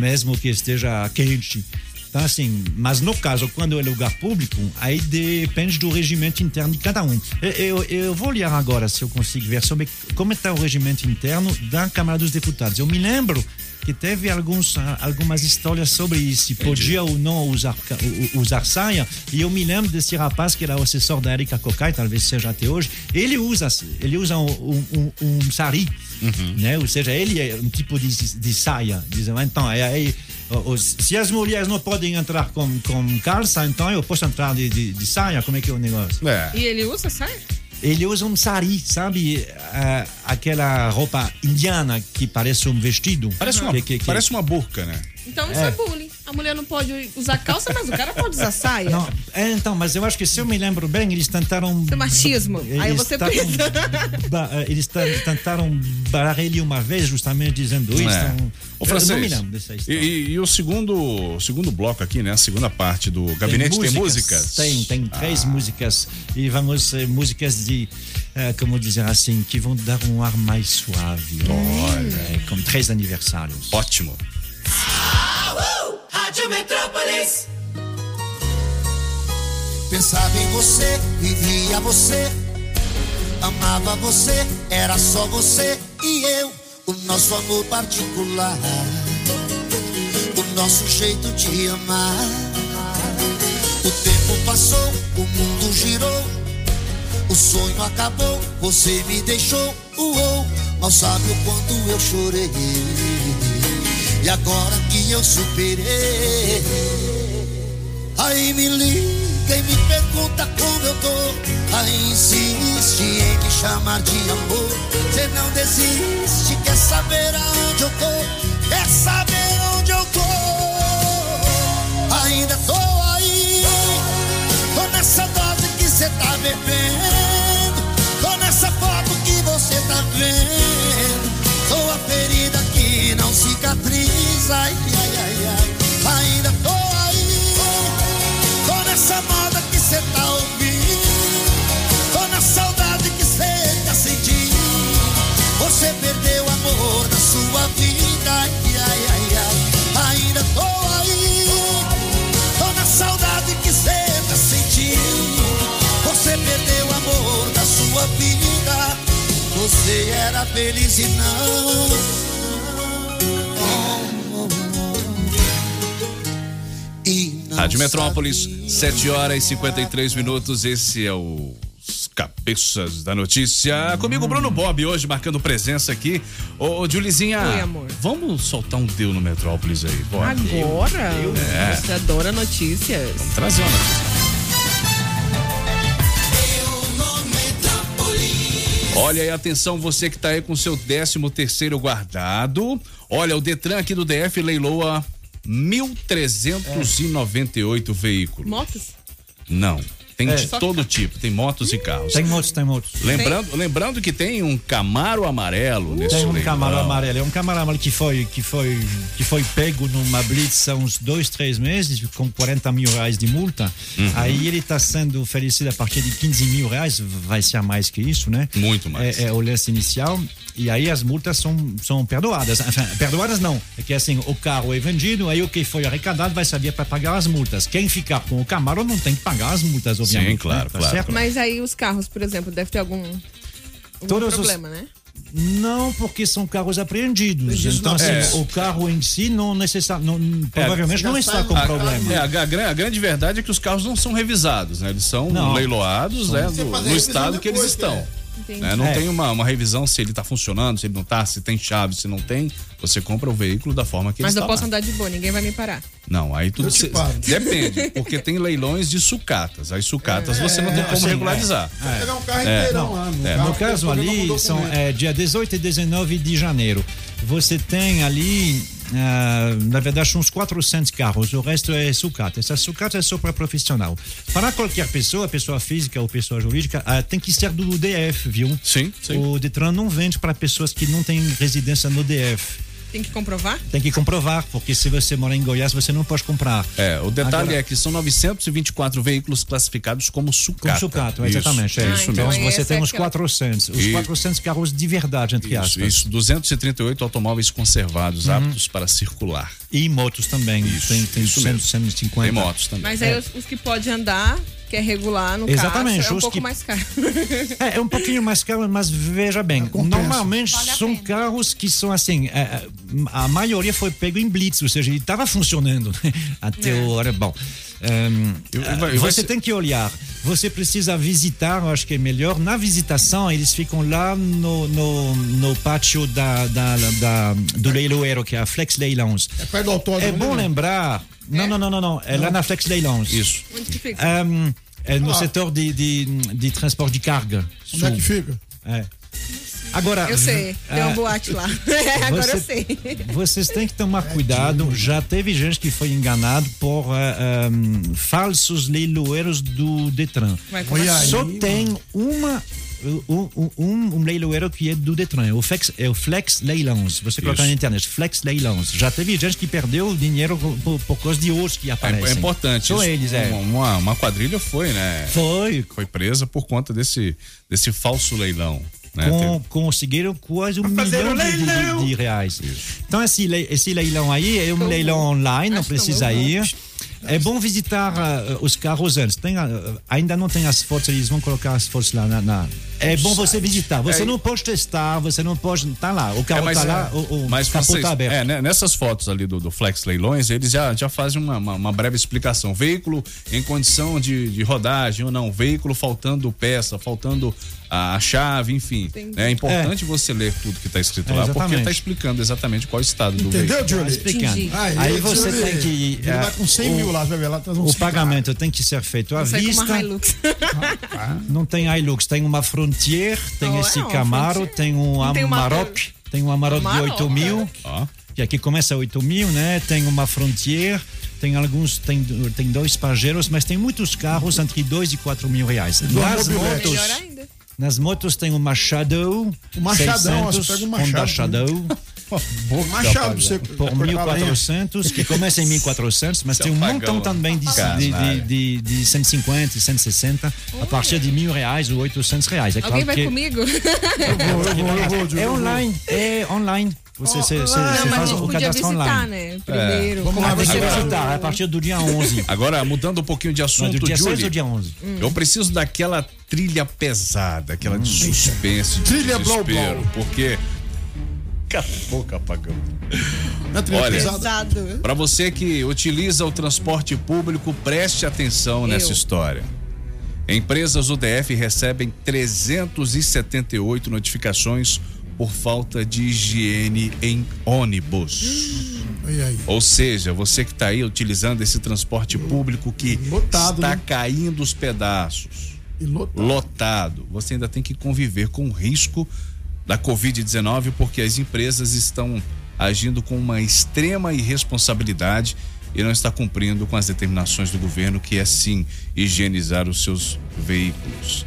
[SPEAKER 8] Mesmo que esteja quente. Então, assim, mas no caso, quando é lugar público, aí depende do regimento interno de cada um. Eu, eu, eu vou olhar agora, se eu consigo ver, sobre como está o regimento interno da Câmara dos Deputados. Eu me lembro que teve alguns, algumas histórias sobre isso, se podia ou não usar, usar saia. E eu me lembro desse rapaz que era o assessor da Erika Cocai, talvez seja até hoje. Ele usa, ele usa um, um, um, sari, né? Ou seja, ele é um tipo de, de saia. Dizem, então, é ó, se as mulheres não podem entrar com, com calça, então eu posso entrar de, de, de saia? Como é que é o negócio?
[SPEAKER 6] E ele usa saia?
[SPEAKER 8] Ele usa um sari, sabe? Ah, aquela roupa indiana que parece um vestido.
[SPEAKER 4] Parece uma,
[SPEAKER 8] Que- que- que-
[SPEAKER 4] parece uma burca, né?
[SPEAKER 6] Então isso
[SPEAKER 8] É.
[SPEAKER 6] é bullying. A mulher não pode usar calça, mas o cara pode usar saia.
[SPEAKER 8] Não, é, então, mas eu acho que se eu me lembro bem, eles tentaram.
[SPEAKER 6] Isso é machismo. Aí
[SPEAKER 8] eles
[SPEAKER 6] você
[SPEAKER 8] tentaram-
[SPEAKER 6] pensa.
[SPEAKER 8] ba- eh, eles ta- tentaram barrar ele uma vez, justamente dizendo isso.
[SPEAKER 4] É.
[SPEAKER 8] Então,
[SPEAKER 4] Ô,
[SPEAKER 8] eu não me
[SPEAKER 4] francês,
[SPEAKER 8] lembro dessa
[SPEAKER 4] e,
[SPEAKER 8] história.
[SPEAKER 4] e- e o segundo, o segundo bloco aqui, né? A segunda parte do gabinete tem músicas?
[SPEAKER 8] Tem, tem três músicas. E vamos, eh, músicas de, eh, como dizer assim, que vão dar um ar mais suave. Olha. com três aniversários.
[SPEAKER 4] Ótimo.
[SPEAKER 27] Rádio Metrópolis.
[SPEAKER 28] Pensava em você, vivia você, amava você, era só você e eu, o nosso amor particular, o nosso jeito de amar. O tempo passou, o mundo girou, o sonho acabou, você me deixou, uou, mal sabe o quanto eu chorei. E agora que eu superei, aí me liga e me pergunta como eu tô. Aí insiste em me chamar de amor. Você não desiste, quer saber aonde eu tô? Quer saber onde eu tô? Ainda tô aí, tô nessa dose que você tá bebendo. Tô nessa foto que você tá vendo. Cicatriza. Ai, ai, ai, ai. Ainda tô aí. Tô nessa moda que cê tá ouvindo. Tô na saudade que cê tá sentindo. Você perdeu o amor da sua vida. Ai, ai, ai, ai. Ainda tô aí. Tô na saudade que cê tá sentindo. Você perdeu o amor da sua vida. Você era feliz e não.
[SPEAKER 4] Rádio Metrópolis, 7 horas e 53 minutos. Esse é o Cabeças da Notícia. Comigo, Bruno Bob, hoje marcando presença aqui. Ô, Julizinha,
[SPEAKER 6] Oi, amor.
[SPEAKER 4] vamos soltar um Deu no Metrópolis aí, Bob.
[SPEAKER 6] Agora?
[SPEAKER 4] É.
[SPEAKER 6] Você adora notícias.
[SPEAKER 4] Vamos trazer uma notícia. Olha aí, atenção, você que tá aí com seu 13 terceiro guardado. Olha, o Detran aqui do DF leiloa 1.398 veículos.
[SPEAKER 6] Motos?
[SPEAKER 4] Não, tem
[SPEAKER 8] É.
[SPEAKER 4] de todo tipo, tem motos e carros.
[SPEAKER 8] Tem motos, tem motos.
[SPEAKER 4] Lembrando, lembrando que tem um Camaro amarelo nesse
[SPEAKER 8] Tem um
[SPEAKER 4] leilão.
[SPEAKER 8] Camaro amarelo. É um Camaro amarelo que foi, que foi, que foi pego numa blitz há uns dois, três meses, com 40 mil reais de multa.
[SPEAKER 4] Uhum.
[SPEAKER 8] Aí ele está sendo oferecido a partir de 15 mil reais, vai ser mais que isso, né?
[SPEAKER 4] Muito mais.
[SPEAKER 8] É, é o lance inicial. E aí as multas são, são perdoadas. Enfin, perdoadas não. É que assim, o carro é vendido, aí o que foi arrecadado vai servir para pagar as multas. Quem ficar com o Camaro não tem que pagar as multas, obviamente.
[SPEAKER 4] Sim, claro,
[SPEAKER 8] né? Tá
[SPEAKER 4] claro.
[SPEAKER 8] certo?
[SPEAKER 6] Mas aí os carros, por exemplo, deve ter algum, algum
[SPEAKER 8] Todos os-
[SPEAKER 6] problema, né?
[SPEAKER 8] Não, porque são carros apreendidos. Então, assim,
[SPEAKER 4] pista.
[SPEAKER 8] o carro em si não necessariamente, provavelmente não está com
[SPEAKER 4] a,
[SPEAKER 8] problema.
[SPEAKER 4] é, a, a a grande verdade é que os carros não são revisados, né? Eles são
[SPEAKER 8] Não.
[SPEAKER 4] leiloados né, do- no estado que eles estão.
[SPEAKER 8] É.
[SPEAKER 4] Né? Não
[SPEAKER 8] É.
[SPEAKER 4] tem uma, uma revisão se ele está funcionando, se ele não está, se tem chave, se não tem. Você compra o veículo da forma que
[SPEAKER 6] Mas
[SPEAKER 4] ele
[SPEAKER 6] eu
[SPEAKER 4] está
[SPEAKER 6] posso
[SPEAKER 4] lá.
[SPEAKER 6] andar de boa, ninguém vai me parar.
[SPEAKER 4] Não, aí tudo
[SPEAKER 6] paro.
[SPEAKER 4] depende, porque tem leilões de sucatas. As sucatas você não tem como
[SPEAKER 8] assim,
[SPEAKER 4] regularizar.
[SPEAKER 8] é.
[SPEAKER 5] Pegar um carro
[SPEAKER 4] É.
[SPEAKER 5] inteirão
[SPEAKER 8] Não,
[SPEAKER 5] lá. no
[SPEAKER 8] é,
[SPEAKER 5] carro,
[SPEAKER 8] no caso
[SPEAKER 5] que
[SPEAKER 8] ali, são é, dia 18 e 19 de janeiro. Você tem ali, ah, na verdade, uns 400 carros. O resto é sucata. Essa sucata é só para profissional. Para qualquer pessoa, pessoa física ou pessoa jurídica, ah, tem que ser do DF, viu?
[SPEAKER 4] Sim, sim.
[SPEAKER 8] O Detran não vende para pessoas que não têm residência no DF.
[SPEAKER 6] Tem que comprovar?
[SPEAKER 8] Tem que comprovar, porque se você mora em Goiás, você não pode comprar.
[SPEAKER 4] É, o detalhe
[SPEAKER 8] Agora-
[SPEAKER 4] é que são 924 veículos classificados como sucata.
[SPEAKER 8] Com sucata, exatamente. é.
[SPEAKER 4] Isso,
[SPEAKER 8] então
[SPEAKER 4] mesmo.
[SPEAKER 8] você tem os 400. Os
[SPEAKER 4] E-
[SPEAKER 8] 400 carros de verdade, entre
[SPEAKER 4] Isso,
[SPEAKER 8] aspas.
[SPEAKER 4] isso, 238 automóveis conservados,
[SPEAKER 8] Uhum.
[SPEAKER 4] aptos para circular.
[SPEAKER 8] E motos também. tem tem
[SPEAKER 4] isso
[SPEAKER 8] 100,
[SPEAKER 4] mesmo.
[SPEAKER 8] 150.
[SPEAKER 4] Tem motos também.
[SPEAKER 6] Mas aí
[SPEAKER 8] É.
[SPEAKER 6] os, os que podem andar, que é regular no
[SPEAKER 8] Exatamente,
[SPEAKER 6] caso, é um pouco
[SPEAKER 8] que-
[SPEAKER 6] mais caro.
[SPEAKER 8] É, é um pouquinho mais caro, mas veja bem, normalmente são carros que são assim, é, é, a maioria foi pego em blitz, ou seja, ele estava funcionando até o hora. Bom, ehm,
[SPEAKER 4] E vai- e vai
[SPEAKER 8] você tem que olhar, você precisa visitar, eu acho que é melhor. Na visitação, eles ficam lá no, no, no pátio da, da, da- do leiloeiro, que é a Flex Leilões.
[SPEAKER 5] É perto do autódromo.
[SPEAKER 8] É bom
[SPEAKER 5] né?
[SPEAKER 8] lembrar. Não, não, não, não, não. É lá na Flex Leilões.
[SPEAKER 4] Isso.
[SPEAKER 6] Onde que fica?
[SPEAKER 8] Um, é no
[SPEAKER 5] Ah.
[SPEAKER 8] setor de, de, de transporte de carga.
[SPEAKER 5] Onde é que fica?
[SPEAKER 8] É. Agora,
[SPEAKER 6] Eu sei, tem
[SPEAKER 8] ah,
[SPEAKER 6] um boate lá. Agora eu sei.
[SPEAKER 8] Vocês têm que tomar cuidado. Já teve gente que foi enganado por ah, um, falsos leiloeiros do Detran.
[SPEAKER 6] Mas como assim?
[SPEAKER 8] Só tem uma. Um, um, um leiloeiro que é do Detran, é o Flex, é o Flex Leilões. Você coloca
[SPEAKER 4] Isso.
[SPEAKER 8] na internet, Flex Leilões. Já teve gente que perdeu dinheiro por, por causa de outros que
[SPEAKER 4] É,
[SPEAKER 8] aparecem.
[SPEAKER 4] é importante.
[SPEAKER 8] Só
[SPEAKER 4] isso.
[SPEAKER 8] eles, é.
[SPEAKER 4] Uma, uma quadrilha foi, né?
[SPEAKER 8] Foi.
[SPEAKER 4] Foi presa por conta desse, desse falso leilão. Né?
[SPEAKER 8] Com, conseguiram quase um milhão
[SPEAKER 4] um
[SPEAKER 8] de, de- de- reais. Então, esse, le- esse leilão aí é um leilão online, não precisa ir. É bom visitar ah, os carros antes. Tem, ah, ainda não tem as fotos, eles vão colocar as fotos lá na. na- É bom você visitar. Você
[SPEAKER 4] É,
[SPEAKER 8] não pode testar, você não pode. Tá lá, o carro
[SPEAKER 4] É, mas,
[SPEAKER 8] tá lá, o, o
[SPEAKER 4] mas
[SPEAKER 8] capô
[SPEAKER 4] vocês,
[SPEAKER 8] tá aberto.
[SPEAKER 4] é, né, nessas fotos ali do, do Flex Leilões, eles já, já fazem uma, uma, uma breve explicação. Veículo em condição de, de rodagem ou não, veículo faltando peça, faltando a, a chave, enfim. É importante você ler tudo que está escrito
[SPEAKER 8] É,
[SPEAKER 4] lá, porque está explicando exatamente qual é o estado do
[SPEAKER 17] Entendeu,
[SPEAKER 4] veículo.
[SPEAKER 17] Julie?
[SPEAKER 8] Explicando.
[SPEAKER 17] Entendi.
[SPEAKER 8] Aí,
[SPEAKER 17] Aí,
[SPEAKER 8] você
[SPEAKER 17] Julie,
[SPEAKER 8] tem que.
[SPEAKER 17] ele
[SPEAKER 8] ah,
[SPEAKER 17] vai com 100 mil lá, vai ver lá,
[SPEAKER 8] O
[SPEAKER 17] cigarro.
[SPEAKER 8] pagamento tem que ser feito à
[SPEAKER 6] Não sei como
[SPEAKER 8] vista. Não tem Hilux, tem uma Frontier, tem
[SPEAKER 6] Oh,
[SPEAKER 8] esse
[SPEAKER 6] é uma
[SPEAKER 8] Camaro,
[SPEAKER 6] Frontier.
[SPEAKER 8] tem um
[SPEAKER 6] uma-
[SPEAKER 8] Amarok, tem um Amarok de
[SPEAKER 6] Amarok,
[SPEAKER 8] 8 mil, que aqui começa a 8 mil, né? Tem uma Frontier, tem alguns, tem, tem dois Pajeros, mas tem muitos carros entre 2 e 4 mil reais. Nas motos, nas motos tem uma Shadow,
[SPEAKER 17] O Machadão, ó,
[SPEAKER 8] 600,
[SPEAKER 17] você pega
[SPEAKER 8] Honda
[SPEAKER 17] machado, você
[SPEAKER 8] Por
[SPEAKER 17] cortar lenha.
[SPEAKER 8] 1.400, que começa em 1.400, mas tem um
[SPEAKER 4] pagão.
[SPEAKER 8] montão também de, de, de, de, de 150 e 160, a partir de mil reais ou 800 reais. É
[SPEAKER 6] Alguém
[SPEAKER 8] claro
[SPEAKER 6] vai
[SPEAKER 8] que
[SPEAKER 6] comigo?
[SPEAKER 17] Eu vou, eu vou, eu vou, Julie,
[SPEAKER 8] é online, é online. Você, você, você,
[SPEAKER 6] Não,
[SPEAKER 8] você
[SPEAKER 6] mas
[SPEAKER 8] faz o cadastro
[SPEAKER 6] visitar,
[SPEAKER 8] online.
[SPEAKER 6] né? Primeiro.
[SPEAKER 8] Vamos
[SPEAKER 6] como
[SPEAKER 8] lá,
[SPEAKER 6] você
[SPEAKER 8] que
[SPEAKER 6] falou.
[SPEAKER 8] visitar, é a partir do dia 11.
[SPEAKER 4] Agora, mudando um pouquinho de assunto,
[SPEAKER 8] do dia
[SPEAKER 4] Julie,
[SPEAKER 8] 6 ao dia 11.
[SPEAKER 4] Eu preciso daquela trilha pesada, aquela
[SPEAKER 8] Hum.
[SPEAKER 4] de suspense, de
[SPEAKER 17] Trilha blow,
[SPEAKER 4] desespero,
[SPEAKER 17] blow.
[SPEAKER 4] porque... Cala a boca, apagão. Olha. Para você que utiliza o transporte público, preste atenção nessa
[SPEAKER 6] Eu.
[SPEAKER 4] história. Empresas UDF recebem 378 notificações por falta de higiene em ônibus.
[SPEAKER 17] Aí.
[SPEAKER 4] Ou seja, você que está aí utilizando esse transporte público que
[SPEAKER 17] Lotado,
[SPEAKER 4] está
[SPEAKER 17] né?
[SPEAKER 4] caindo os pedaços,
[SPEAKER 17] E lotado.
[SPEAKER 4] lotado, você ainda tem que conviver com o risco da Covid-19 porque as empresas estão agindo com uma extrema irresponsabilidade e não está cumprindo com as determinações do governo que é sim higienizar os seus veículos,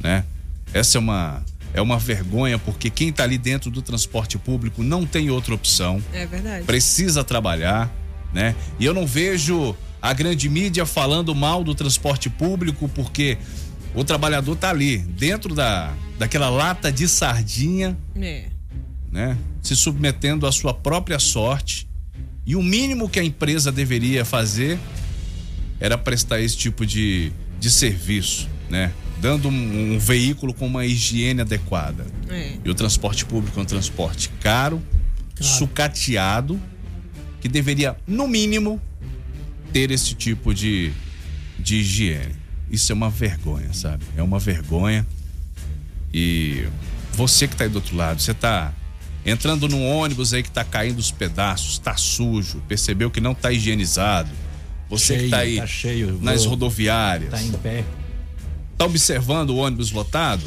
[SPEAKER 4] né? Essa é uma é uma vergonha porque quem está ali dentro do transporte público não tem outra opção
[SPEAKER 6] É verdade.
[SPEAKER 4] precisa trabalhar, né? E eu não vejo a grande mídia falando mal do transporte público porque o trabalhador tá ali dentro da daquela lata de sardinha,
[SPEAKER 6] É.
[SPEAKER 4] né? Se submetendo à sua própria sorte. E o mínimo que a empresa deveria fazer era prestar esse tipo de, de serviço, né? Dando um, um veículo com uma higiene adequada.
[SPEAKER 6] É.
[SPEAKER 4] E o transporte público é um transporte caro, sucateado, que deveria, no mínimo, ter esse tipo de, de higiene. Isso é uma vergonha, sabe? É uma vergonha. E você que tá aí do outro lado, você tá entrando num ônibus aí que tá caindo os pedaços, tá sujo, percebeu que não tá higienizado. Você que
[SPEAKER 8] Cheio,
[SPEAKER 4] tá aí
[SPEAKER 8] tá cheio,
[SPEAKER 4] nas rodoviárias,
[SPEAKER 8] Tá em pé.
[SPEAKER 4] tá observando o ônibus lotado?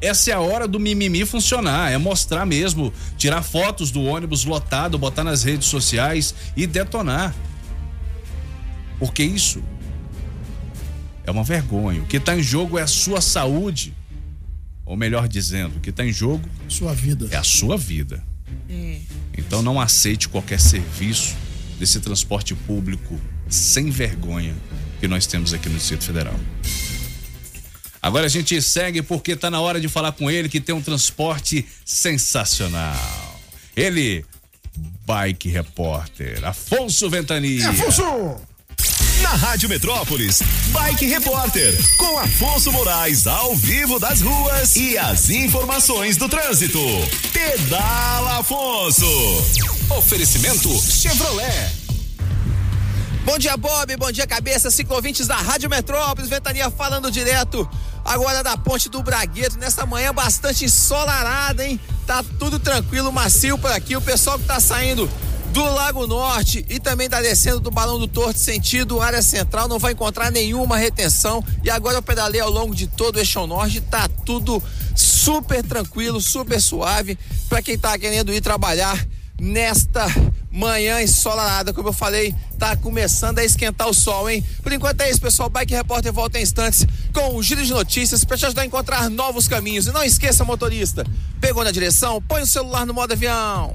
[SPEAKER 4] Essa é a hora do mimimi funcionar, é mostrar mesmo, tirar fotos do ônibus lotado, botar nas redes sociais e detonar. Porque isso é uma vergonha. O que está em jogo é a sua saúde. Ou melhor dizendo, o que está em jogo
[SPEAKER 17] Sua vida.
[SPEAKER 4] é a sua vida.
[SPEAKER 6] É.
[SPEAKER 4] Então não aceite qualquer serviço desse transporte público sem vergonha que nós temos aqui no Distrito Federal. Agora a gente segue porque tá na hora de falar com ele que tem um transporte sensacional. Ele, Bike Repórter, Afonso Ventania.
[SPEAKER 17] Afonso!
[SPEAKER 16] Na Rádio Metrópolis, Bike Repórter, com Afonso Moraes ao vivo das ruas e as informações do trânsito. Pedala Afonso. Oferecimento Chevrolet.
[SPEAKER 29] Bom dia, Bob. Bom dia, cabeça. Ciclovintes da Rádio Metrópolis. Ventania falando direto agora da Ponte do Bragueto. Nessa manhã bastante ensolarada, hein? Tá tudo tranquilo, macio por aqui. O pessoal que tá saindo
[SPEAKER 30] do Lago Norte e também da descendo do Balão do Torto sentido área central, não vai encontrar nenhuma retenção. E agora eu pedalei ao longo de todo o eixão norte, tá tudo super tranquilo, super suave para quem tá querendo ir trabalhar nesta manhã ensolarada, como eu falei, tá começando a esquentar o sol, hein? Por enquanto é isso, pessoal. Bike Repórter volta em instantes com o giro de notícias para te ajudar a encontrar novos caminhos. E não esqueça, motorista, pegou na direção, põe o celular no modo avião.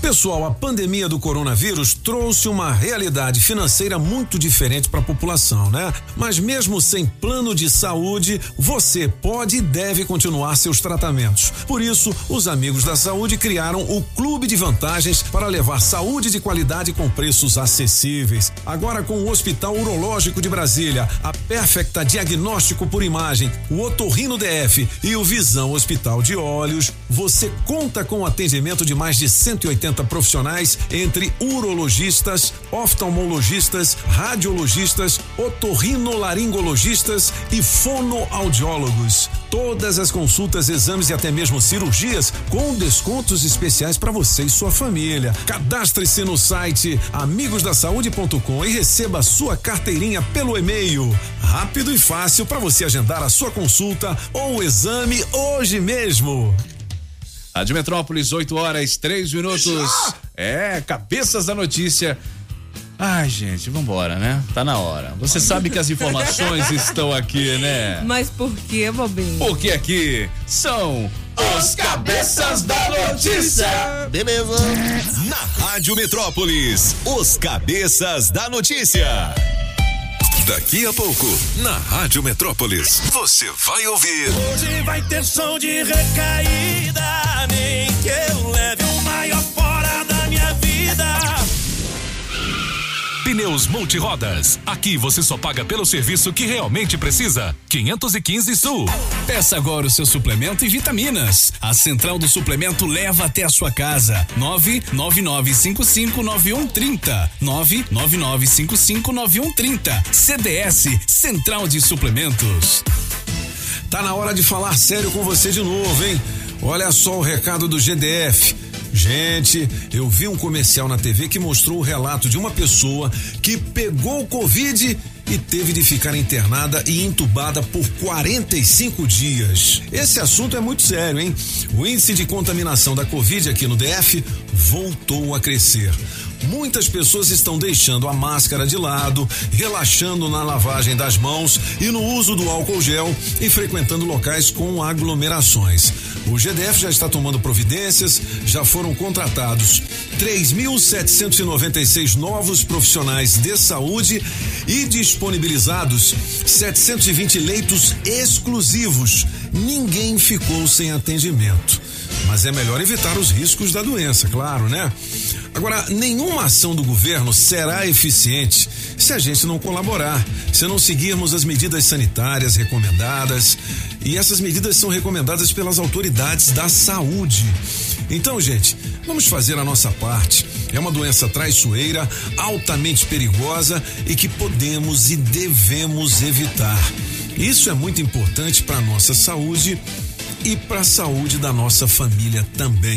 [SPEAKER 1] Pessoal, a pandemia do coronavírus trouxe uma realidade financeira muito diferente para a população, né? Mas mesmo sem plano de saúde, você pode e deve continuar seus tratamentos. Por isso, os amigos da saúde criaram o Clube de Vantagens para levar saúde de qualidade com preços acessíveis. Agora com o Hospital Urológico de Brasília, a Perfecta Diagnóstico por Imagem, o Otorrino DF e o Visão Hospital de Olhos, você conta com o atendimento de mais de 180 profissionais entre urologistas, oftalmologistas, radiologistas, otorrinolaringologistas e fonoaudiólogos. Todas as consultas, exames e até mesmo cirurgias com descontos especiais para você e sua família. Cadastre-se no site amigosdasaude.com e receba sua carteirinha pelo e-mail. Rápido e fácil para você agendar a sua consulta ou exame hoje mesmo.
[SPEAKER 5] Rádio Metrópolis, 8 horas, 3 minutos. É, cabeças da notícia. Ai, gente, vambora, né? Tá na hora. Você sabe que as informações estão aqui, né?
[SPEAKER 6] Mas por que, bobinho?
[SPEAKER 5] Porque aqui são os cabeças da notícia.
[SPEAKER 31] Beleza. Na Rádio Metrópolis, os cabeças da notícia. Daqui a pouco, na Rádio Metrópolis, você vai ouvir.
[SPEAKER 11] Hoje vai ter som de recaída, nem que eu leve
[SPEAKER 32] Pneus Multirodas. Aqui você só paga pelo serviço que realmente precisa. 515 Sul.
[SPEAKER 4] Peça agora o seu suplemento e vitaminas. A Central do Suplemento leva até a sua casa. 999559130. 999559130. CDS Central de Suplementos.
[SPEAKER 1] Tá na hora de falar sério com você de novo, hein? Olha só o recado do GDF. Gente, eu vi um comercial na TV que mostrou o relato de uma pessoa que pegou o Covid e teve de ficar internada e entubada por 45 dias. Esse assunto é muito sério, hein? O índice de contaminação da Covid aqui no DF voltou a crescer. Muitas pessoas estão deixando a máscara de lado, relaxando na lavagem das mãos e no uso do álcool gel e frequentando locais com aglomerações. O GDF já está tomando providências, já foram contratados 3.796 novos profissionais de saúde e disponibilizados 720 leitos exclusivos. Ninguém ficou sem atendimento. Mas é melhor evitar os riscos da doença, claro, né? Agora, nenhuma ação do governo será eficiente se a gente não colaborar, se não seguirmos as medidas sanitárias recomendadas. E essas medidas são recomendadas pelas autoridades da saúde. Então, gente, vamos fazer a nossa parte. É uma doença traiçoeira, altamente perigosa e que podemos e devemos evitar. Isso é muito importante para a nossa saúde e para a saúde da nossa família também.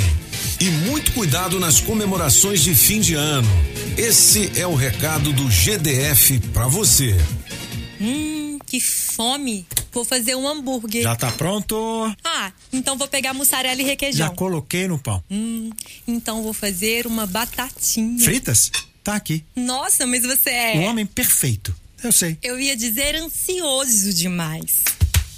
[SPEAKER 1] E muito cuidado nas comemorações de fim de ano. Esse é o recado do GDF para você.
[SPEAKER 33] Hum, que fome. Vou fazer um hambúrguer.
[SPEAKER 34] Já tá pronto?
[SPEAKER 33] Ah, então vou pegar mussarela e requeijão.
[SPEAKER 34] Já coloquei no pão.
[SPEAKER 33] Hum, então vou fazer uma batatinha.
[SPEAKER 34] Fritas? Tá aqui.
[SPEAKER 33] Nossa, mas você é.
[SPEAKER 34] O homem perfeito. Eu sei.
[SPEAKER 33] Eu ia dizer ansioso demais.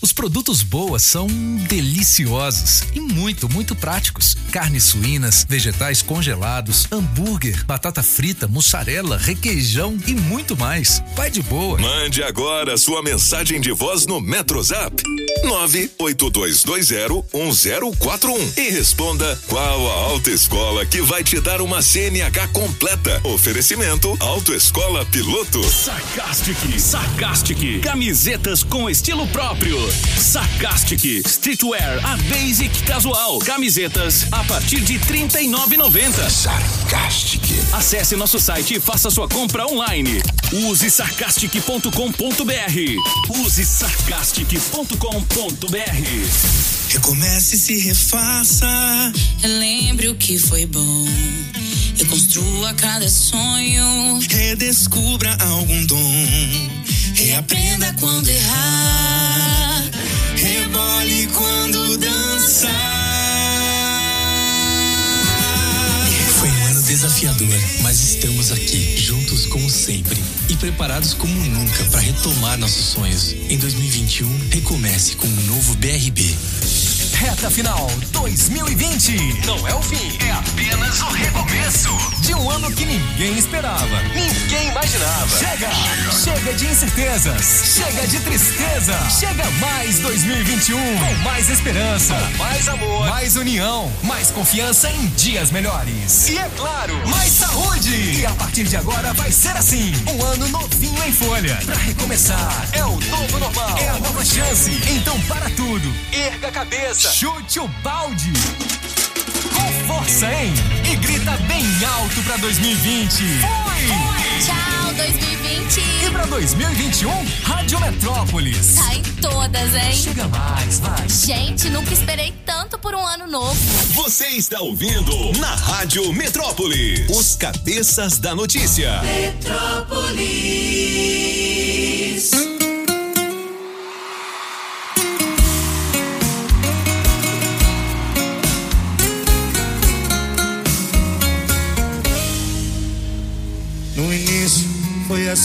[SPEAKER 32] Os produtos boas são deliciosos e muito, muito práticos. Carnes suínas, vegetais congelados, hambúrguer, batata frita, mussarela, requeijão e muito mais. Vai de boa.
[SPEAKER 31] Mande agora sua mensagem de voz no Metrozap 982201041 e responda qual a autoescola que vai te dar uma CNH completa. Oferecimento Autoescola Piloto.
[SPEAKER 2] Sarcastic, Sarcastic, camisetas com estilo próprio. Sarcastic, streetwear, a basic casual, camisetas a partir de R$ 39,90. Sarcastic. Acesse nosso site e faça sua compra online. Use sarcastic.com.br. Use sarcastic.com.br.
[SPEAKER 3] Recomece e se refaça.
[SPEAKER 35] Lembre o que foi bom. Reconstrua cada sonho.
[SPEAKER 3] Redescubra algum dom.
[SPEAKER 35] Reaprenda quando errar.
[SPEAKER 3] Rebole quando dançar.
[SPEAKER 32] Foi um ano desafiador, mas estamos aqui, juntos como sempre e preparados como nunca para retomar nossos sonhos. Em 2021, recomece com um novo BRB.
[SPEAKER 11] Reta final 2020. Não é o fim, é apenas o recomeço de um ano que ninguém esperava, ninguém imaginava. Chega! Chega de incertezas, chega de tristeza. Chega mais 2021 com mais esperança, com mais amor, mais união, mais confiança em dias melhores. E é claro, mais saúde. E a partir de agora vai ser assim, um ano novinho em folha. Pra recomeçar, é o novo normal, é a nova chance. Então para tudo, erga a cabeça, chute o balde. Com força, hein? E grita bem alto pra 2020. Fui!
[SPEAKER 10] Tchau, 2020.
[SPEAKER 11] E pra 2021, Rádio Metrópolis.
[SPEAKER 10] Tá em todas, hein?
[SPEAKER 11] Chega mais, vai.
[SPEAKER 10] Gente, nunca esperei tanto por um ano novo.
[SPEAKER 31] Você está ouvindo na Rádio Metrópolis. Os cabeças da notícia.
[SPEAKER 1] Metrópolis.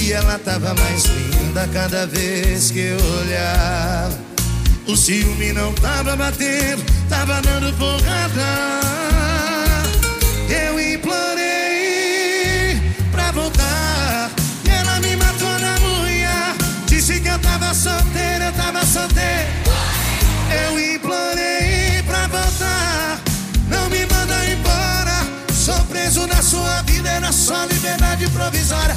[SPEAKER 24] E ela tava mais linda cada vez que eu olhava. O ciúme não tava batendo, tava dando porrada. Eu implorei pra voltar. E ela me matou na unha. Disse que eu tava solteiro, eu tava solteiro. Eu implorei pra voltar. Não me manda embora. Sou preso na sua vida, é na sua liberdade provisória.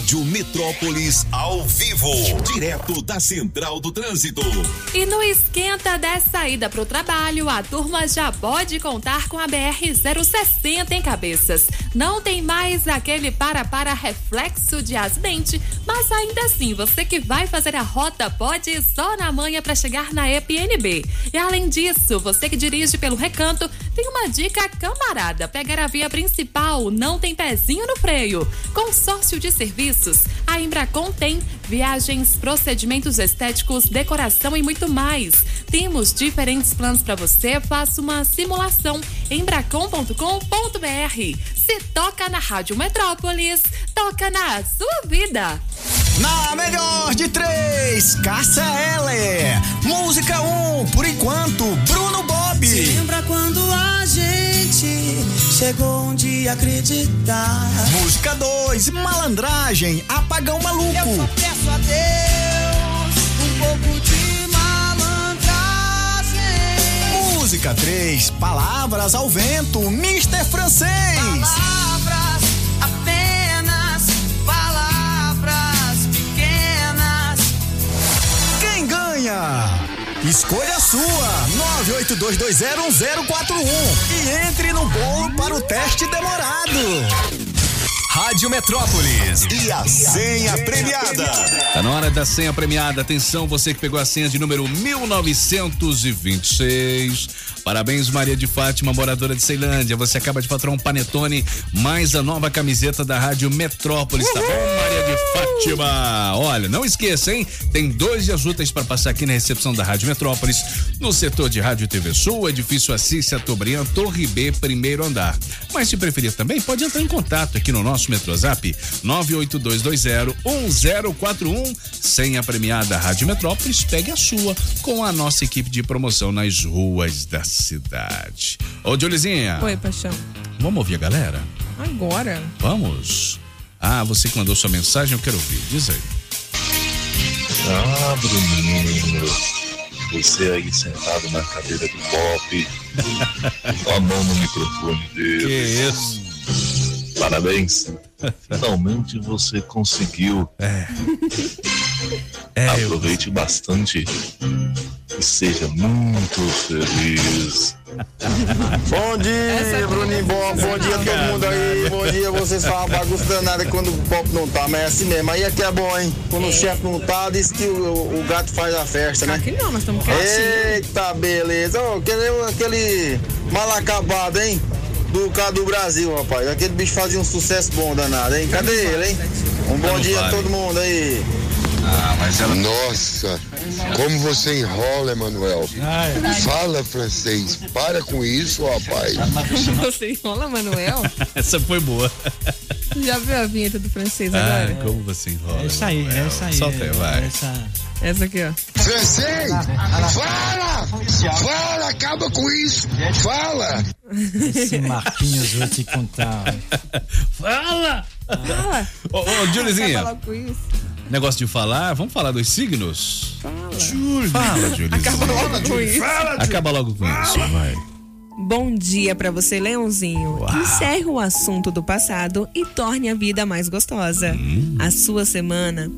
[SPEAKER 31] Rádio Metrópolis ao vivo, direto da Central do Trânsito.
[SPEAKER 10] E no esquenta da saída pro trabalho, a turma já pode contar com a BR 060 em cabeças. Não tem mais aquele para-para reflexo de acidente, mas ainda assim, você que vai fazer a rota pode ir só na manhã para chegar na EPNB. E além disso, você que dirige pelo recanto, tem uma dica camarada: pegar a via principal, não tem pezinho no freio. Consórcio de serviços, a Embracon tem viagens, procedimentos estéticos, decoração e muito mais. Temos diferentes planos para você. Faça uma simulação em embracon.com.br. Se toca na Rádio Metrópolis, toca na sua vida.
[SPEAKER 9] Na melhor de três, Cássia Eller. Música 1, um, por enquanto, Bruno Bob.
[SPEAKER 3] Se lembra quando a gente chegou um dia acreditar?
[SPEAKER 9] Música 2, Malandragem, Apagão Maluco.
[SPEAKER 3] Eu só peço a Deus um pouco de malandragem.
[SPEAKER 9] Música 3, Palavras ao Vento, Mr. Francês.
[SPEAKER 3] Palavras,
[SPEAKER 9] Escolha sua,
[SPEAKER 28] 982201041 e entre no bolo para o teste demorado.
[SPEAKER 11] Rádio Metrópolis.
[SPEAKER 16] E a senha premiada.
[SPEAKER 4] Tá na hora da senha premiada. Atenção, você que pegou a senha de número 1926. Parabéns, Maria de Fátima, moradora de Ceilândia. Você acaba de faturar um panetone mais a nova camiseta da Rádio Metrópolis. Tá bom, Maria de Fátima? Olha, não esqueça, hein? Tem dois dias úteis para passar aqui na recepção da Rádio Metrópolis, no setor de Rádio e TV Sul, edifício Assis Chateaubriand, Torre B, primeiro andar. Mas se preferir também, pode entrar em contato aqui no nosso Metrozap 982201041. Senha premiada Rádio Metrópolis, pegue a sua com a nossa equipe de promoção nas ruas da cidade. Ô, Julizinha.
[SPEAKER 6] Oi, paixão.
[SPEAKER 4] Vamos ouvir a galera?
[SPEAKER 6] Agora.
[SPEAKER 4] Vamos. Ah, você que mandou sua mensagem, eu quero ouvir. Diz aí.
[SPEAKER 36] Ah, Bruninho, você aí sentado na cadeira do pop, com a mão no microfone dele.
[SPEAKER 4] Que isso?
[SPEAKER 36] Parabéns. Finalmente você conseguiu.
[SPEAKER 4] É.
[SPEAKER 36] Aproveite bastante e seja muito feliz.
[SPEAKER 37] Bom dia, Bruninho. Bom, bom dia a todo mundo aí. Bom dia, vocês falam bagunça danada quando o pop não tá, mas é assim mesmo. Aí é que é bom, hein? Quando o chefe não tá, diz que o, o gato faz a festa, né?
[SPEAKER 6] Aqui não, nós estamos quietinhos.
[SPEAKER 37] Eita, beleza. Ô, aquele, aquele mal acabado, hein? Do cara do Brasil, rapaz. Aquele bicho fazia um sucesso bom danado, hein? Cadê ele, hein? Um bom dia a todo mundo aí.
[SPEAKER 4] Ah, mas ela...
[SPEAKER 25] Nossa, como você enrola, Emanuel. Fala francês. Para com isso, rapaz.
[SPEAKER 6] Você enrola, Manuel?
[SPEAKER 4] Essa foi boa.
[SPEAKER 6] Já viu a vinheta do francês
[SPEAKER 4] Ah,
[SPEAKER 6] agora?
[SPEAKER 4] como você enrola.
[SPEAKER 8] É isso aí, é isso aí.
[SPEAKER 4] Solta aí, vai.
[SPEAKER 8] Essa...
[SPEAKER 6] Essa aqui, ó.
[SPEAKER 25] Francês, fala! Fala, acaba com isso! Fala!
[SPEAKER 8] Esse Marquinhos, vou te contar.
[SPEAKER 4] Fala!
[SPEAKER 6] Fala!
[SPEAKER 4] Ô, ô, Julizinha.
[SPEAKER 6] Acaba logo com isso.
[SPEAKER 4] Negócio de falar, vamos falar dos signos?
[SPEAKER 6] Fala.
[SPEAKER 4] Fala, Julizinha.
[SPEAKER 6] Acaba logo com isso.
[SPEAKER 4] Acaba logo com isso, vai.
[SPEAKER 6] Bom dia pra você, Leãozinho. Encerre o assunto do passado e torne a vida mais gostosa. A sua semana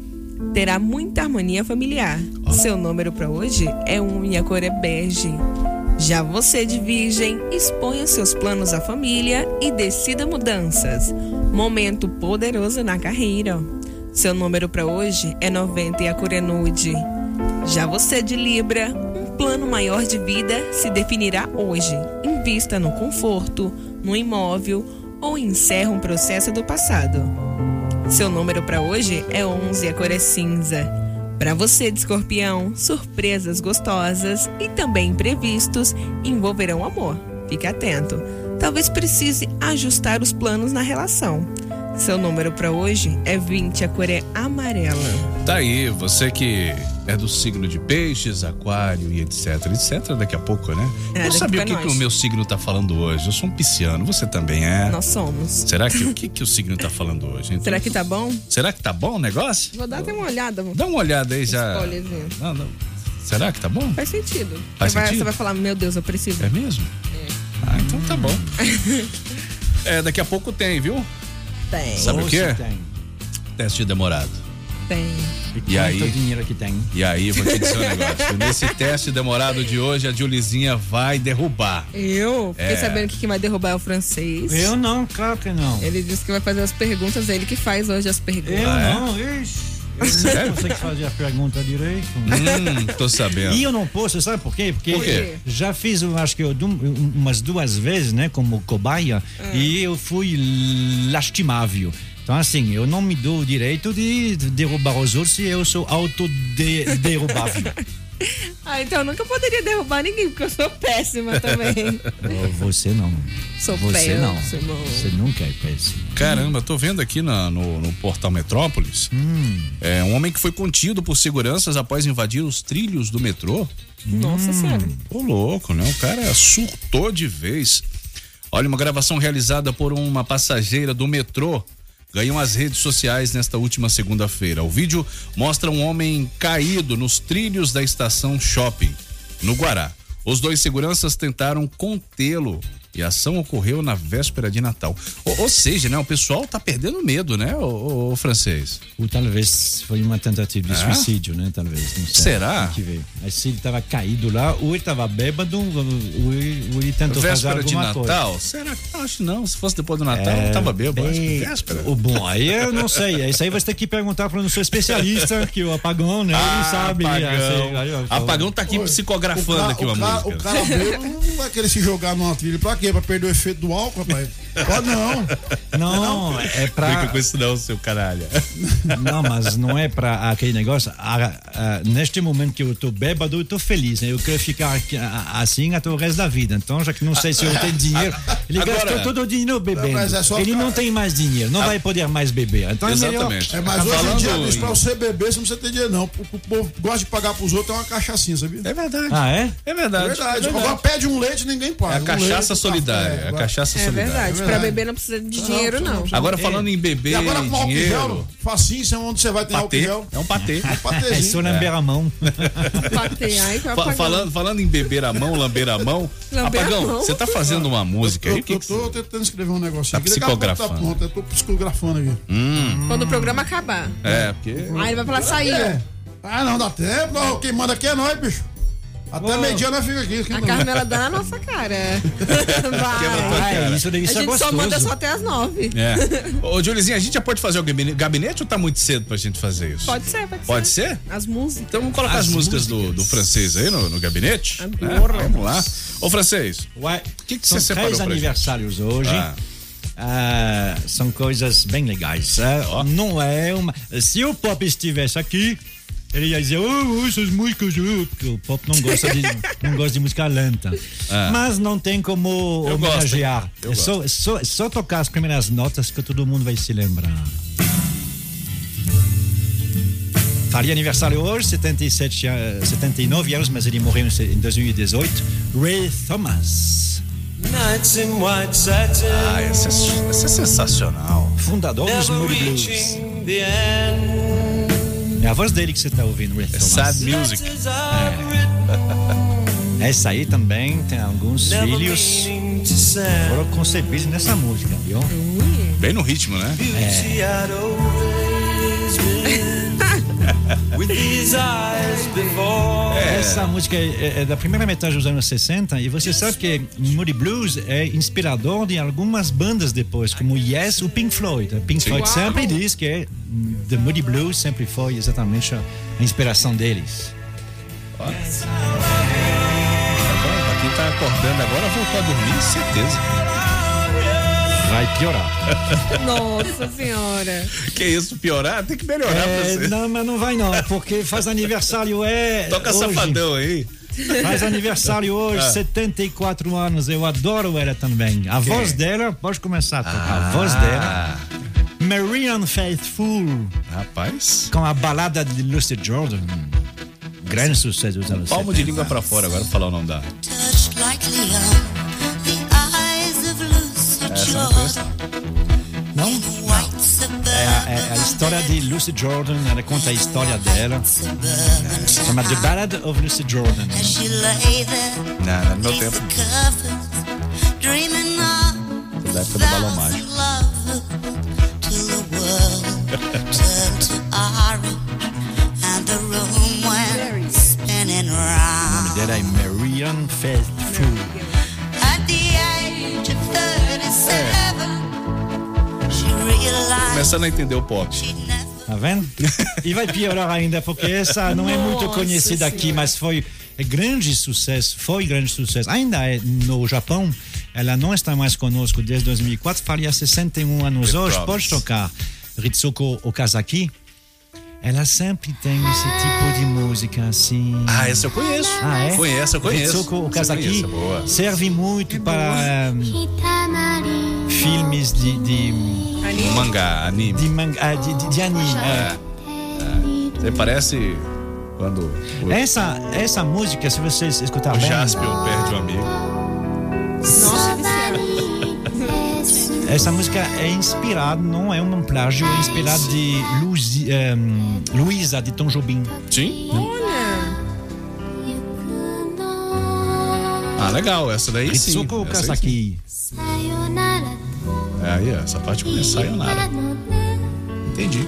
[SPEAKER 6] terá muita harmonia familiar. Seu número pra hoje é um e a cor é bege. Já você de Virgem, exponha seus planos à família e decida mudanças. Momento poderoso na carreira. Seu número pra hoje é 90 e a cor é nude. Já você de Libra, um plano maior de vida se definirá hoje. Invista no conforto, no imóvel ou encerra um processo do passado. Seu número para hoje é 11 e a cor é cinza. Para você de escorpião, surpresas gostosas e também imprevistos envolverão amor. Fique atento. Talvez precise ajustar os planos na relação. Seu número para hoje é 20, a cor é amarela.
[SPEAKER 4] Tá aí, você que é do signo de peixes, aquário e etc, etc, daqui a pouco, né?
[SPEAKER 6] É,
[SPEAKER 4] eu sabia o que, que o meu signo tá falando hoje. Eu sou um pisciano, você também é.
[SPEAKER 6] Nós somos.
[SPEAKER 4] Será que o que, que o signo tá falando hoje? Então,
[SPEAKER 6] Será que tá bom?
[SPEAKER 4] Será que tá bom o negócio?
[SPEAKER 6] Vou dar até uma olhada.
[SPEAKER 4] Dá uma olhada aí já. Não, não. Será que tá bom?
[SPEAKER 6] Faz sentido.
[SPEAKER 4] Faz
[SPEAKER 6] você, vai,
[SPEAKER 4] sentido?
[SPEAKER 6] você vai falar, meu Deus, eu preciso.
[SPEAKER 4] É mesmo? Ah, então tá bom. é, daqui a pouco tem, viu?
[SPEAKER 6] Tem.
[SPEAKER 4] Sabe o quê?
[SPEAKER 8] Tem.
[SPEAKER 4] Teste demorado.
[SPEAKER 6] Tem.
[SPEAKER 8] E
[SPEAKER 4] E aí?
[SPEAKER 8] quanto dinheiro que tem?
[SPEAKER 4] E aí, vou te dizer um negócio. Nesse teste demorado de hoje, a Julizinha vai derrubar.
[SPEAKER 6] Eu fiquei
[SPEAKER 4] É.
[SPEAKER 6] sabendo que quem vai derrubar é o francês.
[SPEAKER 8] Eu não, claro que não.
[SPEAKER 6] Ele disse que vai fazer as perguntas, é ele que faz hoje as perguntas.
[SPEAKER 8] Eu
[SPEAKER 4] Ah, é?
[SPEAKER 8] não, ixi. Eu não consigo fazer a pergunta direito.
[SPEAKER 4] Hum, tô sabendo.
[SPEAKER 8] E eu não posso, sabe por quê? Porque
[SPEAKER 4] Por quê?
[SPEAKER 8] já fiz, eu acho que eu, um- umas duas vezes, né, como cobaia, e eu fui lastimável. Então, assim, eu não me dou o direito de derrubar os outros se eu sou autoderrubável.
[SPEAKER 6] Ah, então eu nunca poderia derrubar ninguém, porque eu sou péssima também.
[SPEAKER 8] Você não.
[SPEAKER 6] Sou
[SPEAKER 8] Você não.
[SPEAKER 6] péssima.
[SPEAKER 8] Você nunca é péssimo.
[SPEAKER 4] Caramba, tô vendo aqui na- no, no portal Metrópolis.
[SPEAKER 8] Hum.
[SPEAKER 4] É, um homem que foi contido por seguranças após invadir os trilhos do metrô.
[SPEAKER 6] Nossa Senhora.
[SPEAKER 4] Ô, louco, né? O cara surtou de vez. Olha, uma gravação realizada por uma passageira do metrô ganhou as redes sociais nesta última segunda-feira. O vídeo mostra um homem caído nos trilhos da estação shopping, no Guará. Os dois seguranças tentaram contê-lo E a ação ocorreu na véspera de Natal. Ou, ou seja, né? O pessoal tá perdendo medo, né, o, o, o francês?
[SPEAKER 8] Ou talvez foi uma tentativa de
[SPEAKER 4] É?
[SPEAKER 8] suicídio, né? Talvez. Não sei.
[SPEAKER 4] Será?
[SPEAKER 8] Tem que ver. Aí se ele estava caído lá, ou ele estava bêbado, ou ele, ou ele tentou fazer
[SPEAKER 4] Véspera de
[SPEAKER 8] alguma
[SPEAKER 4] Natal?
[SPEAKER 8] coisa.
[SPEAKER 4] Será que acho não? Se fosse depois do Natal,
[SPEAKER 8] É,
[SPEAKER 4] eu tava bêbado. Acho que véspera.
[SPEAKER 8] O bom, aí eu não sei. Isso aí você tem que perguntar para o seu especialista, que o apagão, né? ele sabe.
[SPEAKER 4] Apagão.
[SPEAKER 8] assim,
[SPEAKER 4] Apagão tá aqui psicografando
[SPEAKER 5] cara-
[SPEAKER 4] aqui uma
[SPEAKER 5] o cara,
[SPEAKER 4] música.
[SPEAKER 5] O cara bêbado não vai querer se jogar numa trilha. Pra quê? Pra perder o efeito do álcool, rapaz? Pode não.
[SPEAKER 8] Não, é pra.
[SPEAKER 4] Fica com isso não, seu caralho.
[SPEAKER 8] Não, mas não é para aquele negócio. Ah, ah, neste momento que eu tô bêbado, eu tô feliz. Né? Eu quero ficar aqui, ah, assim até o resto da vida. Então, já que não sei se eu tenho dinheiro, ele
[SPEAKER 5] Agora-
[SPEAKER 8] gastou todo o dinheiro bebendo.
[SPEAKER 5] É só
[SPEAKER 8] ele não tem mais dinheiro, não vai poder mais beber. Então é melhor.
[SPEAKER 5] É, mas hoje em dia, pra você beber, você não precisa ter dinheiro, não. O, o povo gosta de pagar pros outros, é uma cachaçinha, sabia?
[SPEAKER 4] É verdade.
[SPEAKER 8] Ah, é?
[SPEAKER 4] É verdade.
[SPEAKER 5] É verdade.
[SPEAKER 4] É verdade.
[SPEAKER 5] Agora pede um leite, ninguém paga.
[SPEAKER 4] É a
[SPEAKER 5] Um
[SPEAKER 4] cachaça
[SPEAKER 5] leite,
[SPEAKER 4] solidária.
[SPEAKER 5] café,
[SPEAKER 4] É a cachaça
[SPEAKER 6] É
[SPEAKER 4] solidária.
[SPEAKER 6] verdade. Pra beber não precisa de dinheiro, não.
[SPEAKER 4] Agora falando em beber
[SPEAKER 5] E agora com álcool
[SPEAKER 4] dinheiro.
[SPEAKER 5] gel, facinho, isso é onde você vai ter álcool
[SPEAKER 4] Patê.
[SPEAKER 5] gel.
[SPEAKER 4] É um patê.
[SPEAKER 5] É um patezinho.
[SPEAKER 8] É só lamber a mão.
[SPEAKER 6] Patê, vai apagar.
[SPEAKER 4] falando, falando em beber a mão, lamber a mão. Apagão, você tá fazendo uma música aí?
[SPEAKER 5] Eu, tô tentando escrever um negocinho
[SPEAKER 4] Tá psicografando.
[SPEAKER 5] Tá pronto, eu tô psicografando aqui.
[SPEAKER 4] Hum.
[SPEAKER 6] Quando o programa acabar.
[SPEAKER 4] É, porque.
[SPEAKER 6] Aí ele vai falar, saiu.
[SPEAKER 5] É. Ah, não dá tempo. Não, quem manda aqui é nós, bicho. Até nós fica aqui.
[SPEAKER 6] A Carmela dá na nossa cara. Vai.
[SPEAKER 8] Ah, isso deve
[SPEAKER 6] A
[SPEAKER 8] ser
[SPEAKER 6] gente só manda só até as nove.
[SPEAKER 4] É. Ô, Julizinho, a gente já pode fazer o gabine- gabinete ou tá muito cedo pra gente fazer isso?
[SPEAKER 6] Pode ser, pode,
[SPEAKER 4] Pode ser?
[SPEAKER 6] As músicas.
[SPEAKER 4] Então vamos colocar as,
[SPEAKER 8] As
[SPEAKER 4] músicas do, do francês aí no, no gabinete? né? Vamos lá. Ô, francês,
[SPEAKER 8] Ué,
[SPEAKER 4] o que, que
[SPEAKER 8] são
[SPEAKER 4] você separou
[SPEAKER 8] três
[SPEAKER 4] pra gente?
[SPEAKER 8] aniversários hoje.
[SPEAKER 4] Ah.
[SPEAKER 8] Ah, são coisas bem legais. ah. Não é uma. Se o pop estivesse aqui, ele ia dizer, oh, essas músicas, oh", porque o pop não gosta de, não gosta de música lenta.
[SPEAKER 4] Ah.
[SPEAKER 8] Mas não tem como
[SPEAKER 4] Eu gosto,
[SPEAKER 8] homenagear.
[SPEAKER 4] Eu
[SPEAKER 8] é só, só, é só tocar as primeiras notas que todo mundo vai se lembrar. Faria aniversário hoje, 77, a- 79 anos, mas ele morreu em 2018. Ray Thomas.
[SPEAKER 3] Nights in white satin.
[SPEAKER 4] Ah, esse é, esse é sensacional.
[SPEAKER 8] Fundador dos Moody Blues. A voz dele que você está ouvindo, Ray Thomas.
[SPEAKER 4] sad music.
[SPEAKER 3] Written,
[SPEAKER 8] Essa aí também tem alguns filhos que foram concebidos nessa música, viu?
[SPEAKER 4] Bem no ritmo, né?
[SPEAKER 3] Beauty Before.
[SPEAKER 8] Essa música é, é da primeira metade dos anos 60 e você sabe que Moody Blues é inspirador de algumas bandas depois, como Yes o Pink Floyd. Pink Floyd
[SPEAKER 6] Uau.
[SPEAKER 8] sempre diz que The Moody Blues sempre foi exatamente a a inspiração deles.
[SPEAKER 4] Ó. Tá bom, pra quem tá acordando agora, voltou a dormir, certeza.
[SPEAKER 8] Vai piorar.
[SPEAKER 6] Nossa senhora.
[SPEAKER 4] Que isso, piorar? Tem que melhorar pra
[SPEAKER 8] É,
[SPEAKER 4] você.
[SPEAKER 8] não, mas não vai não, porque faz aniversário é
[SPEAKER 4] Toca
[SPEAKER 8] hoje.
[SPEAKER 4] safadão aí.
[SPEAKER 8] Faz aniversário hoje,
[SPEAKER 4] Ah.
[SPEAKER 8] 74 anos. Eu adoro ela também. A voz dela, pode começar a tocar. A voz dela. Marianne Faithful,
[SPEAKER 4] Ah, Rapaz.
[SPEAKER 8] com a balada de Lucy Jordan. Grande sucesso dos anos
[SPEAKER 4] Palmo de
[SPEAKER 8] 70.
[SPEAKER 4] língua pra fora, agora falar o nome da.
[SPEAKER 38] Touched like Leon,
[SPEAKER 4] Essa não conheço.
[SPEAKER 8] É a, é a história de Lucy Jordan, ela conta a história dela.
[SPEAKER 38] suburban
[SPEAKER 8] Chama The Ballad of Lucy Jordan.
[SPEAKER 4] Não, não é no meu tempo. Da época do balão mágico.
[SPEAKER 8] O nome dela é Marianne Faithful.
[SPEAKER 38] 37, she realized
[SPEAKER 4] Começando a entender o pop.
[SPEAKER 8] Tá vendo? E vai piorar ainda, porque essa não é muito
[SPEAKER 6] Nossa
[SPEAKER 8] conhecida aqui,
[SPEAKER 6] Senhora.
[SPEAKER 8] mas foi é grande sucesso, foi grande sucesso. Ainda é no Japão, ela não está mais conosco desde 2004, faria 61 anos
[SPEAKER 4] The
[SPEAKER 8] hoje,
[SPEAKER 4] Promise.
[SPEAKER 8] pode tocar Ritsuko Okazaki. Ela sempre tem esse tipo de música assim.
[SPEAKER 4] Ah, essa eu conheço.
[SPEAKER 8] Ah, é?
[SPEAKER 4] Conheço, eu conheço. É boa.
[SPEAKER 8] serve muito para hum, filmes de, de,
[SPEAKER 4] Mangá, anime.
[SPEAKER 8] de, manga, ah, de, de, de anime.
[SPEAKER 4] É. É. Você parece quando o,
[SPEAKER 8] Essa, essa música, se vocês escutarem
[SPEAKER 4] o
[SPEAKER 8] bem,
[SPEAKER 4] Jaspion perde um amigo.
[SPEAKER 6] Nossa.
[SPEAKER 8] Essa música é inspirada, não é um plágio, é inspirada de Luzi- ehm, Luísa de Tom Jobim.
[SPEAKER 4] Sim?
[SPEAKER 6] Olha.
[SPEAKER 4] Ah, legal, essa daí sim.
[SPEAKER 8] Ritsuko
[SPEAKER 4] essa aí
[SPEAKER 8] Kasaki.
[SPEAKER 4] sim. É aí, essa parte começa sayonara. Entendi.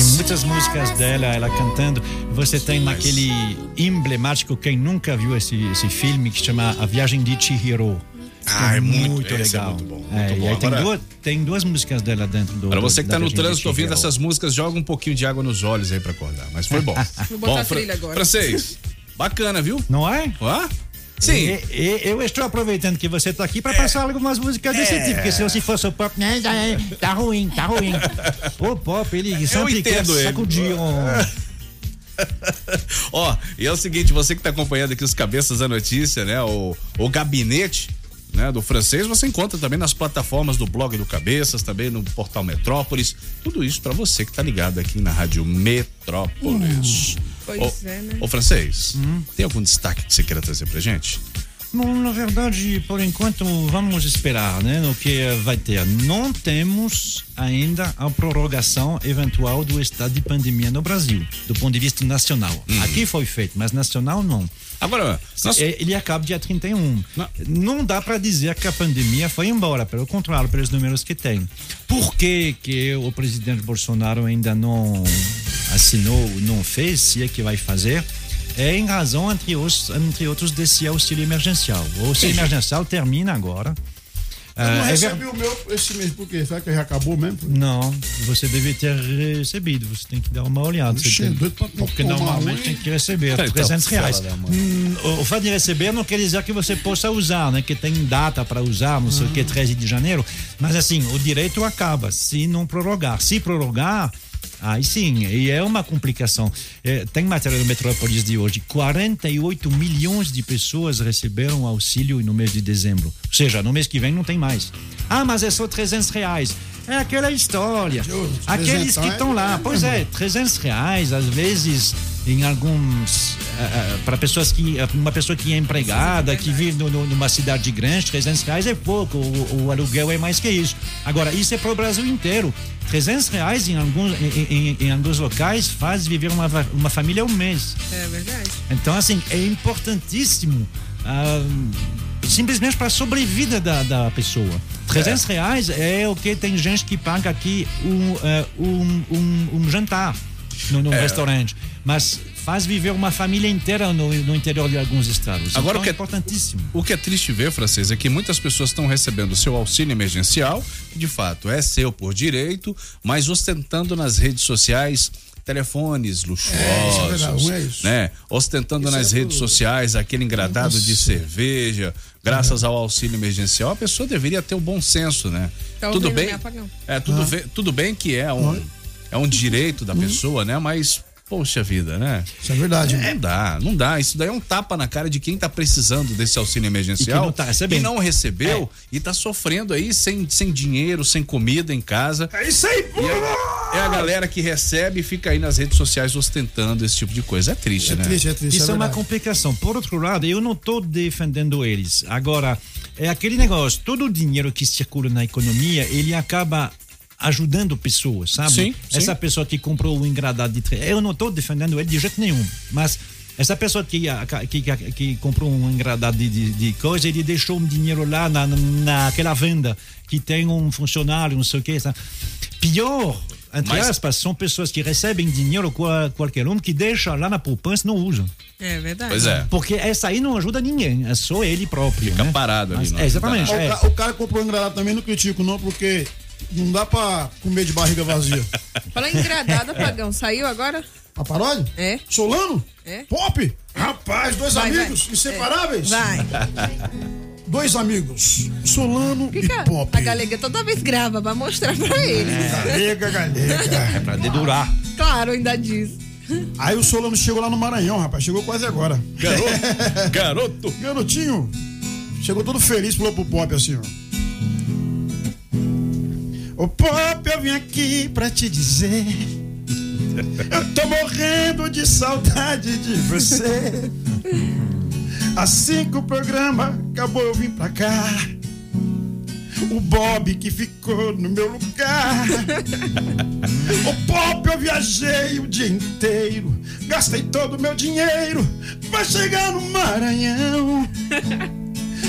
[SPEAKER 8] Tem muitas músicas dela, ela cantando. Você tem naquele emblemático, quem nunca viu esse, esse filme, que chama A Viagem de Chihiro.
[SPEAKER 4] Ah, é muito- esse é
[SPEAKER 8] legal.
[SPEAKER 4] muito bom,
[SPEAKER 8] É,
[SPEAKER 4] muito
[SPEAKER 8] e
[SPEAKER 4] bom.
[SPEAKER 8] aí tem,
[SPEAKER 4] Agora-
[SPEAKER 8] duas, tem duas músicas dela dentro do.
[SPEAKER 4] Para você que
[SPEAKER 8] da
[SPEAKER 4] tá no trânsito ouvindo essas músicas, joga um pouquinho de água nos olhos aí pra acordar. Mas foi bom.
[SPEAKER 8] Vou botar
[SPEAKER 4] bom,
[SPEAKER 8] a trilha agora.
[SPEAKER 4] Francês, bacana, viu?
[SPEAKER 8] Não é?
[SPEAKER 4] Hã? Sim.
[SPEAKER 8] E- e- eu estou aproveitando que você está aqui para passar algumas músicas desse
[SPEAKER 4] É.
[SPEAKER 8] tipo, porque se você fosse o pop, né, é- tá ruim, tá ruim. O pop, ele sempre quer
[SPEAKER 4] entendo ele.
[SPEAKER 8] sacudir um...
[SPEAKER 4] Ó, e é o seguinte, você que tá acompanhando aqui os Cabeças da Notícia, né? O, o gabinete né, do francês, você encontra também nas plataformas do blog do Cabeças, também no portal Metrópolis. Tudo isso pra você que tá ligado aqui na Rádio Metrópolis.
[SPEAKER 6] Pois
[SPEAKER 4] Ô,
[SPEAKER 6] é, né?
[SPEAKER 4] Ô, francês, tem algum destaque que você queira trazer pra gente?
[SPEAKER 8] Bom, na verdade, por enquanto, vamos esperar, né, no que vai ter. Não temos ainda a prorrogação eventual do estado de pandemia no Brasil, do ponto de vista nacional. Aqui foi feito, mas nacional não.
[SPEAKER 4] Agora, nós-
[SPEAKER 8] É, ele acaba dia 31. Não, dá para dizer que a pandemia foi embora, pelo contrário, pelos números que tem. Por que, que o presidente Bolsonaro ainda não assinou, não fez, se é que vai fazer? É em razão, entre, os, entre outros, desse auxílio emergencial. O auxílio emergencial termina agora.
[SPEAKER 5] Eu não
[SPEAKER 8] Ah, é ver-
[SPEAKER 5] recebi o meu esse mês, por quê? Será que já acabou mesmo?
[SPEAKER 8] Não, você deve ter recebido, você tem que dar uma olhada. Tem-
[SPEAKER 5] pra
[SPEAKER 8] porque normalmente tem que receber
[SPEAKER 4] Então,
[SPEAKER 8] 300 reais.
[SPEAKER 4] fala da mãe.
[SPEAKER 8] Hum, o fato de receber não quer dizer que você possa usar, né? Que tem data para usar, não sei o que, 13 de janeiro. Mas assim, o direito acaba se não prorrogar. Se prorrogar, aí sim, e é uma complicação. É, tem matéria do Metrópolis de hoje: 48 milhões de pessoas receberam auxílio no mês de dezembro. Ou seja, no mês que vem não tem mais. Ah, mas é só 300 reais. É aquela história. Aqueles que estão lá. Pois é, 300 reais, às vezes, em alguns. para pessoas que. Uma pessoa que é empregada, que vive no- no- numa cidade grande, 300 reais é pouco. O, o aluguel é mais que isso. Agora, isso é para o Brasil inteiro. 300 reais em alguns, em, em- em alguns locais faz viver uma, uma família um mês.
[SPEAKER 6] É verdade.
[SPEAKER 8] Então, assim, é importantíssimo. ah, simplesmente para a sobrevida da, da pessoa. 300 reais é o que tem gente que paga aqui um, eh, um, um, um jantar no, no
[SPEAKER 4] É.
[SPEAKER 8] restaurante. Mas faz viver uma família inteira no, no interior de alguns estados.
[SPEAKER 4] Agora
[SPEAKER 8] então,
[SPEAKER 4] o que
[SPEAKER 8] é
[SPEAKER 4] é
[SPEAKER 8] importantíssimo.
[SPEAKER 4] O que é triste ver, francês, é que muitas pessoas estão recebendo o seu auxílio emergencial, que de fato é seu por direito, mas ostentando nas redes sociais telefones luxuosos,
[SPEAKER 5] É, isso é verdade, é isso.
[SPEAKER 4] né? Ostentando
[SPEAKER 5] Isso
[SPEAKER 4] nas
[SPEAKER 5] é
[SPEAKER 4] redes sociais aquele engradado de cerveja, graças ao auxílio emergencial, a pessoa deveria ter o bom senso, né?
[SPEAKER 6] Tá
[SPEAKER 4] tudo bem?
[SPEAKER 6] minha.
[SPEAKER 4] É, tudo,
[SPEAKER 5] Ah.
[SPEAKER 4] ve- tudo bem que é um, é um direito da pessoa, né? Mas, poxa vida, né?
[SPEAKER 5] Isso é verdade.
[SPEAKER 4] Não dá, não dá. Isso daí é um tapa na cara de quem tá precisando desse auxílio emergencial
[SPEAKER 8] E que não tá recebendo.
[SPEAKER 4] e não recebeu e tá sofrendo aí sem, sem dinheiro, sem comida em casa.
[SPEAKER 5] É isso aí, pô!
[SPEAKER 4] É a galera que recebe e fica aí nas redes sociais ostentando esse tipo de coisa. É triste, né?
[SPEAKER 8] Isso é, uma complicação. Por outro lado, eu não estou defendendo eles. Agora, é aquele negócio, todo o dinheiro que circula na economia, ele acaba ajudando pessoas, sabe?
[SPEAKER 4] Sim,
[SPEAKER 8] Essa
[SPEAKER 4] sim.
[SPEAKER 8] pessoa que comprou um engradado de tre- eu não estou defendendo ele de jeito nenhum, mas essa pessoa que, que, que, que comprou um engradado de, de, de coisa, ele deixou um dinheiro lá na, naquela venda que tem um funcionário, não sei o que. Sabe? Pior, entre
[SPEAKER 4] Mas-
[SPEAKER 8] aspas, são pessoas que recebem dinheiro qual- qualquer um que deixa lá na poupança e não usam.
[SPEAKER 6] É verdade.
[SPEAKER 4] Pois é.
[SPEAKER 8] Porque essa aí não ajuda ninguém, é só ele próprio.
[SPEAKER 4] Fica
[SPEAKER 8] né?
[SPEAKER 4] parado ali.
[SPEAKER 8] Mas-
[SPEAKER 4] não
[SPEAKER 8] é, exatamente.
[SPEAKER 5] O,
[SPEAKER 8] é.
[SPEAKER 5] ca- o cara comprou engradado também, não critico não, porque não dá pra comer de barriga vazia.
[SPEAKER 6] Fala engradada, Pagão. Saiu agora?
[SPEAKER 5] A paródia?
[SPEAKER 6] É.
[SPEAKER 5] Solano?
[SPEAKER 6] É.
[SPEAKER 5] Pop? Rapaz, dois
[SPEAKER 6] Vai,
[SPEAKER 5] amigos
[SPEAKER 6] vai.
[SPEAKER 5] inseparáveis?
[SPEAKER 6] É. Vai.
[SPEAKER 5] Dois amigos, Solano
[SPEAKER 6] Que
[SPEAKER 5] e
[SPEAKER 6] que
[SPEAKER 5] Pop.
[SPEAKER 6] a galega toda vez grava pra mostrar pra ele.
[SPEAKER 5] Galega, galega.
[SPEAKER 8] É pra dedurar.
[SPEAKER 6] Claro, ainda diz.
[SPEAKER 5] Aí o Solano chegou lá no Maranhão, rapaz. Chegou quase agora.
[SPEAKER 4] Garoto. Garoto.
[SPEAKER 5] Garotinho. Chegou todo feliz, falou pro Pop assim, ó. Ô Pop, eu vim aqui pra te dizer. Eu tô morrendo de saudade de você. Assim que o programa acabou, eu vim pra cá. O Bob que ficou no meu lugar. O Pop eu viajei o dia inteiro. Gastei todo o meu dinheiro pra chegar no Maranhão.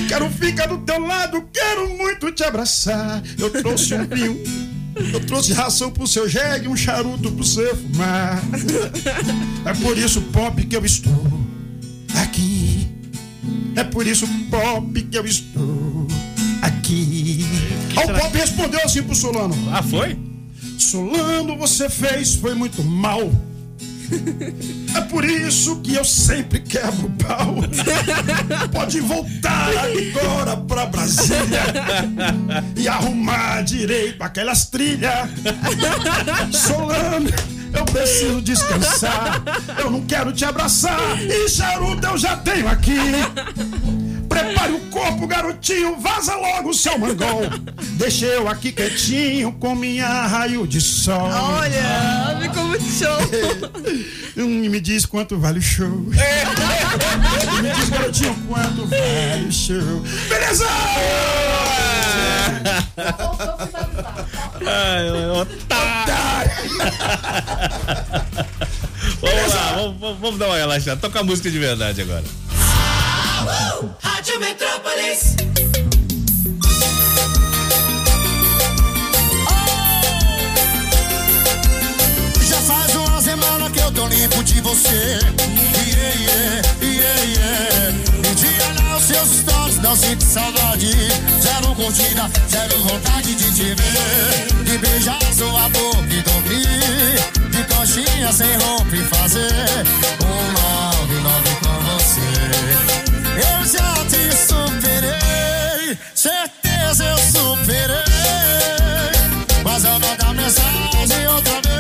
[SPEAKER 5] Quero ficar do teu lado, quero muito te abraçar. Eu trouxe um vinho, eu trouxe ração pro seu jegue, um charuto pro você fumar. É por isso, Pop, que eu estou aqui. É por isso, Pop, que eu estou aqui. Aí o Pop respondeu assim pro Solano.
[SPEAKER 4] Ah, foi?
[SPEAKER 5] Solano, você fez, foi muito mal. É por isso que eu sempre quebro o pau. Pode voltar agora pra Brasília e arrumar direito aquelas trilhas. Solano, eu preciso descansar. Eu não quero te abraçar. E charuto eu já tenho aqui. Prepare o corpo, garotinho, vaza logo, seu mangol. Deixa eu aqui quietinho com minha raio de sol.
[SPEAKER 6] Olha, ficou muito show.
[SPEAKER 5] Hum, me diz quanto vale o show. me diz, garotinho, quanto vale o show. Beleza!
[SPEAKER 4] Ai, otário. Vamos lá, vamos- vamos dar uma relaxada. Toca a música de verdade agora.
[SPEAKER 26] Rádio Metrópolis.
[SPEAKER 28] Já faz uma semana que eu tô limpo de você. Yeah, yeah, yeah, yeah. Me diga lá os seus stories, não sinto saudade. Zero curtida, zero vontade de te ver. De beijar sua boca e dormir. De coxinha sem roupa e fazer um love, love com você. Eu já te superei, certeza eu superei. Mas eu mandar mensagem outra vez,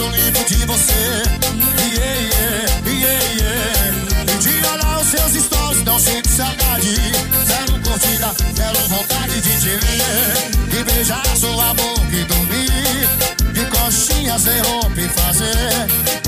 [SPEAKER 28] tô limpo de você. Yeah, yeah, yeah, yeah. E de olhar os seus stories, não sinto saudade. Zero curtida, zero vontade de te ver. E beijar sua boca e dormir. De coxinha sem roupa e fazer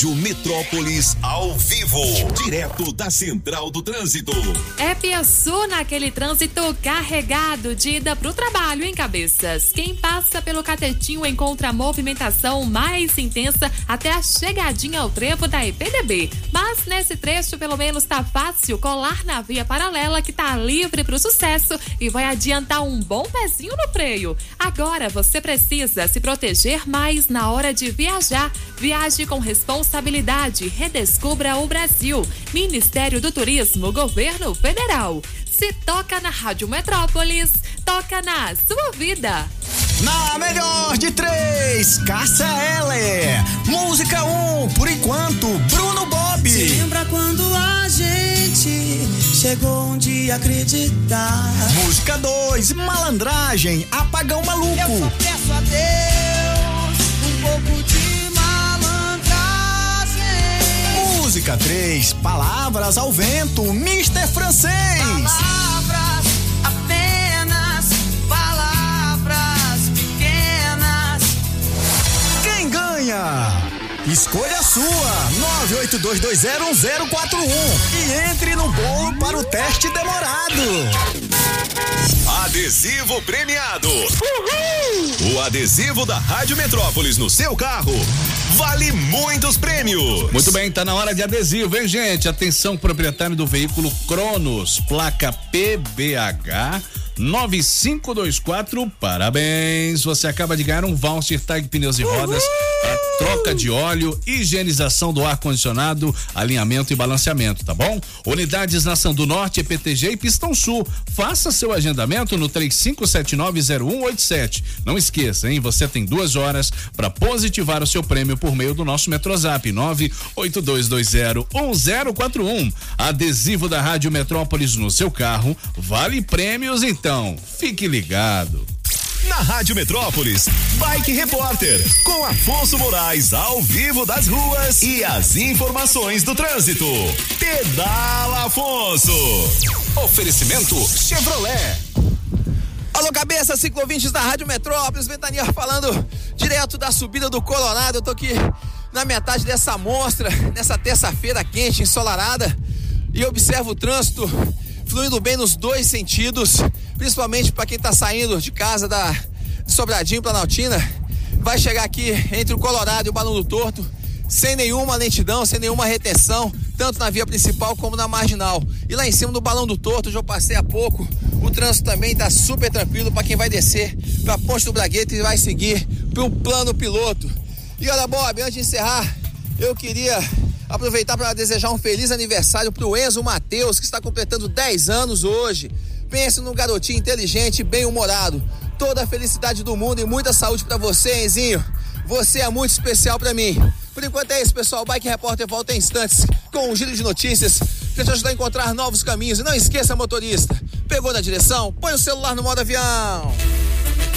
[SPEAKER 16] Rádio Metrópolis ao vivo, direto da Central do Trânsito.
[SPEAKER 10] É Piaçu naquele trânsito carregado de ida pro trabalho em cabeças. Quem passa pelo catetinho encontra a movimentação mais intensa até a chegadinha ao trevo da EPDB. Mas nesse trecho, pelo menos, tá fácil colar na via paralela que tá livre pro sucesso e vai adiantar um bom pezinho no freio. Agora você precisa se proteger mais na hora de viajar. Viaje com responsabilidade. Redescubra o Brasil. Ministério do Turismo, Governo Federal. Se toca na Rádio Metrópolis, toca na sua vida.
[SPEAKER 28] Na melhor de três, Cássia Eller. Música 1, um, por enquanto, Bruno Bob.
[SPEAKER 3] Se lembra quando a gente chegou um dia acreditar?
[SPEAKER 28] Música 2, Malandragem, Apagão Maluco.
[SPEAKER 3] Eu só peço a Deus um pouco de
[SPEAKER 28] Música 3, Palavras ao Vento, Mister Francês.
[SPEAKER 3] Palavras, apenas palavras pequenas.
[SPEAKER 28] Quem ganha? Escolha a sua, 982201041 e entre no bolo para o teste demorado.
[SPEAKER 16] Adesivo premiado. O adesivo da Rádio Metrópolis no seu carro vale muitos prêmios.
[SPEAKER 4] Muito bem, tá na hora de adesivo, hein, gente? Atenção, proprietário do veículo Cronos, placa PBH 9524, parabéns! Você acaba de ganhar um voucher Tag Pneus e Rodas para troca de óleo, higienização do ar-condicionado, alinhamento e balanceamento, tá bom? Unidades na Ação do Norte, EPTG e Pistão Sul. Faça seu agendamento no 35790187. Não esqueça, hein? Você tem duas horas para positivar o seu prêmio por meio do nosso Metrozap 982201041. Adesivo da Rádio Metrópolis no seu carro. Vale prêmios então. Fique ligado.
[SPEAKER 16] Na Rádio Metrópolis, Bike Repórter, com Afonso Moraes ao vivo das ruas e as informações do trânsito. Pedala Afonso.
[SPEAKER 39] Oferecimento Chevrolet.
[SPEAKER 30] Alô, cabeça, ciclovintes da Rádio Metrópolis, Ventania falando direto da subida do Colorado. Eu tô aqui na metade dessa monstra, nessa terça-feira quente, ensolarada, e observo o trânsito fluindo bem nos dois sentidos, principalmente para quem tá saindo de casa da Sobradinho Planaltina, vai chegar aqui entre o Colorado e o Balão do Torto, sem nenhuma lentidão, sem nenhuma retenção, tanto na via principal como na marginal. E lá em cima do Balão do Torto, já eu passei há pouco, o trânsito também tá super tranquilo para quem vai descer para Ponte do Bragueta e vai seguir para um plano piloto. E olha, Bob, antes de encerrar, eu queria aproveitar para desejar um feliz aniversário pro Enzo Matheus, que está completando 10 anos hoje. Pense num garotinho inteligente e bem-humorado. Toda a felicidade do mundo e muita saúde para você, Enzinho. Você é muito especial para mim. Por enquanto é isso, pessoal. O Bike Repórter volta em instantes com um giro de notícias para te ajudar a encontrar novos caminhos. E não esqueça, motorista, pegou na direção? Põe o celular no modo avião.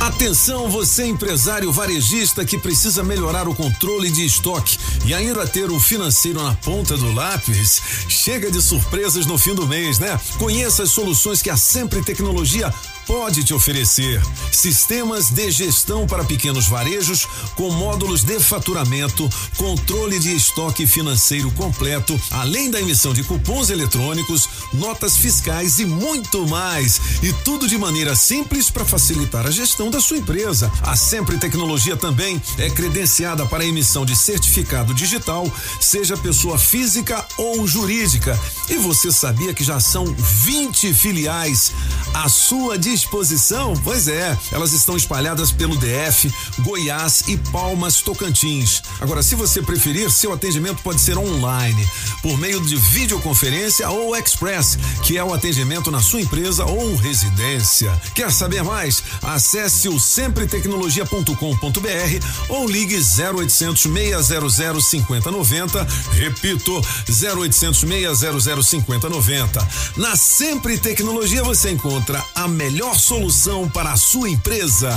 [SPEAKER 1] Atenção, você empresário varejista que precisa melhorar o controle de estoque e ainda ter o financeiro na ponta do lápis. Chega de surpresas no fim do mês, né? Conheça as soluções que a Sempre Tecnologia pode te oferecer. Sistemas de gestão para pequenos varejos com módulos de faturamento, controle de estoque financeiro completo, além da emissão de cupons eletrônicos, notas fiscais e muito mais. E tudo de maneira simples para facilitar a gestão da sua empresa. A Sempre Tecnologia também é credenciada para a emissão de certificado digital, seja pessoa física ou jurídica. E você sabia que já são 20 filiais à sua disposição? Pois é, elas estão espalhadas pelo DF, Goiás e Palmas Tocantins. Agora, se você preferir, seu atendimento pode ser online, por meio de videoconferência ou express, que é o atendimento na sua empresa ou residência. Quer saber mais? Acesse o sempretecnologia.com.br ou ligue 0800 600 5090. Repito, 0800 600 5090. Na Sempre Tecnologia você encontra a melhor solução para a sua empresa.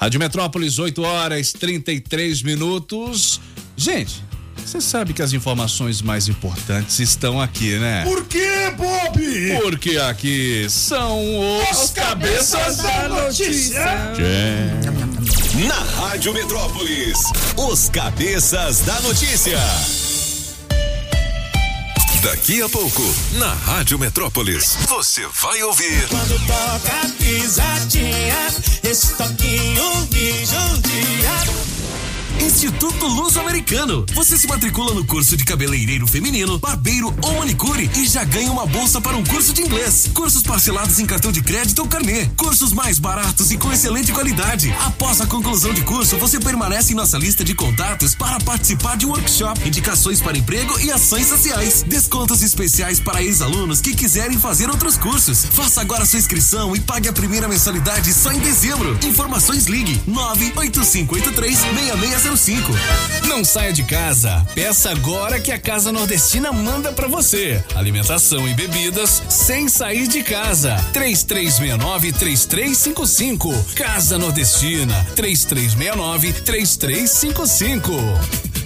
[SPEAKER 4] Rádio Metrópolis, 8 horas 33 minutos. Gente, você sabe que as informações mais importantes estão aqui, né?
[SPEAKER 5] Por quê, Bob?
[SPEAKER 4] Porque aqui são os,
[SPEAKER 5] Os cabeças da notícia.
[SPEAKER 16] Na Rádio Metrópolis, os cabeças da notícia.
[SPEAKER 1] Daqui a pouco, na Rádio Metrópolis, você vai ouvir.
[SPEAKER 3] Quando toca pisadinha, esse toquinho me judia.
[SPEAKER 11] Instituto Luso-Americano. Você se matricula no curso de cabeleireiro feminino, barbeiro ou manicure e já ganha uma bolsa para um curso de inglês. Cursos parcelados em cartão de crédito ou carnê. Cursos mais baratos e com excelente qualidade. Após a conclusão de curso, você permanece em nossa lista de contatos para participar de workshop, indicações para emprego e ações sociais. Descontos especiais para ex-alunos que quiserem fazer outros cursos. Faça agora sua inscrição e pague a primeira mensalidade só em dezembro. Informações ligue 98583 6605.
[SPEAKER 40] Não saia de casa. Peça agora que a Casa Nordestina manda pra você. Alimentação e bebidas sem sair de casa. 3369-3355. Casa Nordestina. 3369-3355.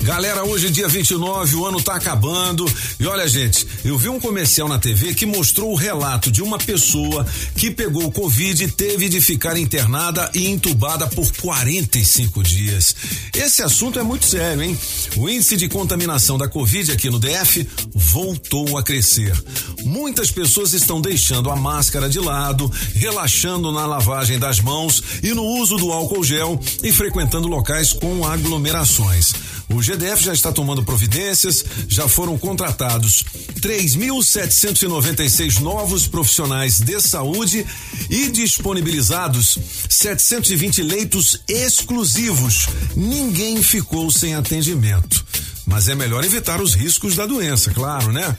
[SPEAKER 1] Galera, hoje é dia 29, o ano tá acabando. E olha, gente, eu vi um comercial na TV que mostrou o relato de uma pessoa que pegou o Covid e teve de ficar internada e entubada por 45 dias. Esse assunto é muito sério, hein? O índice de contaminação da Covid aqui no DF voltou a crescer. Muitas pessoas estão deixando a máscara de lado, relaxando na lavagem das mãos e no uso do álcool gel e frequentando locais com aglomerações. O GDF já está tomando providências, já foram contratados 3.796 novos profissionais de saúde e disponibilizados 720 leitos exclusivos. Ninguém ficou sem atendimento. Mas é melhor evitar os riscos da doença, claro, né?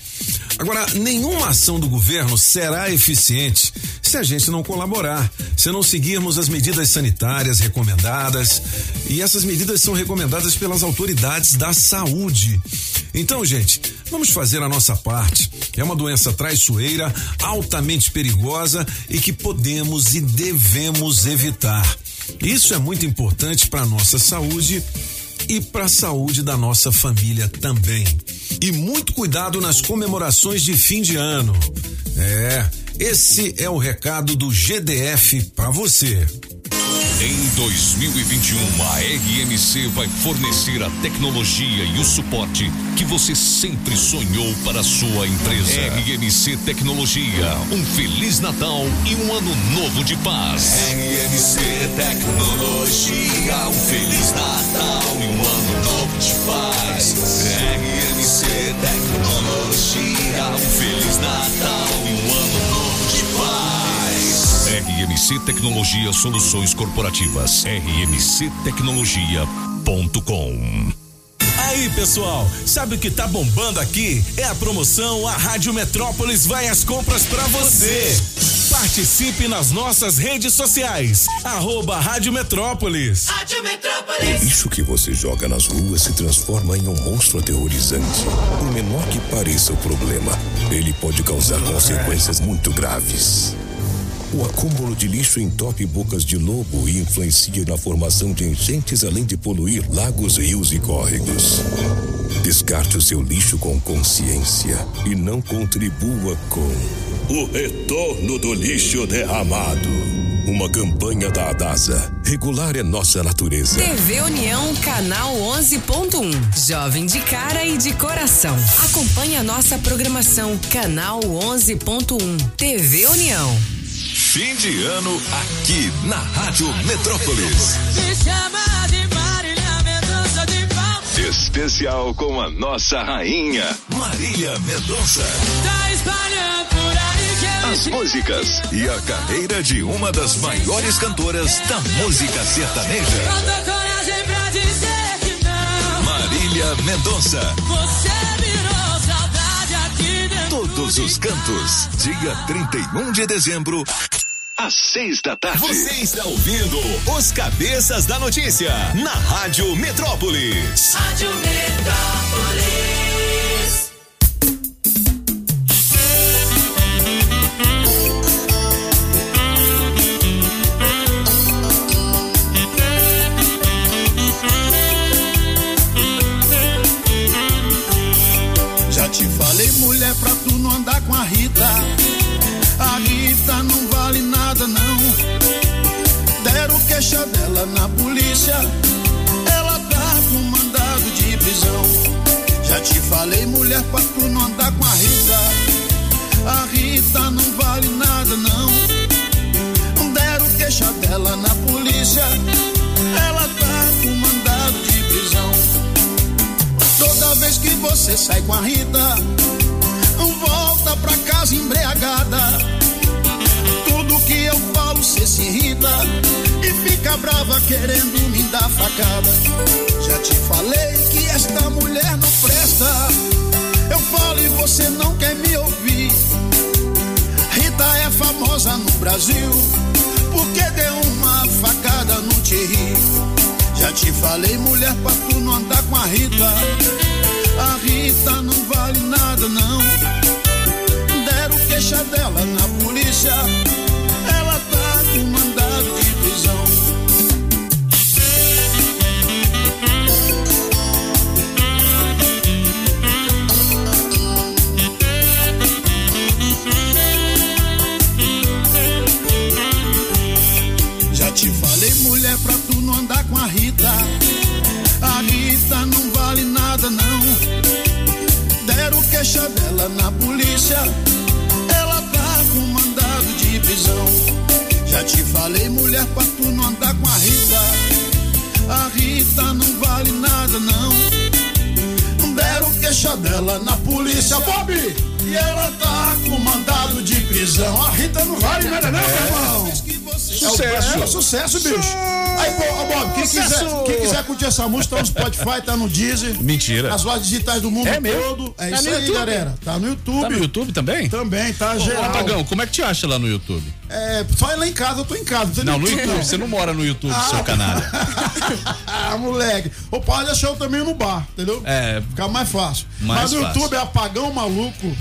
[SPEAKER 1] Agora, nenhuma ação do governo será eficiente se a gente não colaborar, se não seguirmos as medidas sanitárias recomendadas. E essas medidas são recomendadas pelas autoridades da saúde. Então, gente, vamos fazer a nossa parte. É uma doença traiçoeira, altamente perigosa e que podemos e devemos evitar. Isso é muito importante para a nossa saúde e para a saúde da nossa família também. E muito cuidado nas comemorações de fim de ano. É, esse é o recado do GDF para você.
[SPEAKER 31] Em 2021, a RMC vai fornecer a tecnologia e o suporte que você sempre sonhou para a sua empresa. RMC Tecnologia, um feliz Natal e um ano novo de paz. RMC Tecnologia, um feliz Natal e um ano novo de paz. RMC Tecnologia, um feliz Natal e um ano novo de paz. RMC Tecnologia Soluções Corporativas. rmctecnologia.com.
[SPEAKER 41] Aí, pessoal, sabe o que tá bombando aqui? É a promoção A Rádio Metrópolis vai às compras pra você. Participe nas nossas redes sociais. Arroba Rádio Metrópolis.
[SPEAKER 5] Rádio
[SPEAKER 42] O
[SPEAKER 5] Metrópolis.
[SPEAKER 42] lixo que você joga nas ruas se transforma em um monstro aterrorizante. Por menor que pareça o problema, ele pode causar consequências muito graves. O acúmulo de lixo entope bocas de lobo e influencia na formação de enchentes, além de poluir lagos, rios e córregos. Descarte o seu lixo com consciência e não contribua com o retorno do lixo derramado. Uma campanha da Adasa. Regular é nossa natureza.
[SPEAKER 43] TV União, canal 11.1. Jovem de cara e de coração. Acompanhe a nossa programação, canal 11.1. TV União.
[SPEAKER 15] Fim de ano aqui na Rádio Metrópolis.
[SPEAKER 5] Me chama de Marília Mendonça de volta.
[SPEAKER 15] Especial com a nossa rainha, Marília Mendonça.
[SPEAKER 5] Tá espalhando por aí que
[SPEAKER 15] As músicas e a carreira de uma das maiores cantoras da música sertaneja. Marília Mendonça.
[SPEAKER 5] Você
[SPEAKER 15] Todos os cantos. Dia 31 de dezembro. Às seis da tarde. Você está ouvindo os Cabeças da Notícia na Rádio Metrópolis.
[SPEAKER 5] Rádio Metrópolis.
[SPEAKER 44] No
[SPEAKER 5] Deezer.
[SPEAKER 4] Mentira.
[SPEAKER 5] Nas lojas digitais do mundo
[SPEAKER 4] É mesmo?
[SPEAKER 5] todo. É
[SPEAKER 4] Tá
[SPEAKER 5] isso aí,
[SPEAKER 4] YouTube?
[SPEAKER 5] galera. Tá no YouTube.
[SPEAKER 4] Tá no YouTube também?
[SPEAKER 5] Também, tá
[SPEAKER 4] Ô,
[SPEAKER 5] geral.
[SPEAKER 4] Apagão, como é que te acha lá no YouTube?
[SPEAKER 5] É, só ir lá em casa, eu tô em casa. tô
[SPEAKER 4] Não, no
[SPEAKER 5] YouTube.
[SPEAKER 4] Você não mora no YouTube,
[SPEAKER 5] Ah,
[SPEAKER 4] seu canalha.
[SPEAKER 5] Ah, moleque. O pai deixou eu também no bar, entendeu?
[SPEAKER 4] É.
[SPEAKER 5] Fica mais fácil.
[SPEAKER 4] Mais
[SPEAKER 5] Mas no
[SPEAKER 4] fácil.
[SPEAKER 5] YouTube é Apagão Maluco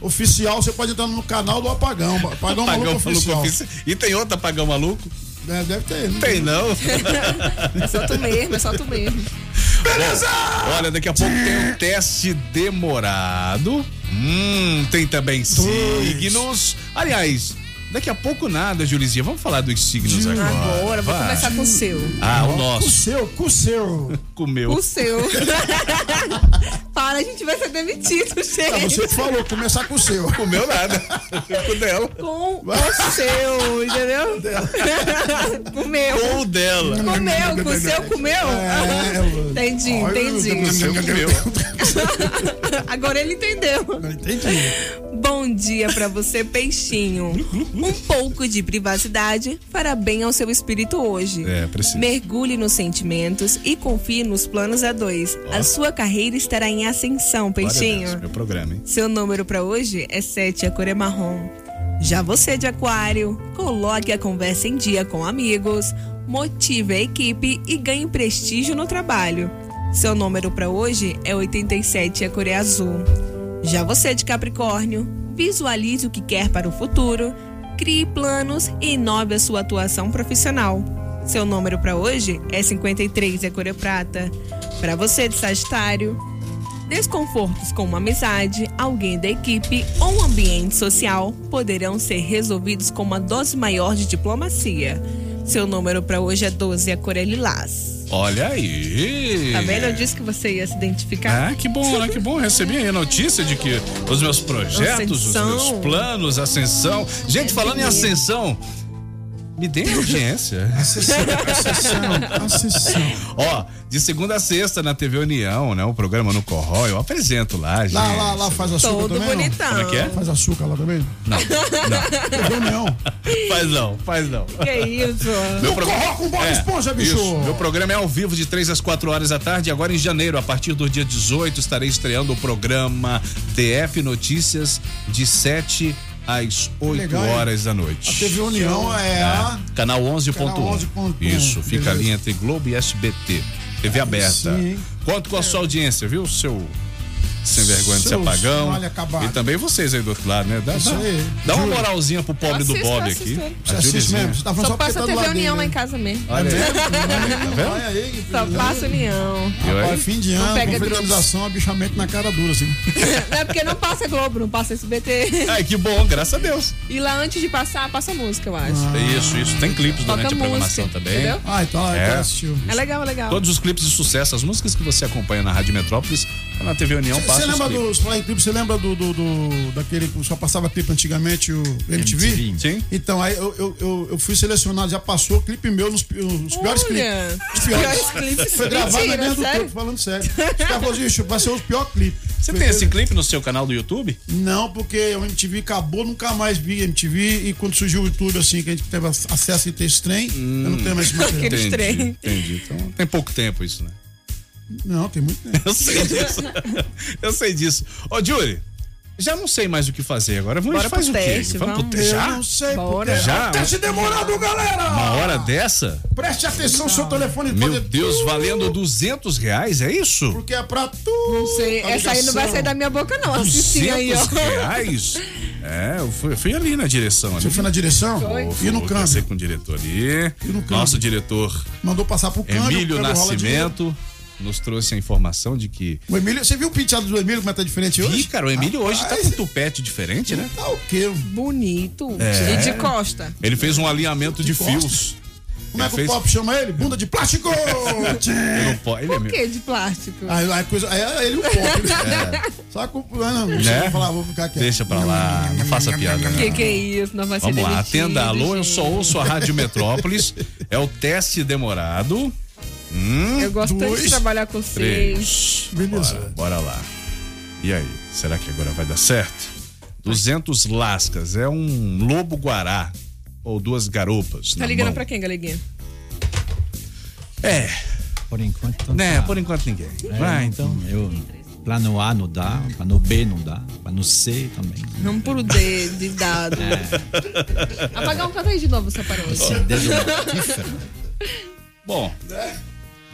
[SPEAKER 5] Oficial. Você pode entrar no canal do Apagão. Apagão, Maluco
[SPEAKER 4] Apagão
[SPEAKER 5] Oficial.
[SPEAKER 4] Oficial. E tem outro Apagão Maluco?
[SPEAKER 5] É, deve ter. Não
[SPEAKER 4] Tem não.
[SPEAKER 6] É só tu mesmo, é só tu mesmo.
[SPEAKER 4] Beleza! Olha, daqui a pouco tem um teste demorado. Hum, tem também signos. Aliás, daqui a pouco nada, Julizinha. Vamos falar dos signos agora.
[SPEAKER 6] Agora, vou
[SPEAKER 4] Vai.
[SPEAKER 6] começar com o seu.
[SPEAKER 4] Ah, o
[SPEAKER 5] Com o
[SPEAKER 4] nosso.
[SPEAKER 5] seu, com o seu.
[SPEAKER 4] Comeu.
[SPEAKER 6] O seu. Para, a gente vai ser demitido, gente.
[SPEAKER 5] Você falou, começar com o seu.
[SPEAKER 4] Comeu nada. Com o dela.
[SPEAKER 6] Com o seu, entendeu? Comeu.
[SPEAKER 4] Com o dela.
[SPEAKER 6] Comeu, com o seu comeu?
[SPEAKER 5] É,
[SPEAKER 6] entendi,
[SPEAKER 5] Olha,
[SPEAKER 6] entendi.
[SPEAKER 4] O seu comeu.
[SPEAKER 6] Agora ele entendeu.
[SPEAKER 5] Entendi.
[SPEAKER 6] Bom dia pra você, peixinho. Um pouco de privacidade fará bem ao seu espírito hoje.
[SPEAKER 4] É, precisa.
[SPEAKER 6] Mergulhe nos sentimentos e confie nos planos a dois. A sua carreira estará em ascensão,
[SPEAKER 4] Glória a Deus,
[SPEAKER 6] peixinho.
[SPEAKER 4] Meu programa, hein?
[SPEAKER 6] Seu número pra hoje é 7, a cor é marrom. Já você de aquário, coloque a conversa em dia com amigos, motive a equipe e ganhe prestígio no trabalho. Seu número pra hoje é 87, a cor é azul. Já você de Capricórnio, visualize o que quer para o futuro, crie planos e inove a sua atuação profissional. Seu número para hoje é 53 e a cor é prata. Para você de Sagitário, desconfortos com uma amizade, alguém da equipe ou um ambiente social poderão ser resolvidos com uma dose maior de diplomacia. Seu número para hoje é 12 e a cor é lilás.
[SPEAKER 4] Olha aí.
[SPEAKER 6] Tá vendo? Eu disse que você ia se identificar.
[SPEAKER 4] Ah, que bom, né? Que bom. Recebi aí a notícia de que os meus projetos,
[SPEAKER 6] Ascensão.
[SPEAKER 4] os meus planos, ascensão. Gente, falando em ascensão, me dê audiência.
[SPEAKER 5] Ascensão, ascensão.
[SPEAKER 4] Ó, de segunda a sexta na TV União, né? O programa no Corrói, eu apresento lá, gente.
[SPEAKER 5] Lá, lá, lá faz açúcar
[SPEAKER 6] Todo
[SPEAKER 5] também? não?
[SPEAKER 6] bonitão.
[SPEAKER 4] Como é que é?
[SPEAKER 5] Faz açúcar lá também?
[SPEAKER 4] Não, não.
[SPEAKER 5] TV União.
[SPEAKER 4] Faz não, faz não.
[SPEAKER 6] Que isso?
[SPEAKER 4] Meu
[SPEAKER 5] Corró com Bob Esponja, bicho.
[SPEAKER 4] Isso. Meu programa é ao vivo de 3 às 4 horas da tarde. Agora em janeiro, a partir do dia 18, estarei estreando o programa DF Notícias de 7 às 8
[SPEAKER 5] Legal,
[SPEAKER 4] horas da noite.
[SPEAKER 5] A TV União é a.
[SPEAKER 4] Canal 11.1.
[SPEAKER 5] Canal 11.1.
[SPEAKER 4] Isso, fica
[SPEAKER 5] Beleza.
[SPEAKER 4] ali entre Globo e SBT. TV aberta.
[SPEAKER 5] sim?
[SPEAKER 4] Conto com a sua audiência, viu? Seu sem vergonha de ser apagão. E também vocês aí do outro lado, né? Dá,
[SPEAKER 5] Isso
[SPEAKER 4] dá,
[SPEAKER 5] aí.
[SPEAKER 4] dá uma moralzinha pro pobre
[SPEAKER 6] Eu
[SPEAKER 4] do
[SPEAKER 6] assisto,
[SPEAKER 4] Bob aqui.
[SPEAKER 6] assisto.
[SPEAKER 5] Você assiste mesmo? Você tá
[SPEAKER 6] Só
[SPEAKER 5] só
[SPEAKER 6] passa
[SPEAKER 5] tá
[SPEAKER 6] a TV União lá em casa mesmo.
[SPEAKER 4] Olha aí.
[SPEAKER 5] Tá
[SPEAKER 4] vendo?
[SPEAKER 5] Olha aí.
[SPEAKER 6] Só passa União.
[SPEAKER 5] Rapaz, fim de ano, confraternização, abichamento na cara dura, assim.
[SPEAKER 6] É porque não passa Globo, não passa SBT.
[SPEAKER 4] Ai, que bom, graças a Deus.
[SPEAKER 6] E lá antes de passar, passa música, eu acho.
[SPEAKER 4] Isso, isso. Tem clipes
[SPEAKER 6] Toca
[SPEAKER 4] durante a programação
[SPEAKER 6] música,
[SPEAKER 4] também.
[SPEAKER 6] entendeu?
[SPEAKER 5] Ah, então
[SPEAKER 4] É.
[SPEAKER 5] é. assistiu.
[SPEAKER 6] É legal, é legal.
[SPEAKER 4] Todos os clipes de sucesso, as músicas que você acompanha na Rádio Metrópolis, tá na TV União passa
[SPEAKER 5] Você lembra dos falar em clipe, você lembra do, do, do- daquele que só passava clipe antigamente, o MTV?
[SPEAKER 8] MTV.
[SPEAKER 4] Sim.
[SPEAKER 5] Então, aí eu, eu, eu, eu fui selecionado, já passou clipe meu nos, nos piores clipes. Os piores.
[SPEAKER 6] clipes.
[SPEAKER 5] Foi gravado na linha do
[SPEAKER 6] sério?
[SPEAKER 5] tempo, falando sério. Os caras falaram assim, "Ixi, vai ser os piores clipes.
[SPEAKER 4] Você tem esse clipe no seu canal do YouTube?
[SPEAKER 5] Não, porque o MTV acabou, nunca mais vi MTV. E quando surgiu o YouTube, assim, que a gente teve acesso a ter esse trem, eu não tenho mais esse material.
[SPEAKER 6] Aqueles
[SPEAKER 4] entendi,
[SPEAKER 6] trem.
[SPEAKER 4] entendi. Então tem pouco tempo isso, né?
[SPEAKER 5] Não, tem muito tempo.
[SPEAKER 4] Eu sei disso. Eu sei disso. Ô, Júlio, já não sei mais o que fazer agora. Vamos
[SPEAKER 6] Bora
[SPEAKER 4] faz
[SPEAKER 6] pro
[SPEAKER 4] o quê?
[SPEAKER 6] teste,
[SPEAKER 4] vamos pro
[SPEAKER 6] vamos.
[SPEAKER 4] teste?
[SPEAKER 5] Eu
[SPEAKER 4] Já?
[SPEAKER 5] não sei
[SPEAKER 6] Bora.
[SPEAKER 5] porque.
[SPEAKER 4] Já?
[SPEAKER 5] Teste demorado, galera!
[SPEAKER 4] Uma hora dessa?
[SPEAKER 5] Preste atenção, seu telefone
[SPEAKER 4] Meu
[SPEAKER 5] pode-
[SPEAKER 4] Deus, valendo 200 reais, é isso?
[SPEAKER 5] Porque é pra tu.
[SPEAKER 6] Não sei, essa aí não vai sair da minha boca, não. Assistindo aí, ó.
[SPEAKER 4] 200 reais? É, eu fui, eu fui ali na direção. Ali.
[SPEAKER 5] Você foi na direção?
[SPEAKER 6] Foi.
[SPEAKER 5] E no
[SPEAKER 4] Conversei
[SPEAKER 5] câmbio?
[SPEAKER 4] com o diretor ali.
[SPEAKER 5] no câmbio?
[SPEAKER 4] Nosso diretor
[SPEAKER 5] Mandou passar pro câmbio.
[SPEAKER 4] Emílio. Nascimento nos trouxe a informação de que.
[SPEAKER 5] O Emílio, você viu o penteado do Emílio como é tá diferente hoje?
[SPEAKER 4] Ih, cara, o Emílio hoje tá com um tupete diferente, né?
[SPEAKER 5] Tá o quê?
[SPEAKER 6] Bonito.
[SPEAKER 4] É.
[SPEAKER 6] E de costa.
[SPEAKER 4] Ele fez um alinhamento de,
[SPEAKER 5] De
[SPEAKER 4] fios.
[SPEAKER 5] Como é que
[SPEAKER 4] Ele
[SPEAKER 5] o pop chama ele? Bunda de plástico!
[SPEAKER 4] Eu po- ele é
[SPEAKER 6] Por
[SPEAKER 4] meu.
[SPEAKER 6] que de plástico?
[SPEAKER 5] Aí, aí, coisa, aí é ele o pop.
[SPEAKER 4] É.
[SPEAKER 5] Só que o. ah, Não, não,
[SPEAKER 4] Né?
[SPEAKER 5] vou falar, vou ficar quieto.
[SPEAKER 4] Deixa pra lá, não faça piada. não.
[SPEAKER 6] Que que é isso? Não vai ser
[SPEAKER 4] Vamos lá,
[SPEAKER 6] demitido,
[SPEAKER 4] atenda alô, eu
[SPEAKER 6] gente.
[SPEAKER 4] só ouço a Rádio Metrópolis. É o teste demorado. Um,
[SPEAKER 6] Eu gosto tanto de
[SPEAKER 4] dois,
[SPEAKER 6] trabalhar com vocês.
[SPEAKER 4] três. Beleza. Bora, bora lá. E aí, será que agora vai dar certo? 200 lascas, é um lobo guará. Ou duas garopas.
[SPEAKER 6] Tá
[SPEAKER 4] na
[SPEAKER 6] ligando
[SPEAKER 4] mão.
[SPEAKER 6] pra quem, galeguinha?
[SPEAKER 4] É.
[SPEAKER 8] Por enquanto.
[SPEAKER 4] Né, por enquanto ninguém.
[SPEAKER 8] É,
[SPEAKER 4] Vai, então.
[SPEAKER 8] Eu, plano A não dá, plano B não dá, plano C também.
[SPEAKER 6] Vamos pro D de dado.
[SPEAKER 4] É.
[SPEAKER 6] Apagar um canto aí de novo, essa parou.
[SPEAKER 8] Esse dedo mortífero.
[SPEAKER 4] Bom,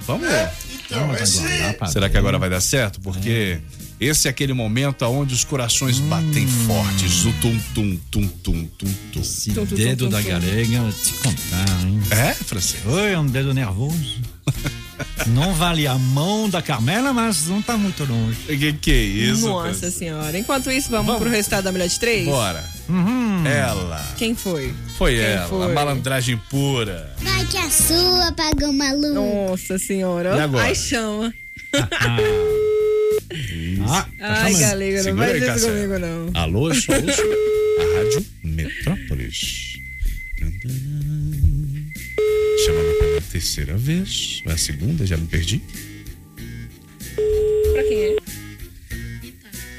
[SPEAKER 4] vamos
[SPEAKER 5] É,
[SPEAKER 4] ver.
[SPEAKER 5] então,
[SPEAKER 8] Vamos
[SPEAKER 5] esse-
[SPEAKER 8] aguardar
[SPEAKER 4] Será que agora vai dar certo? Porque esse é aquele momento onde os corações batem fortes. O tum, tum, tum, tum, tum, tum.
[SPEAKER 8] Esse dedo da galega, te contar, hein?
[SPEAKER 4] É, Francisco?
[SPEAKER 8] Oi, é um dedo nervoso. Não vale a mão da Carmela, mas não tá muito longe.
[SPEAKER 4] Que que é isso?
[SPEAKER 6] Nossa senhora. Enquanto isso, vamos, pro resultado da mulher de três?
[SPEAKER 4] Bora. Ela.
[SPEAKER 6] Quem foi?
[SPEAKER 4] Foi
[SPEAKER 6] Quem
[SPEAKER 4] ela,
[SPEAKER 6] foi?
[SPEAKER 4] a malandragem pura.
[SPEAKER 45] Vai que a sua pagou maluco.
[SPEAKER 6] Nossa senhora.
[SPEAKER 4] E agora?
[SPEAKER 6] Ai, chama.
[SPEAKER 4] Ah,
[SPEAKER 6] Ai, galega, não vai
[SPEAKER 4] Cássia.
[SPEAKER 6] comigo, não.
[SPEAKER 4] Alô, eu sou a Rádio Metrópolis. Terceira vez. É a segunda? Já me perdi.
[SPEAKER 6] Pra quem é?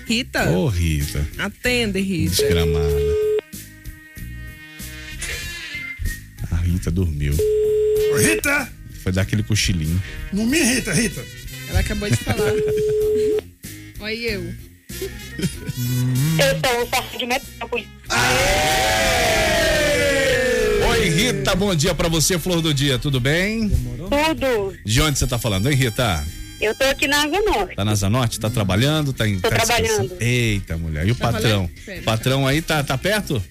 [SPEAKER 6] Rita?
[SPEAKER 4] Ô, Rita.
[SPEAKER 6] Atende, Rita.
[SPEAKER 4] Desgramada. A Rita dormiu.
[SPEAKER 5] Ô, Rita!
[SPEAKER 4] Foi dar aquele cochilinho.
[SPEAKER 5] Não me irrita, Rita.
[SPEAKER 6] Ela acabou de falar. Olha eu.
[SPEAKER 46] Eu sou o de Metrópolis.
[SPEAKER 4] Oi, Rita, bom dia pra você, flor do dia, tudo bem?
[SPEAKER 46] Tudo.
[SPEAKER 4] De onde você tá falando, hein, Rita?
[SPEAKER 46] Eu tô aqui na Asa Norte.
[SPEAKER 4] Tá na Zanote? Tá trabalhando? Tá em
[SPEAKER 46] Tô
[SPEAKER 4] tá
[SPEAKER 46] trabalhando.
[SPEAKER 4] descansando? Eita, mulher. E o
[SPEAKER 46] Tá
[SPEAKER 4] patrão?
[SPEAKER 46] Pera.
[SPEAKER 4] Patrão aí tá, tá perto?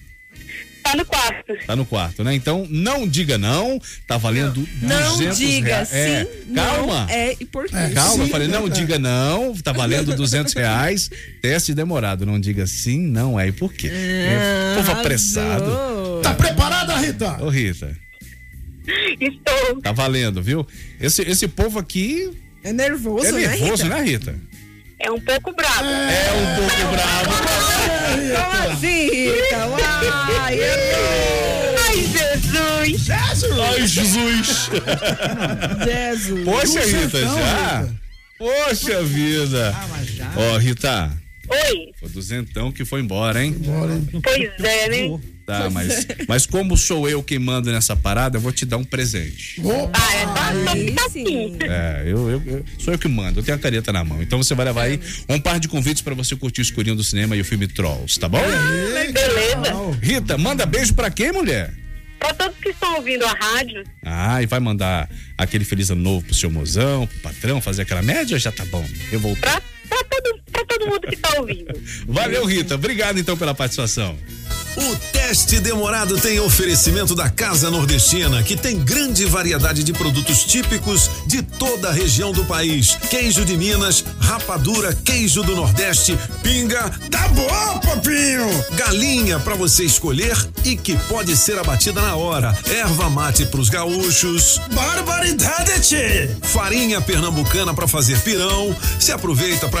[SPEAKER 46] Tá no quarto.
[SPEAKER 4] Tá no quarto, né? Então, não diga não. Tá valendo
[SPEAKER 6] Não
[SPEAKER 4] 200
[SPEAKER 6] diga
[SPEAKER 4] reais.
[SPEAKER 6] sim,
[SPEAKER 4] É, calma.
[SPEAKER 6] é e por quê?
[SPEAKER 4] Calma, eu
[SPEAKER 6] Sim,
[SPEAKER 4] falei, não
[SPEAKER 6] é.
[SPEAKER 4] diga não, tá valendo 200 reais, teste demorado, não diga sim, não é, e por quê? É, povo apressado.
[SPEAKER 5] Tá preparada, Rita?
[SPEAKER 4] Ô Rita,
[SPEAKER 46] Estou.
[SPEAKER 4] tá valendo, viu? Esse, esse povo aqui
[SPEAKER 6] É nervoso,
[SPEAKER 4] é
[SPEAKER 6] né,
[SPEAKER 4] nervoso,
[SPEAKER 6] Rita?
[SPEAKER 4] né, Rita?
[SPEAKER 46] É um pouco bravo.
[SPEAKER 4] É um pouco bravo.
[SPEAKER 6] Como assim, Rita? Uai,
[SPEAKER 46] Ai, Jesus!
[SPEAKER 5] Jesus!
[SPEAKER 4] Ai, Jesus!
[SPEAKER 6] Jesus!
[SPEAKER 4] Poxa, Rita, já?
[SPEAKER 5] Rita.
[SPEAKER 4] Poxa vida! Ó, Rita,
[SPEAKER 46] Oi.
[SPEAKER 4] foi duzentão que foi embora, hein?
[SPEAKER 46] Pois é, né?
[SPEAKER 4] Tá, mas, mas como sou eu quem manda nessa parada, eu vou te dar um presente.
[SPEAKER 46] Ah, é
[SPEAKER 6] sim.
[SPEAKER 4] É, eu, eu- eu- sou eu que mando, eu tenho a caneta na mão. Então você vai levar aí um par de convites pra você curtir o escurinho do cinema e o filme Trolls, tá bom?
[SPEAKER 46] Beleza.
[SPEAKER 4] Rita, manda beijo pra quem, mulher?
[SPEAKER 46] Pra todos que estão ouvindo a rádio,
[SPEAKER 4] Ah, e vai mandar aquele feliz ano novo pro seu mozão, pro patrão, fazer aquela média? Já tá bom. Eu vou.
[SPEAKER 46] pra, pra, todo, pra todo mundo que tá ouvindo.
[SPEAKER 4] Valeu, Rita. Obrigado então pela participação.
[SPEAKER 1] O teste demorado tem oferecimento da Casa Nordestina, que tem grande variedade de produtos típicos de toda a região do país. Queijo de Minas, rapadura, queijo do Nordeste, pinga.
[SPEAKER 5] Tá bom, papinho!
[SPEAKER 1] Galinha para você escolher e que pode ser abatida na hora. Erva mate pros gaúchos.
[SPEAKER 5] Barbaridade, tchê!
[SPEAKER 1] Farinha pernambucana para fazer pirão. Se aproveita para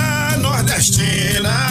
[SPEAKER 5] nordestina que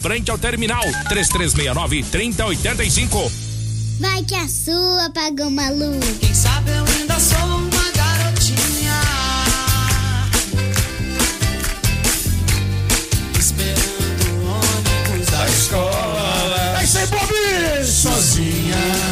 [SPEAKER 47] frente ao terminal 3369 3085.
[SPEAKER 45] Vai que a sua pagou maluco.
[SPEAKER 26] Quem sabe eu ainda sou uma garotinha. Esperando o ônibus da escola.
[SPEAKER 5] É isso aí, Bob! Sozinha.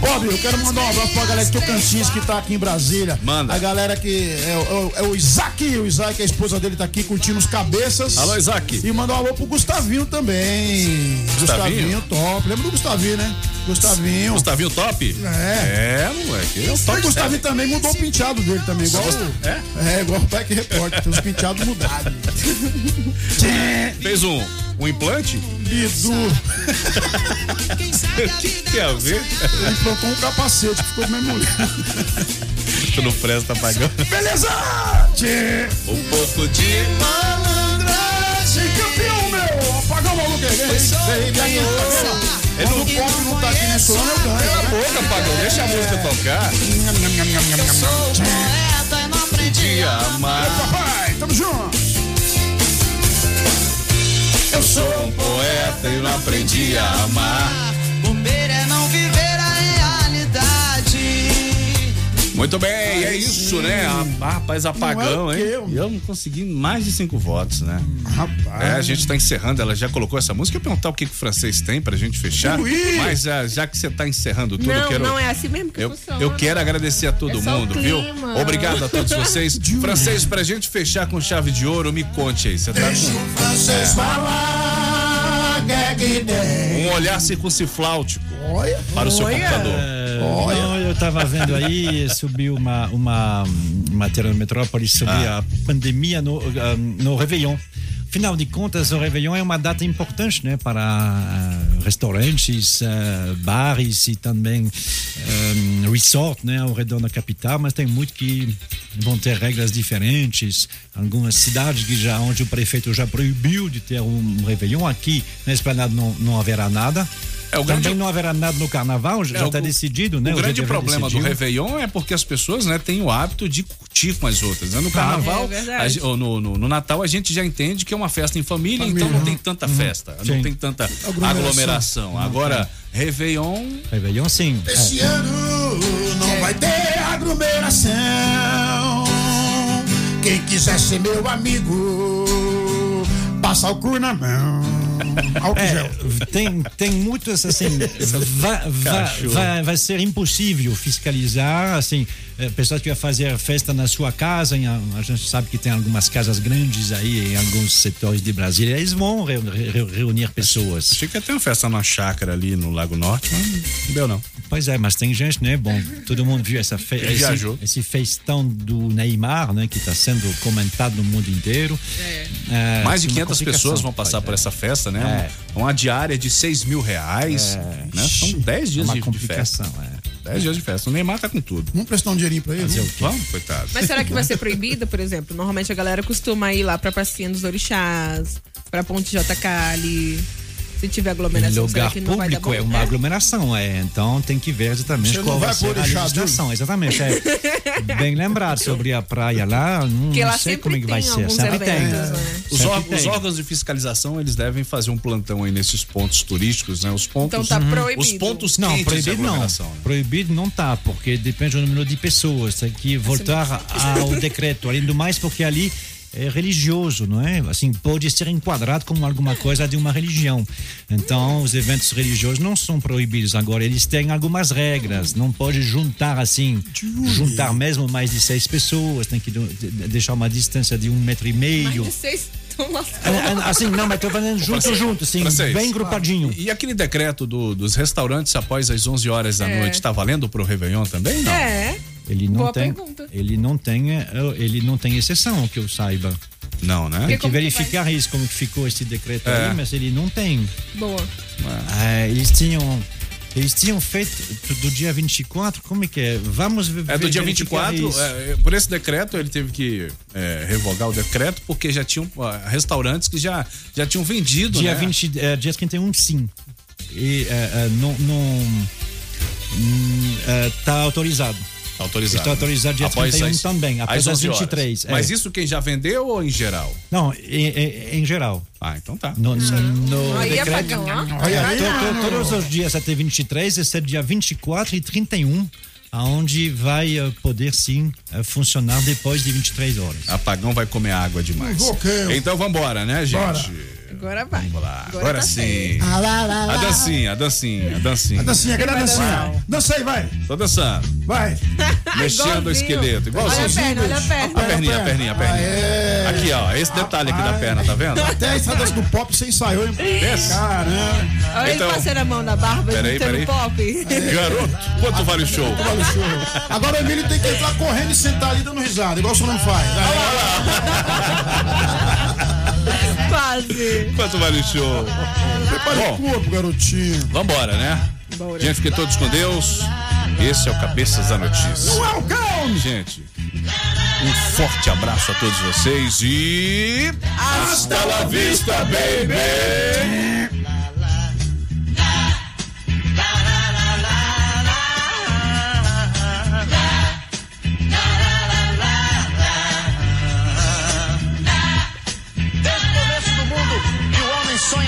[SPEAKER 5] Bob, eu quero mandar um abraço pra galera de Tocantins que tá aqui em Brasília.
[SPEAKER 4] Manda.
[SPEAKER 5] A galera que. É, o- é o Isaac, o Isaac, a esposa dele tá aqui curtindo os cabeças.
[SPEAKER 4] Alô, Isaac.
[SPEAKER 5] E mandar um alô pro Gustavinho também.
[SPEAKER 4] Gustavinho?
[SPEAKER 5] top. Lembra do Gustavinho, né? Gustavinho.
[SPEAKER 4] Gustavinho top?
[SPEAKER 5] É.
[SPEAKER 4] É, moleque. É o
[SPEAKER 5] O
[SPEAKER 4] top
[SPEAKER 5] Gustavinho
[SPEAKER 4] seven.
[SPEAKER 5] também mudou o penteado dele também, igual o,
[SPEAKER 4] É?
[SPEAKER 5] É, igual o Beck Repórter, tem os penteados mudados.
[SPEAKER 4] Fez um, um implante?
[SPEAKER 5] Bidu.
[SPEAKER 4] O que tem a ver?
[SPEAKER 5] Ele plantou um capacete, ficou do mesmo
[SPEAKER 4] Tu não presta pagando.
[SPEAKER 5] Beleza! Tchê.
[SPEAKER 4] Um pouco de
[SPEAKER 5] malandragem, campeão, meu! Apagar o maluco aí, vem.
[SPEAKER 4] Ele
[SPEAKER 5] Quando o pop não tá aqui nesse ano, eu ganho.
[SPEAKER 4] Cala a boca, Pagão. Deixa a música tocar.
[SPEAKER 26] Poeta e não aprendi a amar.
[SPEAKER 5] Papai, tamo junto!
[SPEAKER 4] Sou um poeta e não aprendi a amar.
[SPEAKER 26] É
[SPEAKER 4] Muito bem, é isso, né? Ah, rapaz, apagão,
[SPEAKER 5] Não é o
[SPEAKER 4] hein?
[SPEAKER 5] homem?
[SPEAKER 4] Eu não consegui mais de cinco votos, né?
[SPEAKER 5] Rapaz.
[SPEAKER 4] É, a gente tá encerrando, ela já colocou essa música. Eu ia perguntar o que, que o francês tem pra gente fechar.
[SPEAKER 5] Ui!
[SPEAKER 4] Mas ah, já que você tá encerrando tudo, eu
[SPEAKER 6] Não,
[SPEAKER 4] quero.
[SPEAKER 6] não é assim mesmo que
[SPEAKER 4] Eu,
[SPEAKER 6] funciona.
[SPEAKER 4] eu quero agradecer a todo
[SPEAKER 6] É só o
[SPEAKER 4] mundo, viu? Obrigado a todos vocês. Francês, pra gente fechar com chave de ouro, me conte aí. Você tá com
[SPEAKER 5] Francês falar, quer que tem.
[SPEAKER 4] um olhar circuncifláutico
[SPEAKER 5] Olha.
[SPEAKER 4] para o seu
[SPEAKER 6] Olha.
[SPEAKER 4] computador.
[SPEAKER 8] É, Não, eu estava vendo aí, subiu uma, uma matéria no Metrópolis sobre
[SPEAKER 4] Ah.
[SPEAKER 8] a pandemia no, ah, no Réveillon. Afinal de contas, o Réveillon é uma data importante né, para ah, restaurantes, ah, bares e também ah, resort né, ao redor da capital, mas tem muito que vão ter regras diferentes. Algumas cidades que já, onde o prefeito já proibiu de ter um Réveillon, aqui na Esplanada não, não haverá nada.
[SPEAKER 4] É, o
[SPEAKER 8] Também
[SPEAKER 4] grande-
[SPEAKER 8] não haverá nada no carnaval, já
[SPEAKER 4] É,
[SPEAKER 8] está
[SPEAKER 4] o-
[SPEAKER 8] decidido, né?
[SPEAKER 4] O grande problema do
[SPEAKER 8] decidiu.
[SPEAKER 4] Réveillon é porque as pessoas né, têm o hábito de curtir com as outras. né? No carnaval,
[SPEAKER 6] é
[SPEAKER 4] a ou no, no- no Natal, a gente já entende que é uma festa em família, então não tem tanta festa, não
[SPEAKER 8] Sim.
[SPEAKER 4] tem tanta
[SPEAKER 5] Aglomeração.
[SPEAKER 4] aglomeração. Agora, Réveillon.
[SPEAKER 8] Réveillon, sim.
[SPEAKER 5] Esse ano não vai ter aglomeração. Quem quiser ser meu amigo, passa o cu na mão. Álcool
[SPEAKER 8] É,
[SPEAKER 5] gel.
[SPEAKER 8] tem, tem muitas assim. vai, vai, vai, vai ser impossível fiscalizar assim eh, pessoas que vão fazer festa na sua casa. Em, a gente sabe que tem algumas casas grandes aí em alguns setores de Brasília. Eles vão re- re- reunir pessoas.
[SPEAKER 4] Achei que ia ter uma festa na chácara ali no Lago Norte, mas não deu não.
[SPEAKER 8] Pois é, mas tem gente, né? Bom, todo mundo viu essa fe esse, esse festão do Neymar, né? Que está sendo comentado no mundo inteiro. É,
[SPEAKER 4] Mais de
[SPEAKER 8] uma
[SPEAKER 4] 500
[SPEAKER 8] complicação.
[SPEAKER 4] pessoas vão passar por
[SPEAKER 8] é.
[SPEAKER 4] essa festa, né?
[SPEAKER 8] É.
[SPEAKER 4] Uma diária de 6 mil reais. né? São 10 dias
[SPEAKER 8] uma
[SPEAKER 4] de, de festa.
[SPEAKER 8] é.
[SPEAKER 4] 10 dias de festa. O Neymar tá com tudo.
[SPEAKER 5] Vamos prestar um dinheirinho pra ele?
[SPEAKER 8] Fazer o quê?
[SPEAKER 4] Vamos, coitado.
[SPEAKER 6] Mas será que vai ser proibida, por exemplo? Normalmente a galera costuma ir lá pra Pracinha dos Orixás, pra Ponte J. Cali. Se tiver aglomeração,
[SPEAKER 8] lugar
[SPEAKER 6] que não vai dar
[SPEAKER 8] público
[SPEAKER 6] bom?
[SPEAKER 8] é uma aglomeração, é. Então tem que ver exatamente
[SPEAKER 5] Você
[SPEAKER 8] qual
[SPEAKER 5] não
[SPEAKER 8] vai
[SPEAKER 5] vai
[SPEAKER 8] ser a legislação. Exatamente. É. Bem lembrado sobre a praia lá. Não,
[SPEAKER 6] lá
[SPEAKER 8] não sei como é que vai ser. Sempre
[SPEAKER 6] eventos,
[SPEAKER 8] tem.
[SPEAKER 6] né?
[SPEAKER 4] Os,
[SPEAKER 8] Sempre
[SPEAKER 4] os
[SPEAKER 8] tem.
[SPEAKER 4] órgãos de fiscalização, eles devem fazer um plantão aí nesses pontos turísticos, né? Os pontos.
[SPEAKER 6] Então tá proibido.
[SPEAKER 4] Os pontos
[SPEAKER 8] Não, proibido não.
[SPEAKER 4] aglomeração. né?
[SPEAKER 8] Proibido não tá, porque depende do número de pessoas. Tem que voltar ao decreto. Além do mais, porque ali é religioso, não é? Assim, pode ser enquadrado como alguma coisa de uma religião. Então, os eventos religiosos não são proibidos. Agora, eles têm algumas regras. Não pode juntar assim, juntar mesmo mais de seis pessoas. Tem que de- deixar uma distância de um metro e meio.
[SPEAKER 6] Mas vocês estão lá.
[SPEAKER 8] É, é, Assim, não, mas tô fazendo junto, junto, assim,
[SPEAKER 4] francês.
[SPEAKER 8] bem grupadinho.
[SPEAKER 4] E aquele decreto do- dos restaurantes após as 11 horas da
[SPEAKER 6] É.
[SPEAKER 4] noite, tá valendo pro Réveillon também? Não.
[SPEAKER 6] É.
[SPEAKER 8] Ele não
[SPEAKER 6] Boa
[SPEAKER 8] tem,
[SPEAKER 6] pergunta.
[SPEAKER 8] ele não tem, eh, ele não tem exceção, que eu saiba.
[SPEAKER 4] Não, né?
[SPEAKER 8] Tem que verificar isso, como que ficou esse decreto
[SPEAKER 4] É.
[SPEAKER 8] aí, mas ele não tem.
[SPEAKER 6] Boa.
[SPEAKER 8] Ah, eles tinham. Eles tinham feito do dia 24, como é que é? Vamos ver.
[SPEAKER 4] É do dia
[SPEAKER 8] verificar
[SPEAKER 4] 24,
[SPEAKER 8] isso.
[SPEAKER 4] é, é, por esse decreto, ele teve que é, revogar o decreto, porque já tinham ah, restaurantes que já, já tinham vendido,
[SPEAKER 8] Dia
[SPEAKER 4] né?
[SPEAKER 8] 20, é, dia 31, sim. E é, é, não. não hum, é, tá autorizado.
[SPEAKER 4] Tá autorizado.
[SPEAKER 8] Está autorizado dia
[SPEAKER 4] Após
[SPEAKER 8] 31
[SPEAKER 4] as-
[SPEAKER 8] também, após as
[SPEAKER 4] 11 horas.
[SPEAKER 8] 23. é.
[SPEAKER 4] Mas isso quem já vendeu ou em geral?
[SPEAKER 8] Não, em, em- em geral.
[SPEAKER 4] Ah, então tá.
[SPEAKER 8] No, no
[SPEAKER 6] Aí é
[SPEAKER 8] decreto. Olha,
[SPEAKER 6] Aí
[SPEAKER 8] to- to- todos os dias até 23, esse é dia 24 e 31, aonde vai eh, poder sim eh, funcionar depois de 23 horas.
[SPEAKER 4] Apagão vai comer água demais. Então vambora, né, gente?
[SPEAKER 6] Agora vai.
[SPEAKER 4] Vamos lá.
[SPEAKER 6] Agora
[SPEAKER 4] Agora
[SPEAKER 6] tá
[SPEAKER 4] sim.
[SPEAKER 5] Ah, lá, lá, lá.
[SPEAKER 4] A dancinha, a dancinha, a dancinha.
[SPEAKER 5] A dancinha, cadê a dancinha? Dança aí, vai.
[SPEAKER 4] Tô dançando.
[SPEAKER 5] Vai.
[SPEAKER 4] Mexendo o esqueleto. Igualzinho.
[SPEAKER 5] Olha a perna, olha a perna.
[SPEAKER 4] A perninha, a perninha, a perninha. Aqui, ó. Esse detalhe aqui da perna, tá vendo?
[SPEAKER 5] Até essa dança do pop você ensaiou, hein?
[SPEAKER 4] Esse?
[SPEAKER 5] Caramba.
[SPEAKER 6] Olha
[SPEAKER 4] Então-
[SPEAKER 6] ele passando a mão na barba
[SPEAKER 4] Peraí,
[SPEAKER 6] imitando
[SPEAKER 4] peraí.
[SPEAKER 6] pop.
[SPEAKER 4] Garoto, quanto vale o show?
[SPEAKER 5] Vale o show. Agora o Emílio tem que entrar correndo e sentar ali dando risada, igual o senhor não faz.
[SPEAKER 6] Quase.
[SPEAKER 4] Quanto vale o show?
[SPEAKER 5] Prepare o corpo, garotinho.
[SPEAKER 4] Vambora, né? Gente, fiquem todos com Deus. Esse é o Cabeças da Notícia.
[SPEAKER 5] Welcome!
[SPEAKER 4] Gente, um forte abraço a todos vocês e. Hasta la vista, baby!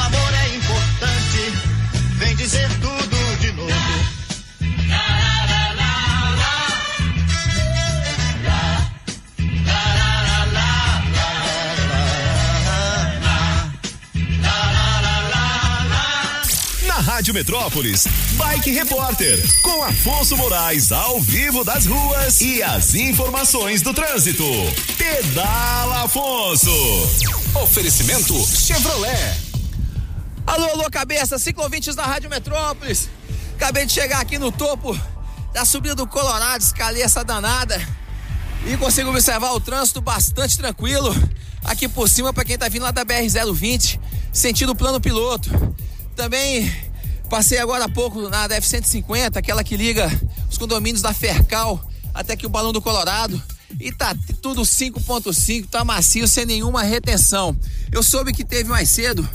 [SPEAKER 28] O amor é importante. Vem dizer tudo de novo.
[SPEAKER 1] Na Rádio Metrópolis, Bike Repórter, com Afonso Moraes ao vivo das ruas e as informações do trânsito. Pedala Afonso.
[SPEAKER 30] Oferecimento Chevrolet. Alô, alô, cabeça, ciclovintes da Rádio Metrópolis. Acabei de chegar aqui no topo da subida do Colorado, escalei essa danada e consigo observar o trânsito bastante tranquilo aqui por cima para quem tá vindo lá da BR-020, sentido plano piloto. Também passei agora há pouco na DF-150, aquela que liga os condomínios da Fercal até aqui o Balão do Colorado. E tá tudo 5.5, tá macio, sem nenhuma retenção. Eu soube que teve mais cedo,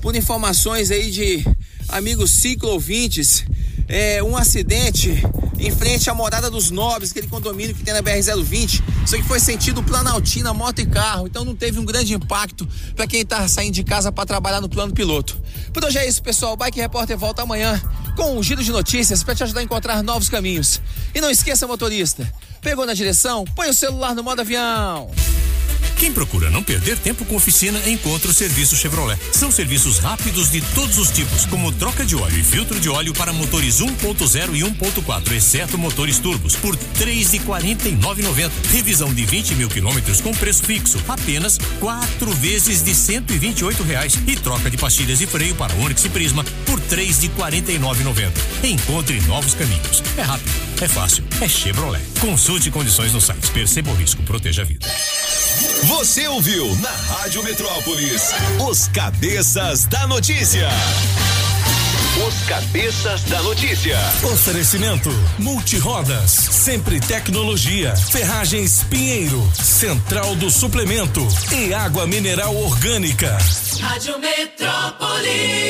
[SPEAKER 30] por informações aí de amigos ciclo-ouvintes, é, um acidente em frente à morada dos nobres, aquele condomínio que tem na BR-020. Isso aqui foi sentido Planaltina, moto e carro. Então não teve um grande impacto para quem tá saindo de casa para trabalhar no plano piloto. Por hoje é isso, pessoal. O Bike Repórter volta amanhã com um giro de notícias para te ajudar a encontrar novos caminhos. E não esqueça, motorista, pegou na direção, põe o celular no modo avião.
[SPEAKER 48] Quem procura não perder tempo com oficina, encontra o serviço Chevrolet. São serviços rápidos de todos os tipos, como troca de óleo e filtro de óleo para motores 1.0 e 1.4, exceto motores turbos, por R$ 3,49,90. Revisão de 20 mil quilômetros com preço fixo, apenas quatro vezes de 128 reais. E troca de pastilhas e freio para Onix e Prisma por R$ 3,49,90. Encontre novos caminhos. É rápido, é fácil, é Chevrolet. Consulte condições no site. Perceba o risco, proteja a vida.
[SPEAKER 1] Você ouviu na Rádio Metrópolis os Cabeças da Notícia.
[SPEAKER 49] Os Cabeças da Notícia.
[SPEAKER 2] Oferecimento Multirodas, sempre tecnologia, Ferragens Pinheiro, Central do Suplemento e Água Mineral Orgânica.
[SPEAKER 50] Rádio Metrópolis.